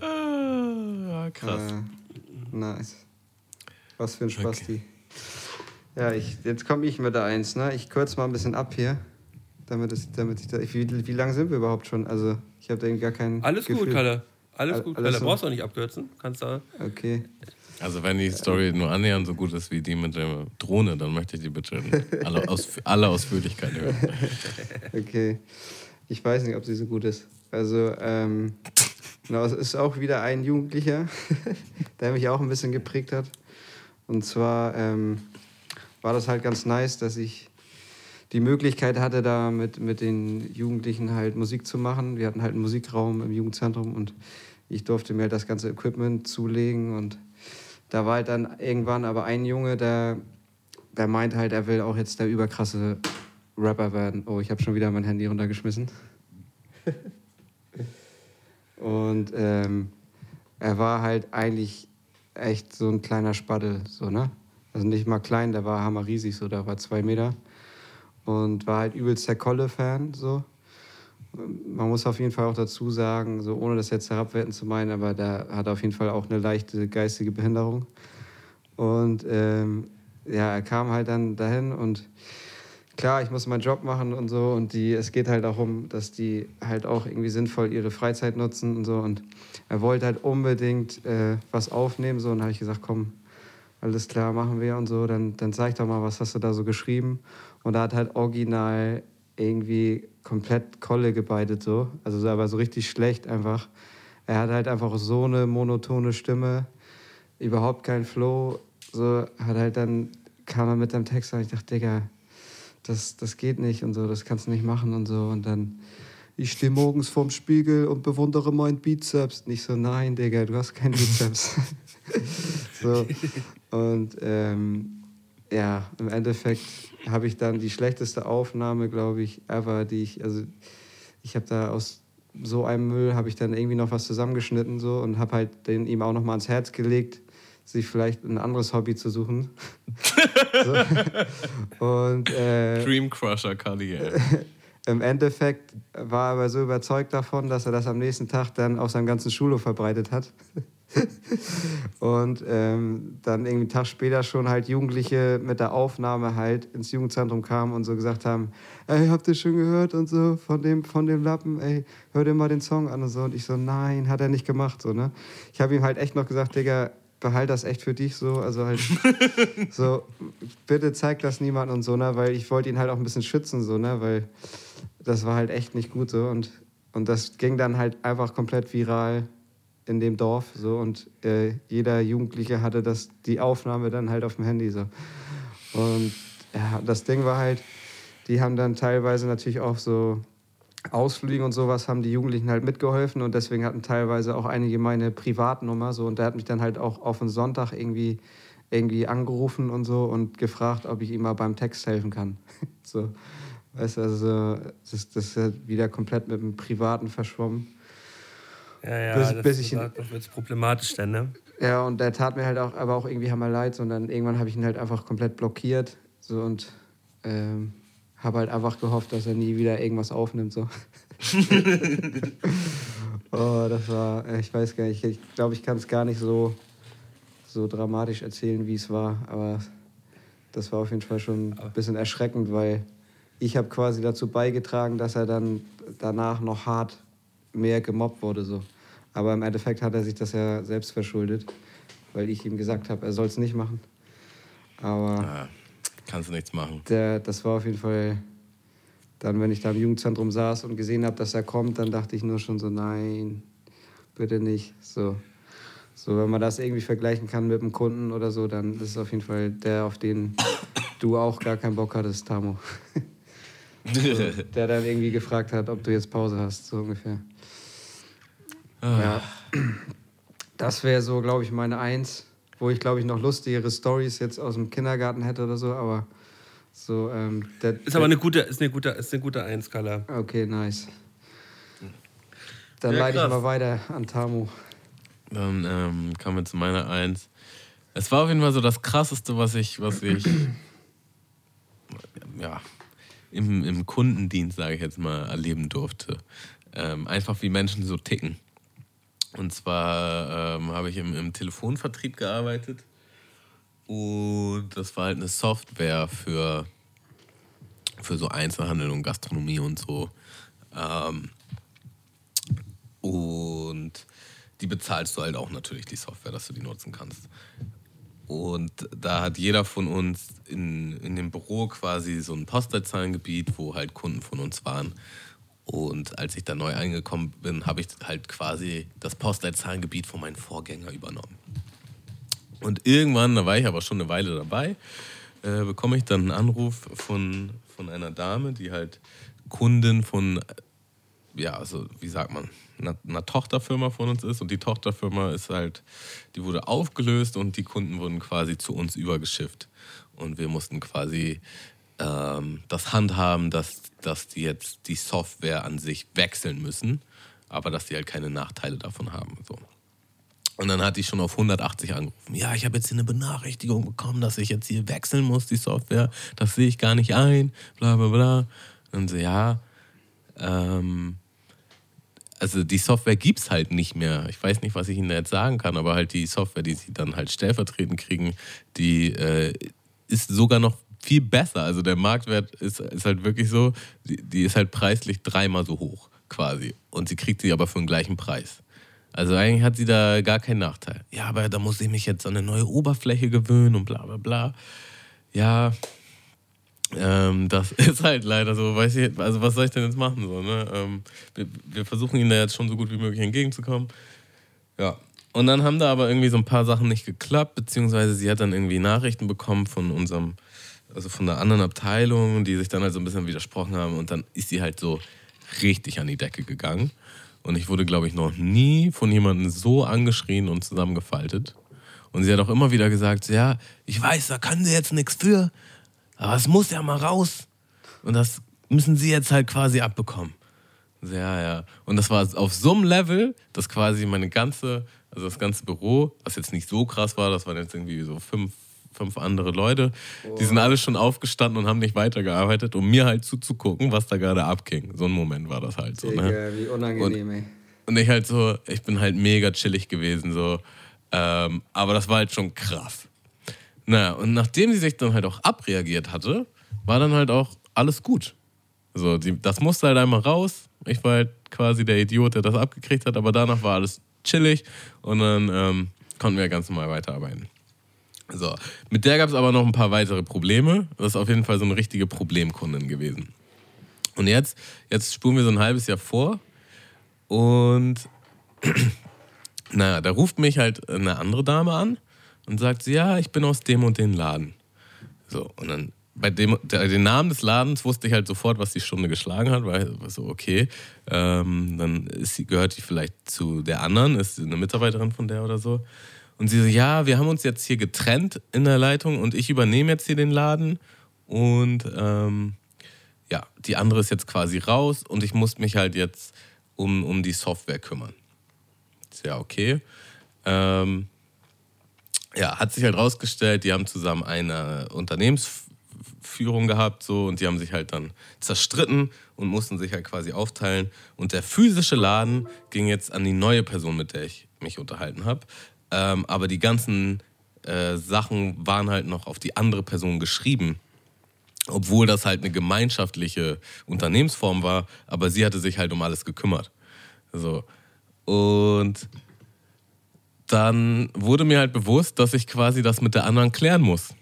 Ah, krass. Äh, nice. Was für ein Spasti. Ja, ich, jetzt komme ich mit der Eins, ne? Ich kürze mal ein bisschen ab hier. Damit, es, damit ich da. Wie, wie lange sind wir überhaupt schon? Also, ich habe da eben gar kein. Alles Gefühl. gut, Kalle. Alles All- gut, alles Kalle. so. Brauchst du auch nicht abkürzen. Kannst da. Okay. Also, wenn die Story nur annähernd so gut ist wie die mit der Drohne, dann möchte ich die bitte in alle, aus, alle Ausführlichkeit hören. *laughs* Okay. Ich weiß nicht, ob sie so gut ist. Also, ähm, genau, es ist auch wieder ein Jugendlicher, *laughs* der mich auch ein bisschen geprägt hat. Und zwar ähm, war das halt ganz nice, dass ich die Möglichkeit hatte, da mit, mit den Jugendlichen halt Musik zu machen. Wir hatten halt einen Musikraum im Jugendzentrum und ich durfte mir halt das ganze Equipment zulegen. Und da war halt dann irgendwann aber ein Junge, der, der meint halt, er will auch jetzt der überkrasse Rapper werden. Oh, ich habe schon wieder mein Handy runtergeschmissen. *laughs* Und ähm, er war halt eigentlich echt so ein kleiner Spaddel, so, ne? Also nicht mal klein, der war hammerriesig, so, der war zwei Meter. Und war halt übelst der Kolle-Fan, so. Man muss auf jeden Fall auch dazu sagen, so ohne das jetzt herabwerten zu meinen, aber der hat auf jeden Fall auch eine leichte geistige Behinderung. Und ähm, ja, er kam halt dann dahin und klar, ich muss meinen Job machen und so und die, es geht halt auch um, dass die halt auch irgendwie sinnvoll ihre Freizeit nutzen und so und er wollte halt unbedingt äh, was aufnehmen so und habe ich gesagt, komm, alles klar, machen wir und so, dann, dann zeig doch mal, was hast du da so geschrieben und da hat halt original irgendwie komplett Kolle gebeitet so, also so, aber so richtig schlecht einfach. Er hat halt einfach so eine monotone Stimme, überhaupt kein Flow, so hat halt dann kam er mit dem Text und ich dachte, Digga, das, das geht nicht und so, das kannst du nicht machen und so. Und dann, ich stehe morgens vorm Spiegel und bewundere meinen Bizeps. Nicht so, nein, Digga, du hast keinen Bizeps. *laughs* so. Und ähm, ja, im Endeffekt habe ich dann die schlechteste Aufnahme, glaube ich, ever, die ich, also ich habe da aus so einem Müll habe ich dann irgendwie noch was zusammengeschnitten so und habe halt den ihm auch noch mal ans Herz gelegt, sich vielleicht ein anderes Hobby zu suchen. *laughs* so. Und äh, Dream Crusher Karriere. *laughs* im Endeffekt war er aber so überzeugt davon, dass er das am nächsten Tag dann auf seinem ganzen Schulhof verbreitet hat. *laughs* und ähm, dann irgendwie einen Tag später schon halt Jugendliche mit der Aufnahme halt ins Jugendzentrum kamen und so gesagt haben, ey, habt ihr schon gehört und so von dem, von dem Lappen, ey, hör dir mal den Song an und so. Und ich so, nein, hat er nicht gemacht, so, ne. Ich habe ihm halt echt noch gesagt, Digga, behalt das echt für dich so, also halt *laughs* so, bitte zeig das niemandem und so, ne, weil ich wollte ihn halt auch ein bisschen schützen, so, ne, weil das war halt echt nicht gut so. Und, und das ging dann halt einfach komplett viral in dem Dorf so. Und äh, jeder Jugendliche hatte das, die Aufnahme dann halt auf dem Handy so. Und ja, das Ding war halt, die haben dann teilweise natürlich auch so Ausflügen und sowas haben die Jugendlichen halt mitgeholfen und deswegen hatten teilweise auch einige meine Privatnummer so und der hat mich dann halt auch auf einen Sonntag irgendwie irgendwie angerufen und so und gefragt, ob ich ihm mal beim Text helfen kann. *laughs* so, weißt du, also das, das ist ja wieder komplett mit dem Privaten verschwommen. Ja, ja, Bis- das, bis ich das wird problematisch dann, ne? Ja, und der tat mir halt auch, aber auch irgendwie hammer leid. So, und dann irgendwann habe ich ihn halt einfach komplett blockiert. So und ähm, habe halt einfach gehofft, dass er nie wieder irgendwas aufnimmt. So. *laughs* oh, das war, ich weiß gar nicht, ich glaube, ich kann es gar nicht so, so dramatisch erzählen, wie es war. Aber das war auf jeden Fall schon ein bisschen erschreckend, weil ich habe quasi dazu beigetragen, dass er dann danach noch hart mehr gemobbt wurde. So. Aber im Endeffekt hat er sich das ja selbst verschuldet, weil ich ihm gesagt habe, er soll es nicht machen. Aber Ah, kannst du nichts machen. der, das war auf jeden Fall dann, wenn ich da im Jugendzentrum saß und gesehen habe, dass er kommt, dann dachte ich nur schon so, nein, bitte nicht. So, so wenn man das irgendwie vergleichen kann mit einem Kunden oder so, dann ist es auf jeden Fall der, auf den du auch gar keinen Bock hattest, Tamo. *laughs* so, der dann irgendwie gefragt hat, ob du jetzt Pause hast, so ungefähr. Ja. Das wäre so, glaube ich, meine Eins, wo ich, glaube ich, noch lustigere Stories jetzt aus dem Kindergarten hätte oder so, aber so, ähm, der, Ist aber eine gute, ist eine gute, ist eine gute Eins-Skala. Okay, nice. Dann Ja, leite ich mal weiter an Tamu. Dann ähm, kommen wir zu meiner Eins. Es war auf jeden Fall so das Krasseste, was ich, was ich *clears throat* ja, im, im Kundendienst, sage ich jetzt mal, erleben durfte. Ähm, einfach wie Menschen so ticken. Und zwar ähm, habe ich im, im Telefonvertrieb gearbeitet und das war halt eine Software für, für so Einzelhandel und Gastronomie und so. Ähm, und die bezahlst du halt auch natürlich, die Software, dass du die nutzen kannst. Und da hat jeder von uns in, in dem Büro quasi so ein Postleitzahlengebiet, wo halt Kunden von uns waren. Und als ich da neu eingekommen bin, habe ich halt quasi das Postleitzahlengebiet von meinem Vorgänger übernommen. Und irgendwann, da war ich aber schon eine Weile dabei, äh, bekomme ich dann einen Anruf von, von einer Dame, die halt Kundin von, ja, also wie sagt man, einer, einer Tochterfirma von uns ist. Und die Tochterfirma ist halt, die wurde aufgelöst und die Kunden wurden quasi zu uns übergeschifft. Und wir mussten quasi ähm, das handhaben, dass, dass die jetzt die Software an sich wechseln müssen, aber dass die halt keine Nachteile davon haben. So. Und dann hat die schon auf 180 angerufen. Ja, ich habe jetzt hier eine Benachrichtigung bekommen, dass ich jetzt hier wechseln muss, die Software. Das sehe ich gar nicht ein, bla bla bla. Und so, ja, ähm, also die Software gibt es halt nicht mehr. Ich weiß nicht, was ich Ihnen jetzt sagen kann, aber halt die Software, die Sie dann halt stellvertretend kriegen, die äh, ist sogar noch viel besser. Also der Marktwert ist, ist halt wirklich so, die, die ist halt preislich dreimal so hoch quasi. Und sie kriegt sie aber für den gleichen Preis. Also eigentlich hat sie da gar keinen Nachteil. Ja, aber da muss ich mich jetzt an eine neue Oberfläche gewöhnen und bla bla bla. Ja, ähm, das *laughs* ist halt leider so, weiß ich, also was soll ich denn jetzt machen? So, ne? ähm, wir, wir versuchen ihnen da jetzt schon so gut wie möglich entgegenzukommen. Ja. Und dann haben da aber irgendwie so ein paar Sachen nicht geklappt, beziehungsweise sie hat dann irgendwie Nachrichten bekommen von unserem, also von der anderen Abteilung, die sich dann halt so ein bisschen widersprochen haben und dann ist sie halt so richtig an die Decke gegangen. Und ich wurde, glaube ich, noch nie von jemandem so angeschrien und zusammengefaltet. Und sie hat auch immer wieder gesagt, ja, ich weiß, da können sie jetzt nichts für, aber es muss ja mal raus. Und das müssen sie jetzt halt quasi abbekommen. So, Ja, ja. Und das war auf so einem Level, dass quasi meine ganze, also das ganze Büro, was jetzt nicht so krass war, das waren jetzt irgendwie so fünf, fünf andere Leute, die sind alle schon aufgestanden und haben nicht weitergearbeitet, um mir halt zuzugucken, was da gerade abging. So ein Moment war das halt so. Ne? Digga, wie unangenehm, ey. Und ich halt so, ich bin halt mega chillig gewesen, so. Ähm, aber das war halt schon krass. Naja, und nachdem sie sich dann halt auch abreagiert hatte, war dann halt auch alles gut. So, die, das musste halt einmal raus. Ich war halt quasi der Idiot, der das abgekriegt hat, aber danach war alles chillig und dann ähm, konnten wir ganz normal weiterarbeiten. So, mit der gab es aber noch ein paar weitere Probleme. Das ist auf jeden Fall so eine richtige Problemkundin gewesen. Und jetzt, jetzt spulen wir so ein halbes Jahr vor und *clears throat* naja, da ruft mich halt eine andere Dame an und sagt, sie, ja, ich bin aus dem und dem Laden. So, und dann bei dem, der, den Namen des Ladens wusste ich halt sofort, was die Stunde geschlagen hat, weil war so, okay, ähm, dann ist sie, gehört die vielleicht zu der anderen, ist eine Mitarbeiterin von der oder so. Und sie so, ja, wir haben uns jetzt hier getrennt in der Leitung und ich übernehme jetzt hier den Laden und ähm, ja, die andere ist jetzt quasi raus und ich muss mich halt jetzt um, um die Software kümmern. Ist ja okay. Ähm, ja, hat sich halt rausgestellt, die haben zusammen eine Unternehmensführung gehabt so und die haben sich halt dann zerstritten und mussten sich halt quasi aufteilen. Und der physische Laden ging jetzt an die neue Person, mit der ich mich unterhalten habe. Ähm, aber die ganzen äh, Sachen waren halt noch auf die andere Person geschrieben. Obwohl das halt eine gemeinschaftliche Unternehmensform war, aber sie hatte sich halt um alles gekümmert. So. Und dann wurde mir halt bewusst, dass ich quasi das mit der anderen klären muss.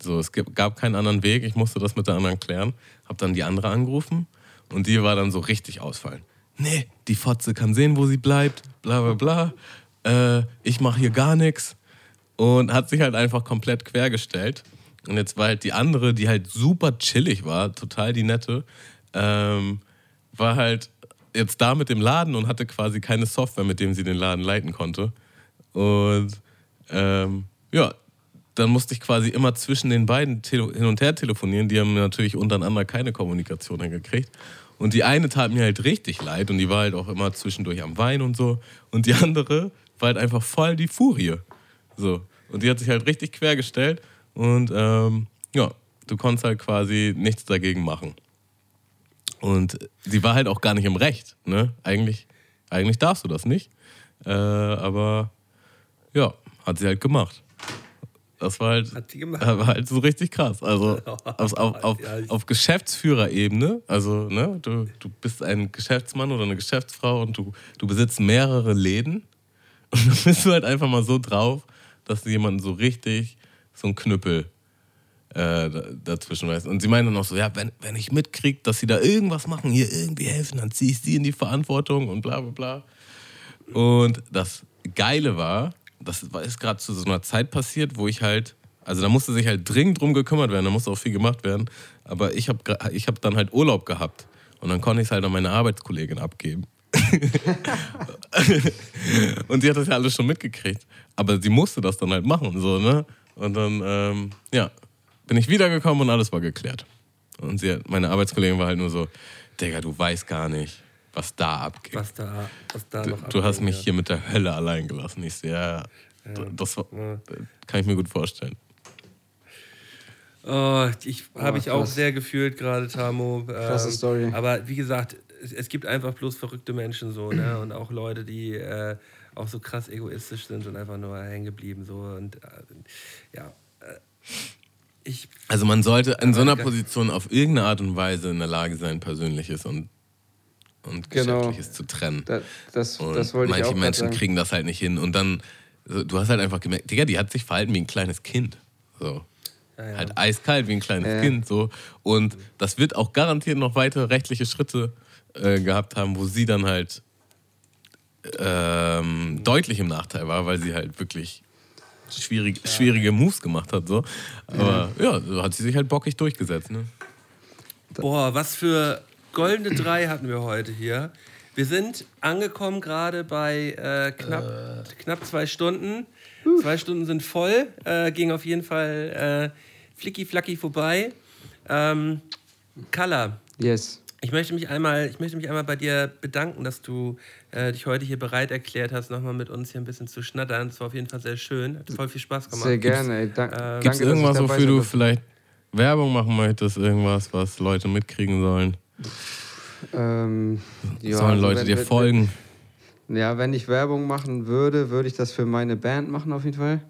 So, es gab- keinen anderen Weg, ich musste das mit der anderen klären. Hab dann die andere angerufen und die war dann so richtig ausfallen. Nee, die Fotze kann sehen, wo sie bleibt, bla bla bla. Äh, ich mache hier gar nichts. Und hat sich halt einfach komplett quergestellt. Und jetzt war halt die andere, die halt super chillig war, total die nette, ähm, war halt jetzt da mit dem Laden und hatte quasi keine Software, mit dem sie den Laden leiten konnte. Und ähm, ja, dann musste ich quasi immer zwischen den beiden hin und her telefonieren. Die haben natürlich untereinander keine Kommunikation hingekriegt. Und die eine tat mir halt richtig leid und die war halt auch immer zwischendurch am Wein und so. Und die andere war halt einfach voll die Furie. So. Und die hat sich halt richtig quergestellt und ähm, ja, du konntest halt quasi nichts dagegen machen. Und sie war halt auch gar nicht im Recht. Ne? Eigentlich, eigentlich darfst du das nicht. Äh, aber ja, hat sie halt gemacht. Das war halt, Hat sie gemacht. war halt so richtig krass. Also *laughs* auf, auf, auf, auf Geschäftsführerebene, also ne, du, du bist ein Geschäftsmann oder eine Geschäftsfrau und du, du besitzt mehrere Läden und dann bist du halt einfach mal so drauf, dass du jemanden so richtig so einen Knüppel äh, da- dazwischen weißt. Und sie meinen dann auch so, ja, wenn, wenn ich mitkriege, dass sie da irgendwas machen, hier irgendwie helfen, dann ziehe ich sie in die Verantwortung und bla bla bla. Und das Geile war, das ist gerade zu so einer Zeit passiert, wo ich halt, also da musste sich halt dringend drum gekümmert werden, da musste auch viel gemacht werden. Aber ich habe ich hab dann halt Urlaub gehabt. Und dann konnte ich es halt an meine Arbeitskollegin abgeben. *laughs* und sie hat das ja alles schon mitgekriegt. Aber sie musste das dann halt machen, so, ne? Und dann, ähm, ja, bin ich wiedergekommen und alles war geklärt. Und sie, hat- meine Arbeitskollegin war halt nur so, Digga, du weißt gar nicht, was da abgeht. Was da, was da Du, noch du hast mich ja. hier mit der Hölle allein gelassen. Ich so, ja, d- das war, kann ich mir gut vorstellen. Oh, ich habe Oh, ich auch sehr gefühlt gerade, Tamo. Ähm, Story. Aber wie gesagt, es, es gibt einfach bloß verrückte Menschen so, ne? *clears throat* Und auch Leute, die äh, auch so krass egoistisch sind und einfach nur hängen geblieben so und äh, ja. Äh, ich, Also man sollte in so einer Ja. Position auf irgendeine Art und Weise in der Lage sein, Persönliches und, und Genau. Geschäftliches zu trennen. Da, das, Und das wollte ich manche auch grad Menschen sagen. kriegen das halt nicht hin. Und dann, so, du hast halt einfach gemerkt, Digga, die hat sich verhalten wie ein kleines Kind. So. ja. Halt eiskalt wie ein kleines Ja. Kind. So. Und das wird auch garantiert noch weitere rechtliche Schritte äh, gehabt haben, wo sie dann halt ähm, deutlich im Nachteil war, weil sie halt wirklich schwierig, schwierige Moves gemacht hat. So. Aber ja, so hat sie sich halt bockig durchgesetzt. Ne? Boah, was für goldene drei hatten wir heute hier. Wir sind angekommen gerade bei äh, knapp, knapp zwei Stunden. Zwei Stunden sind voll. Äh, ging auf jeden Fall äh, flicki-flacki vorbei. Ähm, Kalla, Yes. Ich möchte mich einmal, ich möchte mich einmal bei dir bedanken, dass du äh, dich heute hier bereit erklärt hast, nochmal mit uns hier ein bisschen zu schnattern. Es war auf jeden Fall sehr schön. Hat voll viel Spaß gemacht. Sehr gerne. Ey. Dank, Ähm, danke, Gibt es irgendwas, wofür du vielleicht Werbung machen möchtest? Irgendwas, was Leute mitkriegen sollen? Ähm, ja, sollen also Leute wenn- dir wenn- folgen? Ja, wenn ich Werbung machen würde, würde ich das für meine Band machen auf jeden Fall.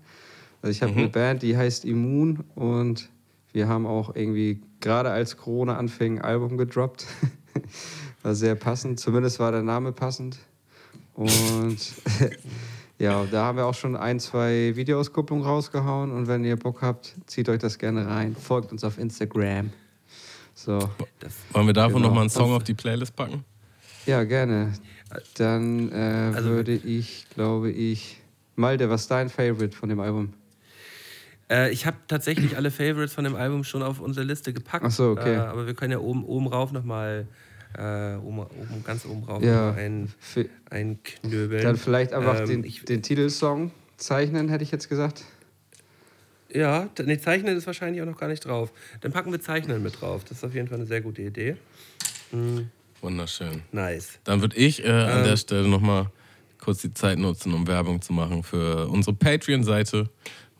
Also ich habe Mhm. eine Band, die heißt Immun und wir haben auch irgendwie gerade als Corona anfing ein Album gedroppt. *laughs* War sehr passend, zumindest war der Name passend. Und *laughs* ja, da haben wir auch schon ein, zwei Videoauskopplungen rausgehauen und wenn ihr Bock habt, zieht euch das gerne rein. Folgt uns auf Instagram. So, Wollen wir davon Genau. noch mal einen Song auf die Playlist packen? ja, gerne. Dann äh, Also- würde ich, glaube ich. Malte, was ist dein Favorite von dem Album? Äh, ich habe tatsächlich alle Favorites von dem Album schon auf unsere Liste gepackt. Ach so, okay. Äh, aber wir können ja oben, oben rauf nochmal, äh, oben, oben, ganz oben rauf Ja. ein, Für, einknöbeln. dann vielleicht einfach Ähm, den, ich- den Titelsong zeichnen, hätte ich jetzt gesagt. Ja, nee, Zeichnen ist wahrscheinlich auch noch gar nicht drauf. Dann packen wir Zeichnen mit drauf. Das ist auf jeden Fall eine sehr gute Idee. Wunderschön. Nice. Dann würde ich äh, an Ähm. der Stelle nochmal kurz die Zeit nutzen, um Werbung zu machen für unsere Patreon-Seite.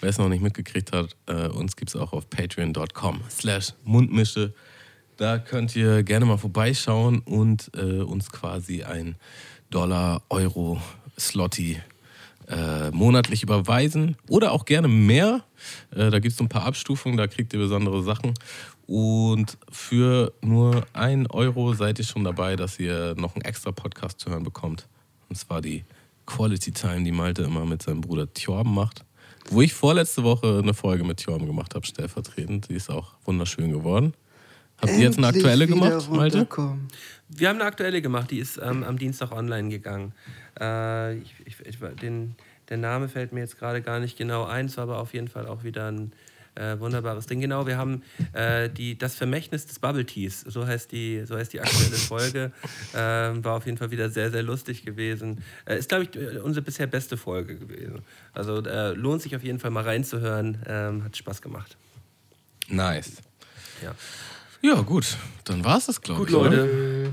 Wer es noch nicht mitgekriegt hat, äh, uns gibt es auch auf patreon.com slash mundmische. Da könnt ihr gerne mal vorbeischauen und äh, uns quasi ein Dollar, Euro, Slotty äh, monatlich überweisen oder auch gerne mehr. Äh, da gibt es ein paar Abstufungen, da kriegt ihr besondere Sachen. Und für nur ein Euro seid ihr schon dabei, dass ihr noch einen extra Podcast zu hören bekommt. Und zwar die Quality Time, die Malte immer mit seinem Bruder Thorben macht. Wo ich vorletzte Woche eine Folge mit Thorben gemacht habe, stellvertretend. Die ist auch wunderschön geworden. Habt ihr jetzt eine Endlich aktuelle gemacht, Malte? Wir haben eine aktuelle gemacht, die ist ähm, am Dienstag online gegangen. Äh, ich, ich, ich, den, der Name fällt mir jetzt gerade gar nicht genau ein, es war aber auf jeden Fall auch wieder ein äh, wunderbares Ding. Genau, wir haben äh, die, das Vermächtnis des Bubble Teas, so heißt die, so heißt die aktuelle *laughs* Folge. Ähm, war auf jeden Fall wieder sehr, sehr lustig gewesen. Äh, ist, glaube ich, unsere bisher beste Folge gewesen. Also äh, lohnt sich auf jeden Fall mal reinzuhören. Ähm, hat Spaß gemacht. Nice. Ja. Ja, gut. Dann war es das, glaube Gut, ich. oder? Leute.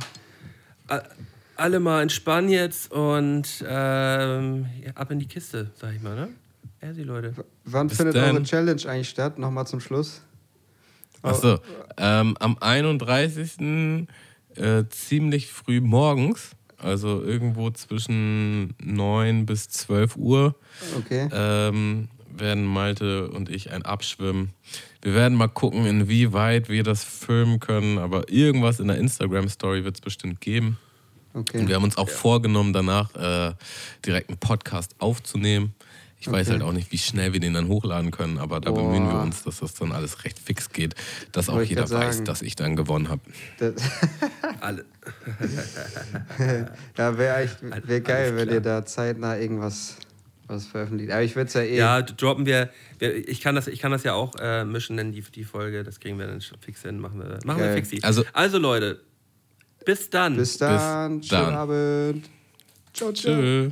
Alle mal entspannen jetzt und ähm, ab in die Kiste, sag ich mal, ne? Ja, die Leute. Wann Bis findet dann. eure Challenge eigentlich statt? Nochmal zum Schluss. Achso, ähm, am 31. Äh, ziemlich früh morgens, also irgendwo zwischen 9 bis 12 Uhr, Okay. ähm, werden Malte und ich ein Abschwimmen. Wir werden mal gucken, inwieweit wir das filmen können, aber irgendwas in der Instagram-Story wird es bestimmt geben. Und wir okay. haben uns auch vorgenommen, danach äh, direkt einen Podcast aufzunehmen. Ich weiß Okay. halt auch nicht, wie schnell wir den dann hochladen können, aber da bemühen wir Boah. uns, dass das dann alles recht fix geht, dass auch jeder weiß, dass ich dann gewonnen habe. *laughs* *laughs* Alle. ja, wäre wär geil, wenn ihr da zeitnah irgendwas was veröffentlicht. Aber ich würde es ja eh. Ja, droppen wir. wir ich, kann das, ich kann das ja auch äh, mischen, denn die, die Folge, das kriegen wir dann schon fix hin. Machen wir, machen wir Geil. fixi. Also- also, Leute, bis dann. Bis dann. Bis Schönen dann. Abend. Ciao, ciao. Tschö.